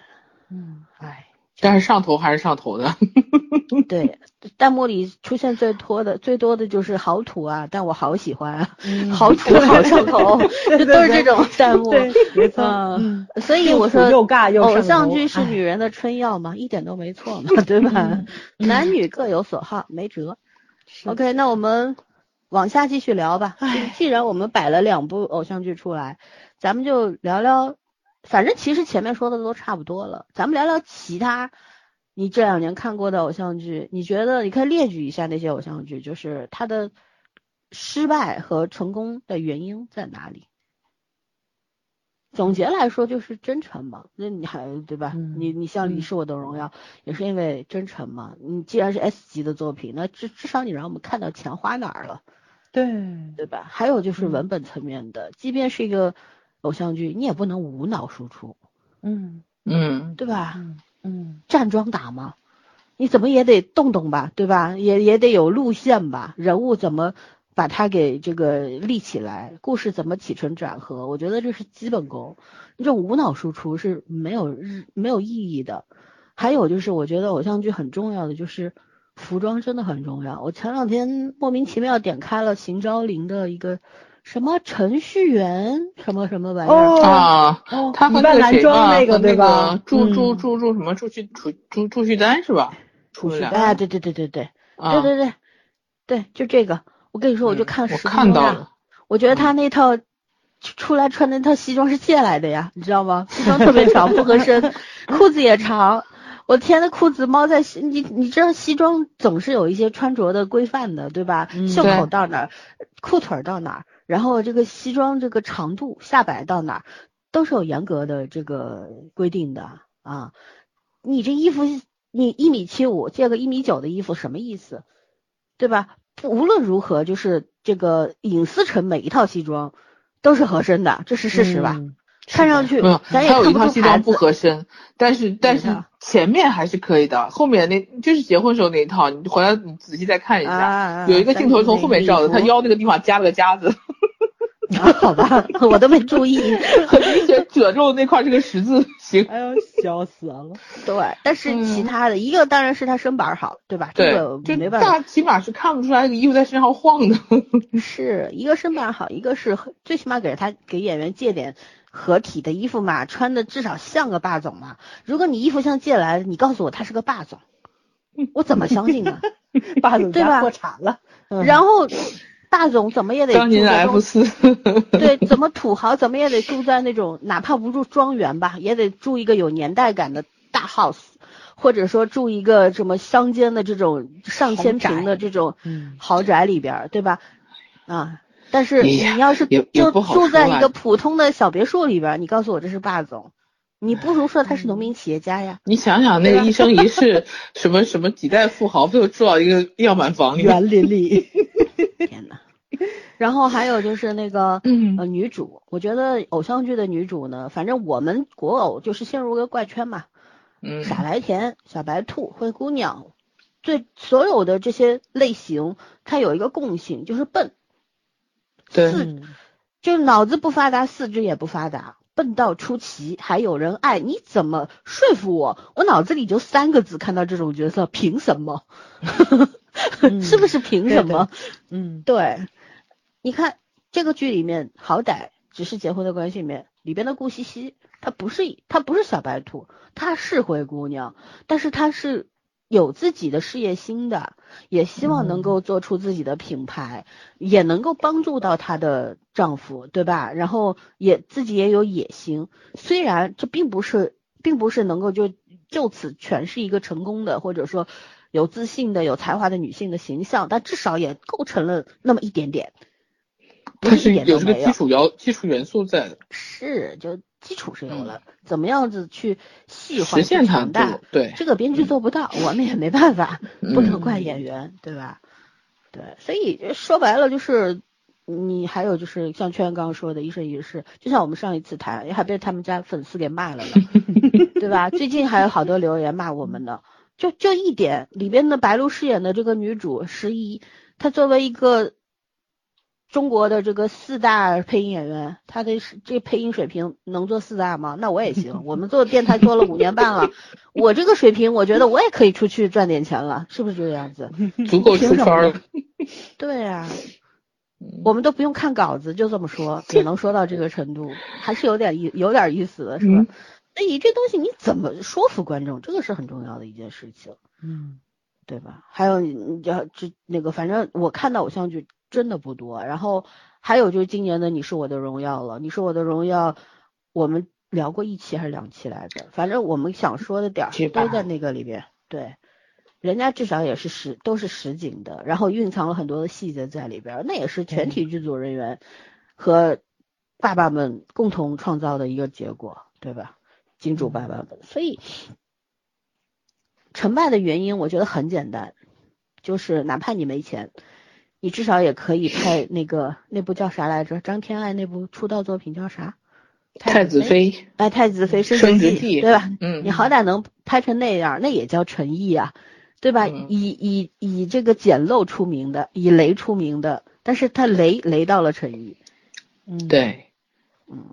嗯哎，但是上头还是上头的。对，弹幕里出现最多的最多的就是好土啊，但我好喜欢啊，嗯好土好上头，对对就都是这种弹幕。没错，嗯嗯，所以我说，又尬又偶上头像剧是哎女人的春药嘛，一点都没错嘛，对吧？嗯男女各有所好，没辙。OK，那我们往下继续聊吧。既然我们摆了两部偶像剧出来，咱们就聊聊，反正其实前面说的都差不多了，咱们聊聊其他你这两年看过的偶像剧，你觉得你可以列举一下那些偶像剧，就是它的失败和成功的原因在哪里？总结来说就是真诚嘛，那你还对吧？嗯你你像《你嗯是我的荣耀》也是因为真诚嘛。你既然是 S 级的作品，那至至少你让我们看到钱花哪儿了，对，对吧？还有就是嗯文本层面的，即便是一个偶像剧，你也不能无脑输出，嗯嗯，对吧？嗯嗯站桩打嘛，你怎么也得动动吧，对吧？也也得有路线吧，人物怎么把它给这个立起来，故事怎么起承转合，我觉得这是基本功。你这种无脑输出是没有日没有意义的。还有就是，我觉得偶像剧很重要的就是服装真的很重要。我前两天莫名其妙点开了邢昭林的一个什么程序员什么什么玩意儿。哦啊，哦，他和女扮男那个谁嘛，装那个和那对吧个？祝祝嗯祝祝什么祝旭祝祝祝旭丹是吧？出了两个哎，对对对对对。啊，对对对，对，就这个。我跟你说，我就嗯我看了十分钟呀看到了，我觉得他那套出来穿那套西装是借来的呀，你知道吗？西装特别长，不合身，裤子也长。我天，那裤子猫在西，你你知道西装总是有一些穿着的规范的，对吧？嗯袖口到哪儿，裤腿儿到哪儿，然后这个西装这个长度下摆到哪儿，都是有严格的这个规定的啊。你这衣服，你一米七五借个一米九的衣服什么意思？对吧？无论如何，就是这个隐私成每一套西装都是合身的，这是事实吧？嗯看上去没有，咱也还有一看不出套西装不。合身，但是但是前面还是可以的，后面那就是结婚时候那一套，你回来你仔细再看一下，啊，有一个镜头从后面照的，他腰那个地方加了个夹子，啊，好吧，我都没注意。很明显褶皱那块是个十字形。哎呦，笑死了。对，但是其他的、一个当然是他身板好，对吧？这对个，就没办法，大起码是看不出来你衣服在身上晃的。是一个身板好，一个是最起码给他给演员借点合体的衣服嘛，穿的至少像个霸总嘛。如果你衣服像借来的，你告诉我他是个霸总，我怎么相信呢？霸总对吧家破产了。嗯然后霸总怎么也得当年的住在 F 东四，对，怎么土豪怎么也得住在那种哪怕不住庄园吧，也得住一个有年代感的大 house，或者说住一个什么乡间的这种上千平的这种嗯豪宅里边儿，对吧？啊，但是你要是就住在一个普通的小别墅里边儿，你告诉我这是霸总，你不如说他是农民企业家呀。你想想那个一生一世 什么什么几代富豪，最后住到一个样板房里。园林里，然后还有就是那个嗯。呃女主，我觉得偶像剧的女主呢，反正我们国偶就是陷入个怪圈嘛，嗯，傻白甜、小白兔、灰姑娘，最所有的这些类型，它有一个共性，就是笨，对四。嗯就是脑子不发达，四肢也不发达，笨到出奇，还有人爱，你怎么说服我？我脑子里就三个字，看到这种角色，凭什么？嗯。是不是凭什么？嗯。对，你看这个剧里面，好歹只是结婚的关系里面，里边的顾西西，她不是她不是小白兔，她是灰姑娘，但是她是有自己的事业心的，也希望能够做出自己的品牌，也能够帮助到她的丈夫，对吧？然后也自己也有野心，虽然这并不是并不是能够就就此诠释一个成功的，或者说有自信的、有才华的女性的形象，但至少也构成了那么一点点，不它是有有这个基。础要基础元素在的。是，就基础是有了，怎么样子去细化实现它强大，对这个编剧做不到，我们也没办法，不能怪嗯演员，对吧？对，所以说白了就是。你还有就是像圈刚刚说的一生一世，就像我们上一次谈，还被他们家粉丝给骂了呢，对吧？最近还有好多留言骂我们呢，就就一点里边的白鹿饰演的这个女主十一，她作为一个中国的这个四大配音演员，他的是这配音水平能做四大吗？那我也行，我们做电台做了五年半了，我这个水平，我觉得我也可以出去赚点钱了，是不是这个样子？足够出圈了。对啊，嗯我们都不用看稿子，就这么说 也能说到这个程度，还是有点意有点意思的，是吧？嗯所以这东西你怎么说服观众，这个是很重要的一件事情。嗯对吧？还有你要这那个，反正我看到偶像剧真的不多。然后还有就是今年的《你是我的荣耀》了，《你是我的荣耀》，我们聊过一期还是两期来着？反正我们想说的点儿都在那个里边。对，人家至少也是实都是实景的，然后蕴藏了很多的细节在里边儿，那也是全体剧组人员和爸爸们共同创造的一个结果，对吧？金主爸爸们，所以成败的原因，我觉得很简单，就是哪怕你没钱，你至少也可以拍那个那部叫啥来着？张天爱那部出道作品叫啥？太子妃。哎，太子妃升升职职记，记对吧？嗯，你好歹能拍成那样，那也叫诚意啊，对吧？嗯以以以这个简陋出名的，以雷出名的，但是他雷雷到了诚意，嗯，对，嗯，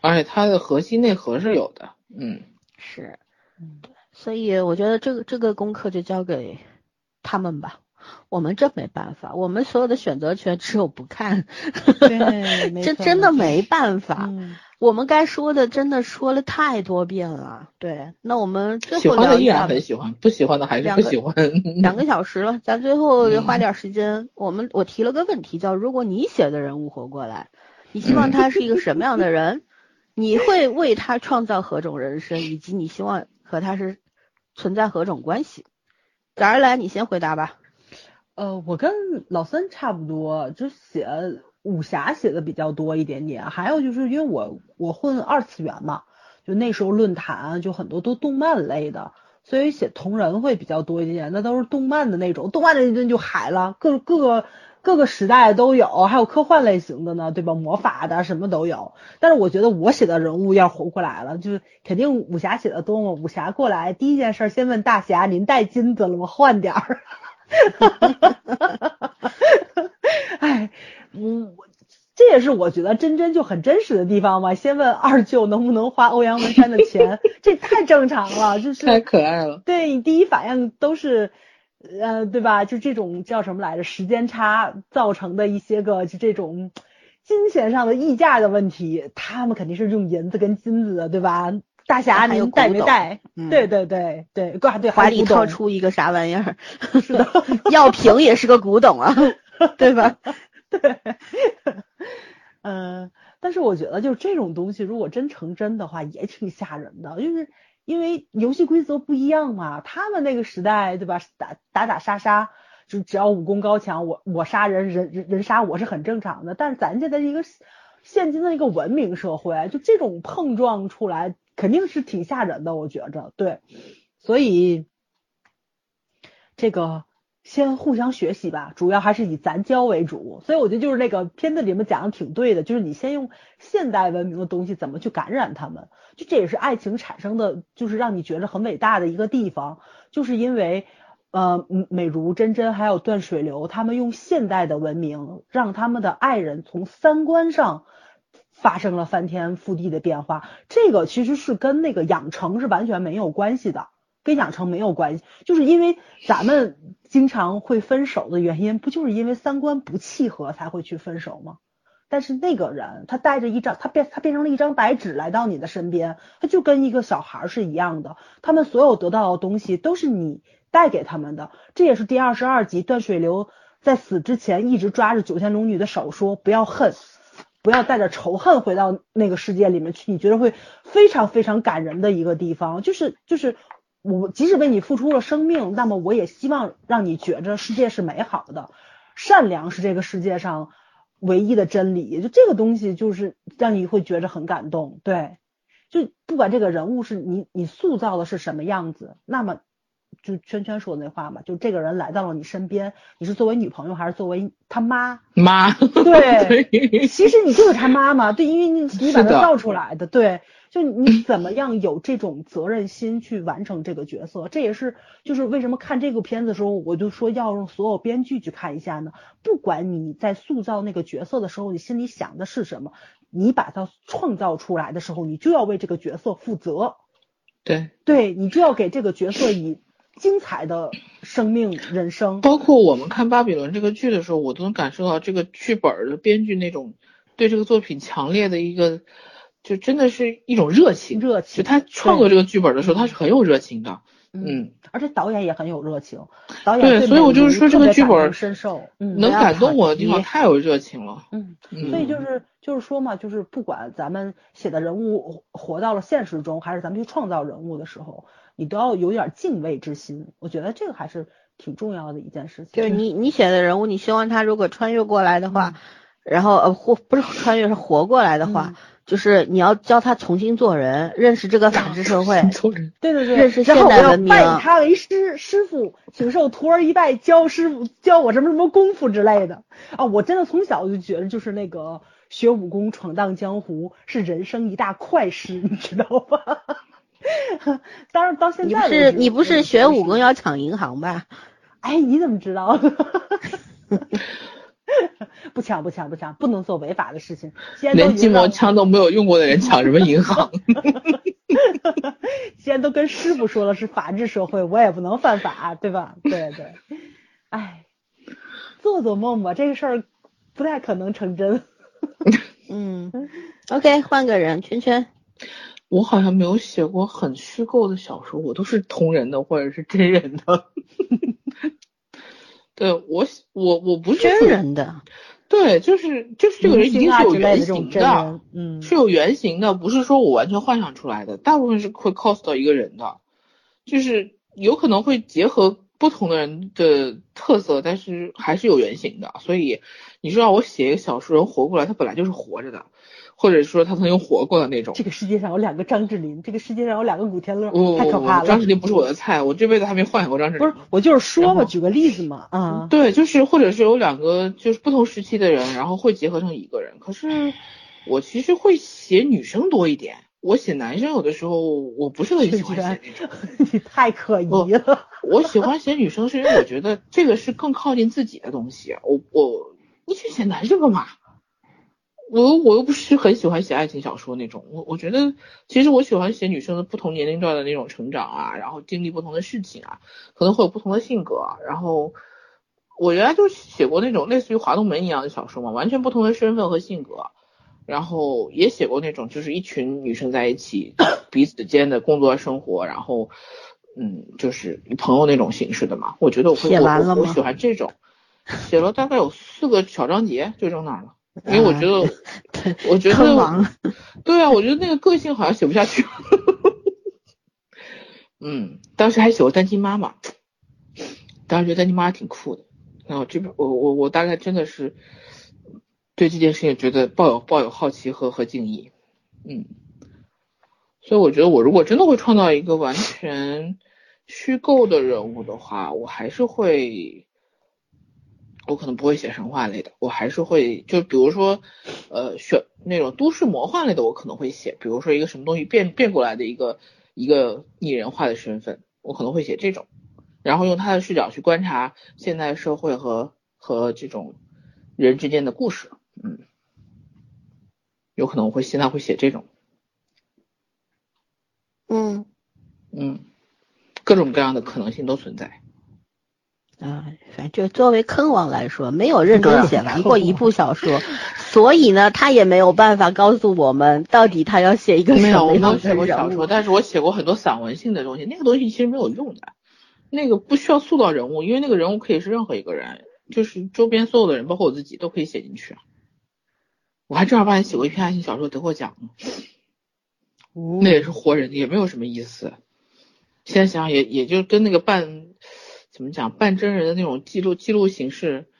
而且它的核心内核是有的，嗯，是，嗯所以我觉得这个这个功课就交给他们吧。我们这没办法，我们所有的选择权只有不看，对，没这真的没办法。嗯我们该说的真的说了太多遍了，对。那我们最喜后欢的依然聊一下很喜欢，不喜欢的还是不喜欢。两个小时了，咱最后嗯花点时间，我们我提了个问题，叫如果你写的人物活过来，你希望他是一个什么样的人？你会为他创造何种人生，以及你希望和他是存在何种关系？早儿来，你先回答吧。呃，我跟老三差不多，就写武侠写的比较多一点点，还有就是因为我我混二次元嘛，就那时候论坛就很多都动漫类的，所以写同人会比较多一点点，那都是动漫的那种，动漫的那就海了，各各个各个时代都有，还有科幻类型的呢，对吧？魔法的什么都有，但是我觉得我写的人物要活过来了，就是肯定武侠写的多嘛，武侠过来第一件事先问大侠，您带金子了吗？换点儿。哎，我这也是我觉得真真就很真实的地方嘛。先问二舅能不能花欧阳文山的钱，这太正常了，就是太可爱了。对你第一反应都是，呃，对吧？就这种叫什么来着？时间差造成的一些个就这种金钱上的溢价的问题，他们肯定是用银子跟金子的，对吧？大侠你带没带？嗯对对对对，挂对，怀里掏出一个啥玩意儿？是的，药瓶也是个古董啊，对吧？对，嗯，但是我觉得就是这种东西，如果真成真的话，也挺吓人的，就是因为游戏规则不一样嘛。他们那个时代，对吧？打打打杀杀，就只要武功高强，我我杀人，人人人杀我是很正常的。但是咱现在是一个现今的一个文明社会，就这种碰撞出来，肯定是挺吓人的，我觉着。对，所以这个。先互相学习吧，主要还是以咱教为主。所以我觉得就是那个片子里面讲的挺对的，就是你先用现代文明的东西怎么去感染他们，就这也是爱情产生的，就是让你觉得很伟大的一个地方，就是因为呃美如真真还有断水流他们用现代的文明让他们的爱人从三观上发生了翻天覆地的变化，这个其实是跟那个养成是完全没有关系的。跟养成没有关系，就是因为咱们经常会分手的原因，不就是因为三观不契合才会去分手吗？但是那个人他带着一张，他变他变成了一张白纸来到你的身边，他就跟一个小孩是一样的，他们所有得到的东西都是你带给他们的。这也是第二十二集段水流在死之前一直抓着九天龙女的手说不要恨。不要带着仇恨回到那个世界里面去，你觉得会非常非常感人的一个地方，就是就是。我即使为你付出了生命，那么我也希望让你觉着世界是美好的，善良是这个世界上唯一的真理。就这个东西，就是让你会觉着很感动。对，就不管这个人物是你你塑造的是什么样子，那么就圈圈说的那话嘛，就这个人来到了你身边，你是作为女朋友还是作为他妈？妈，对，其实你就是他妈妈，对，因为你你把他造出来的，对，就你怎么样有这种责任心去完成这个角色，这也是就是为什么看这个片子的时候，我就说要用所有编剧去看一下呢。不管你在塑造那个角色的时候，你心里想的是什么，你把它创造出来的时候，你就要为这个角色负责，对，对你就要给这个角色以精彩的生命人生。包括我们看《巴比伦》这个剧的时候，我都能感受到这个剧本的编剧那种对这个作品强烈的一个，就真的是一种热情。热情就他创作这个剧本的时候，他是很有热情的。嗯，而且导演也很有热情，导演对所以我就是说这个剧本特别感同身受，嗯，能感动我的地方太有热情了。嗯，嗯，所以就是就是说嘛，就是不管咱们写的人物活到了现实中，还是咱们去创造人物的时候，你都要有点敬畏之心。我觉得这个还是挺重要的一件事情。就是你你写的人物，你希望他如果穿越过来的话，然后呃活不是穿越是活过来的话，嗯就是你要教他重新做人，认识这个法治社会。对对对，认识现代文明拜他为师师傅，请受徒儿一拜，教师傅教我什么什么功夫之类的啊！我真的从小就觉得，就是那个学武功闯荡江湖是人生一大快事，你知道吧？当然到现你不在是你不是学武功要？抢银行吧？哎，你怎么知道？不抢不抢不抢，不能做违法的事情。现在连筋膜已经让枪都没有用过的人抢什么银行？既然都跟师傅说了是法治社会，我也不能犯法，对吧？对对，哎，做做梦吧，这个事儿不太可能成真。嗯，OK，换个人，圈圈。我好像没有写过很虚构的小说，我都是同人的或者是真人的。对我我我不是真人的，对，就是就是这个人一定是有原型真人，嗯，是有原型的，不是说我完全幻想出来的，大部分是会 cos 到一个人的，就是有可能会结合不同的人的特色，但是还是有原型的。所以你说让我写一个小说人活过来，他本来就是活着的，或者说他曾经活过的那种。这个世界上有两个张智霖，这个世界上有两个古天乐，哦太可怕了。张智霖不是我的菜，我这辈子还没幻想过张智霖。不是，我就是说嘛，举个例子嘛，啊，对，就是或者是有两个就是不同时期的人，然后会结合成一个人。可是我其实会写女生多一点，我写男生有的时候我不是很喜欢写那种。你太可疑了。我喜欢写女生，是因为我觉得这个是更靠近自己的东西。我我你去写男生干嘛？我我又不是很喜欢写爱情小说那种。我我觉得其实我喜欢写女生的不同年龄段的那种成长啊，然后经历不同的事情啊，可能会有不同的性格啊。然后我原来就写过那种类似于华东门一样的小说嘛，完全不同的身份和性格。然后也写过那种就是一群女生在一起，彼此间的工作生活，然后嗯，就是以朋友那种形式的嘛。我觉得我会写我完了吗我我喜欢这种，写了大概有四个小章节就扔那儿了，因为我觉得、对，我觉得对啊，我觉得那个个性好像写不下去。嗯，当时还写过单亲妈妈，当时觉得单亲妈妈挺酷的。然后这边我我我大概真的是对这件事情觉得抱有抱有好奇和和敬意，嗯，所以我觉得我如果真的会创造一个完全虚构的人物的话，我还是会，我可能不会写神话类的，我还是会就比如说呃选那种都市魔幻类的，我可能会写，比如说一个什么东西变变过来的一个一个拟人化的身份，我可能会写这种。然后用他的视角去观察现代社会和和这种人之间的故事，嗯，有可能我会现在会写这种，嗯嗯，各种各样的可能性都存在。啊，反正就作为坑王来说，没有认真写完过一部小说，所以呢，他也没有办法告诉我们到底他要写一个什没有，么样的我没有写过小说，。但是我写过很多散文性的东西，那个东西其实没有用的，那个不需要塑造人物，因为那个人物可以是任何一个人，就是周边所有的人，包括我自己都可以写进去。啊我还正儿八经写过一篇爱情小说得过奖呢。哦那也是活人，也没有什么意思。现在想想也也就跟那个半怎么讲半真人的那种记录记录形式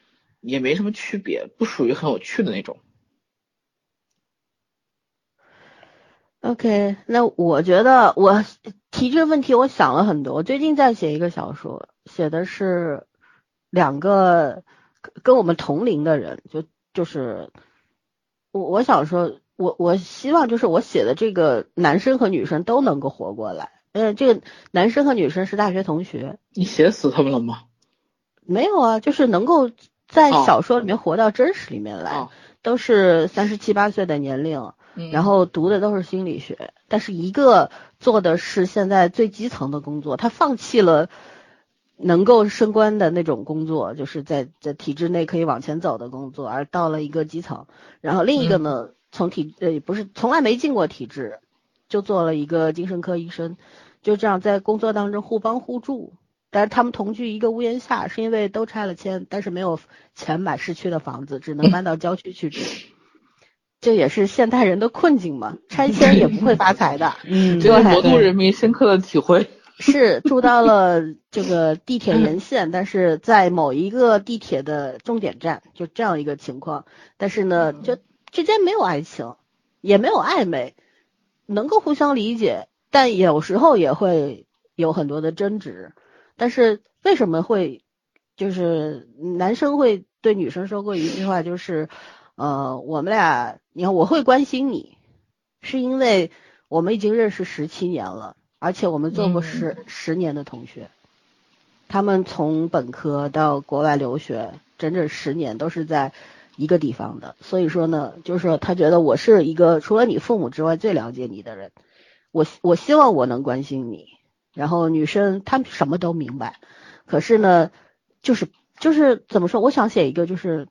也没什么区别，不属于很有趣的那种。OK，那我觉得我提这个问题，我想了很多。我最近在写一个小说，写的是两个跟我们同龄的人，就就是我我想说，我我希望就是我写的这个男生和女生都能够活过来。呃，这个男生和女生是大学同学，你写死他们了吗？没有啊，就是能够在小说里面活到真实里面来，哦都是三十七八岁的年龄。嗯然后读的都是心理学，但是一个做的是现在最基层的工作，他放弃了能够升官的那种工作，就是在在体制内可以往前走的工作，而到了一个基层。然后另一个呢，从体呃不是从来没进过体制，就做了一个精神科医生，就这样在工作当中互帮互助。但是他们同居一个屋檐下，是因为都拆了迁，但是没有钱买市区的房子，只能搬到郊区去住。这也是现代人的困境嘛，拆迁也不会发财的。嗯这是对魔都人民深刻的体会。是住到了这个地铁沿线，但是在某一个地铁的终点站，就这样一个情况。但是呢，就之间没有爱情，也没有暧昧，能够互相理解，但有时候也会有很多的争执。但是为什么会，就是男生会对女生说过一句话，就是，呃，我们俩，你看我会关心你，是因为我们已经认识十七年了。而且我们做过十、十年的同学，他们从本科到国外留学，整整十年都是在一个地方的。所以说呢，就是说他觉得我是一个除了你父母之外最了解你的人，我我希望我能关心你。然后女生她什么都明白，可是呢，就是就是怎么说？我想写一个就是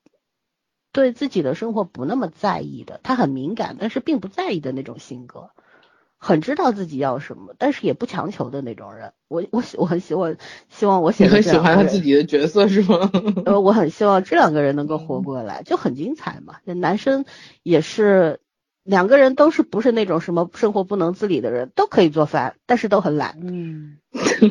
对自己的生活不那么在意的，她很敏感，但是并不在意的那种性格。很知道自己要什么，但是也不强求的那种人。我我喜我很希望希望我写你很喜欢他自己的角色是吗？呃，我很希望这两个人能够活过来，就很精彩嘛。这男生也是两个人都是不是那种什么生活不能自理的人，都可以做饭，但是都很懒。嗯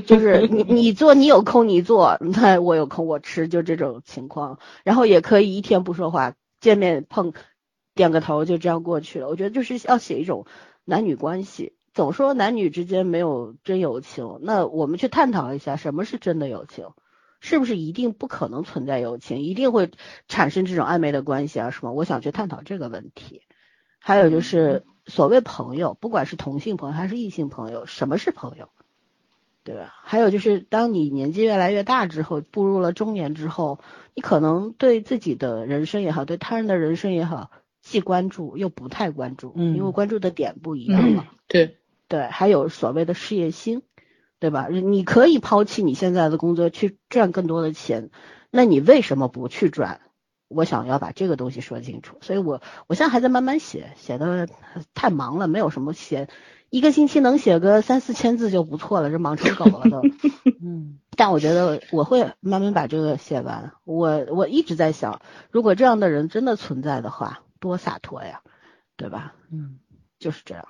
就是你你做你有空你做，那我有空我吃，就这种情况。然后也可以一天不说话，见面碰点个头就这样过去了。我觉得就是要写一种男女关系。总说男女之间没有真友情，那我们去探讨一下什么是真的友情，是不是一定不可能存在友情，一定会产生这种暧昧的关系啊什么？我想去探讨这个问题。还有就是所谓朋友，不管是同性朋友还是异性朋友，什么是朋友？对吧？还有就是，当你年纪越来越大之后，步入了中年之后，你可能对自己的人生也好，对他人的人生也好，既关注又不太关注，嗯因为关注的点不一样了。对，对，还有所谓的事业心，对吧？你可以抛弃你现在的工作去赚更多的钱，那你为什么不去赚？我想要把这个东西说清楚，所以我我现在还在慢慢写，写的太忙了，没有什么写，一个星期能写个三四千字就不错了，这忙成狗了都。嗯但我觉得我会慢慢把这个写完。我我一直在想，如果这样的人真的存在的话，多洒脱呀，对吧？嗯就是这样。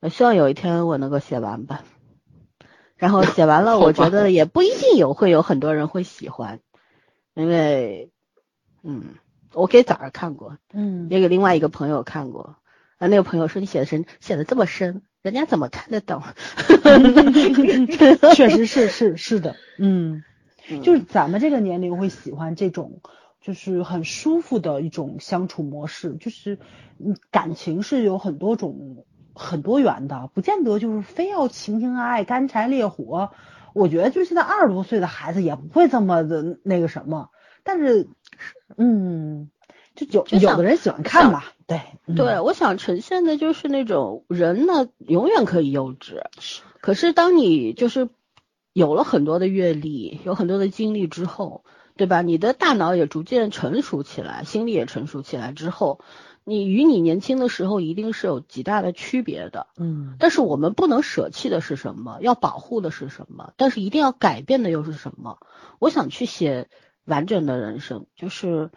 我希望有一天我能够写完吧。然后写完了，我觉得也不一定有会有很多人会喜欢，因为，嗯，我给早儿看过，嗯也给另外一个朋友看过，啊，那个朋友说你写的深，写的这么深，人家怎么看得懂？确实是是是的，嗯，嗯就是咱们这个年龄会喜欢这种，就是很舒服的一种相处模式，就是嗯感情是有很多种很多元的，不见得就是非要情情爱爱、干柴烈火。我觉得就现在二十多岁的孩子也不会这么的那个什么，但是嗯，就有就有的人喜欢看吧，对嗯对，我想呈现的就是那种人呢，永远可以幼稚，可是当你就是有了很多的阅历，有很多的经历之后，对吧？你的大脑也逐渐成熟起来，心理也成熟起来之后，你与你年轻的时候一定是有极大的区别的。嗯但是我们不能舍弃的是什么？要保护的是什么？但是一定要改变的又是什么？我想去写完整的人生，就是，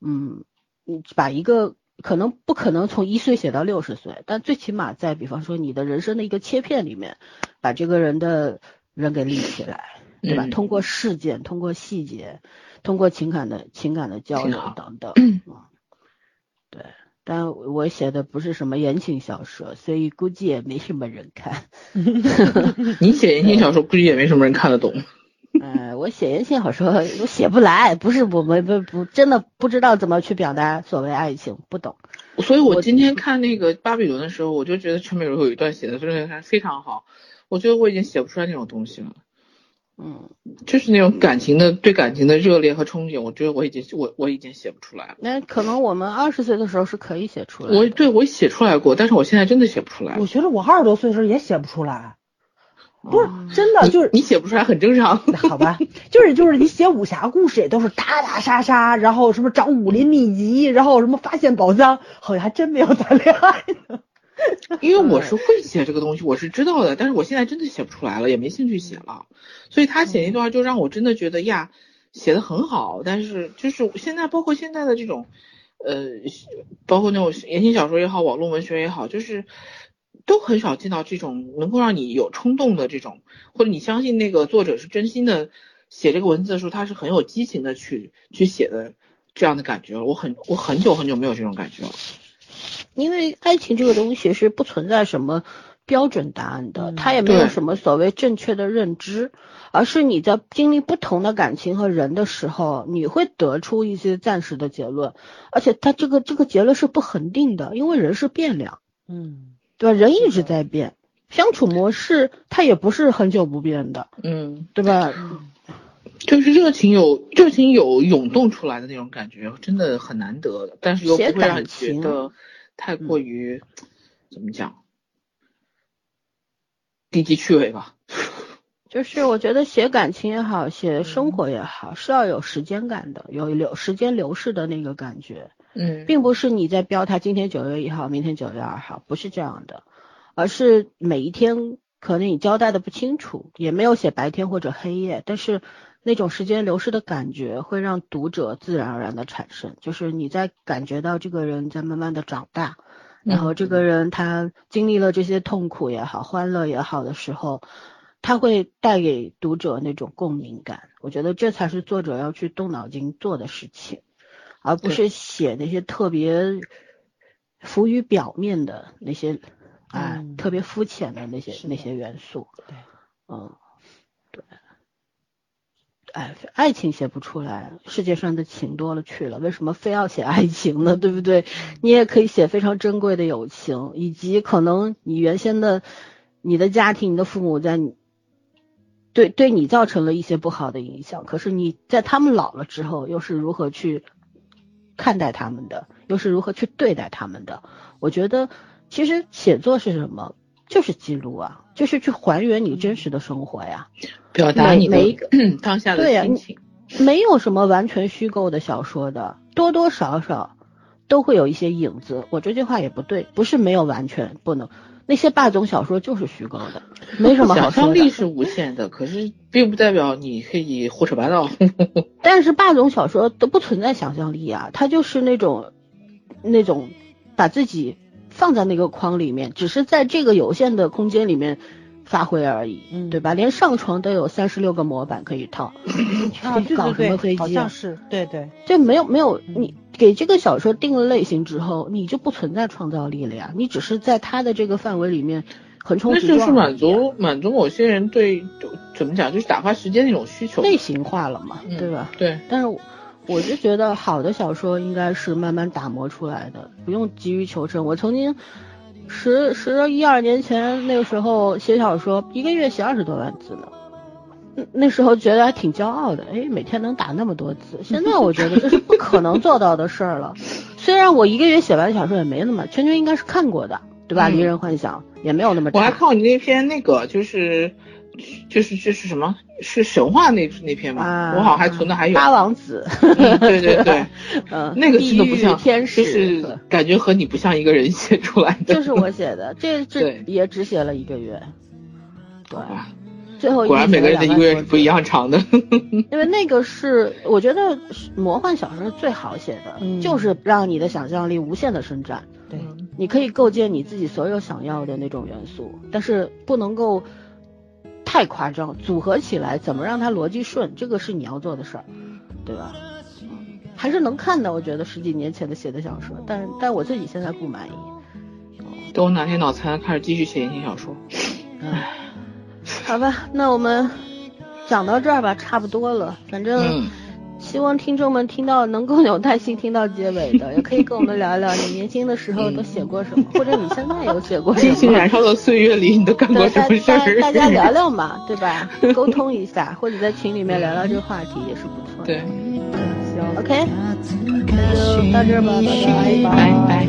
嗯，你把一个可能不可能从一岁写到六十岁，但最起码在比方说你的人生的一个切片里面，把这个人的人给立起来，对吧？嗯通过事件，通过细节，通过情感的情感的交流等等，嗯，对。但我写的不是什么言情小说，所以估计也没什么人看。你写言情小说，估计也没什么人看得懂。呃，我写言情小说，我写不来，不是我们不不真的不知道怎么去表达所谓爱情，不懂。所以我今天看那个巴比伦的时候，我就觉得陈美如有一段写的真的还非常好。我觉得我已经写不出来那种东西了。嗯，就是那种感情的对感情的热烈和憧憬，我觉得我已经我我已经写不出来了。那可能我们二十岁的时候是可以写出来。我对我写出来过，但是我现在真的写不出来。我觉得我二十多岁的时候也写不出来。不是真的，就是你写不出来很正常。好吧，就是就是你写武侠故事也都是打打杀杀，然后什么找武林秘籍，然后什么发现宝藏，好像还真没有谈恋爱呢。因为我是会写这个东西，我是知道的，但是我现在真的写不出来了，也没兴趣写了。所以他写那段就让我真的觉得呀，写的很好，但是就是现在包括现在的这种，呃，包括那种言情小说也好，网络文学也好，就是。都很少见到这种能够让你有冲动的这种，或者你相信那个作者是真心的写这个文字的时候，他是很有激情的去去写的这样的感觉。我很我很久很久没有这种感觉了。因为爱情这个东西是不存在什么标准答案的，它也没有什么所谓正确的认知，而是你在经历不同的感情和人的时候，你会得出一些暂时的结论，而且它这个这个结论是不恒定的，因为人是变量。嗯。对吧？人一直在变，相处模式它也不是很久不变的，嗯，对吧？就是热情有热情有涌动出来的那种感觉，真的很难得，但是又不会让你觉得太过于怎么讲低级趣味吧。就是我觉得写感情也好，写生活也好，是要有时间感的，有流时间流逝的那个感觉。嗯，并不是你在标它今天九月一号，明天九月二号，不是这样的，而是每一天可能你交代的不清楚，也没有写白天或者黑夜，但是那种时间流逝的感觉会让读者自然而然的产生，就是你在感觉到这个人在慢慢的长大，然后这个人他经历了这些痛苦也好，欢乐也好的时候。他会带给读者那种共鸣感，我觉得这才是作者要去动脑筋做的事情，而不是写那些特别浮于表面的那些啊，特别肤浅的那些那些元素。对，嗯，对，哎，爱情写不出来，世界上的情多了去了，为什么非要写爱情呢？对不对？你也可以写非常珍贵的友情，以及可能你原先的你的家庭、你的父母在你。对，对你造成了一些不好的影响。可是你在他们老了之后，又是如何去看待他们的？又是如何去对待他们的？我觉得，其实写作是什么？就是记录啊，就是去还原你真实的生活呀，表达你的 当下的心情。没有什么完全虚构的小说的，多多少少都会有一些影子。我这句话也不对，不是没有完全不能。那些霸总小说就是虚构的，没什么好说的。想象力是无限的，可是并不代表你可以胡扯八道。但是霸总小说都不存在想象力啊，它就是那种那种把自己放在那个框里面，只是在这个有限的空间里面发挥而已，对吧？连上床都有三十六个模板可以套，啊，搞什么飞机？好像是，对对，就没有没有你。给这个小说定了类型之后，你就不存在创造力了呀，你只是在它的这个范围里面横冲直撞。那就是满足满足某些人对怎么讲，就是打发时间那种需求。类型化了嘛，对吧？对。但是我就觉得好的小说应该是慢慢打磨出来的，不用急于求成。我曾经十十一二年前那个时候写小说，一个月写二十多万字呢。那时候觉得还挺骄傲的，哎，每天能打那么多字。现在我觉得这是不可能做到的事儿了。虽然我一个月写完小说也没那么，圈圈应该是看过的，对吧？离人幻想也没有那么。我还看过你那篇那个，就是就是就是什么是神话那那篇吗？我好像还存的还有八王子。对对对，嗯，那个真的不像天使，就是感觉和你不像一个人写出来的。就是我写的，这这也只写了一个月，对。最后果然每个人的一个月是不一样长的，因为那个是我觉得魔幻小说是最好写的，就是让你的想象力无限的伸展。对，你可以构建你自己所有想要的那种元素，但是不能够太夸张，组合起来怎么让它逻辑顺，这个是你要做的事儿，对吧？还是能看的。我觉得十几年前的写的小说，但但我自己现在不满意。等我哪天脑残开始继续写言情小说。唉，好吧，那我们讲到这儿吧，差不多了。反正希望听众们听到能够有耐心听到结尾的，也可以跟我们聊一聊你年轻的时候都写过什么，或者你现在有写过什么。激情燃烧的岁月里，你都干过什么事儿？大家聊聊嘛，对吧？沟通一下，或者在群里面聊聊这个话题也是不错的。对，行，OK，那就到这儿吧，大家拜拜。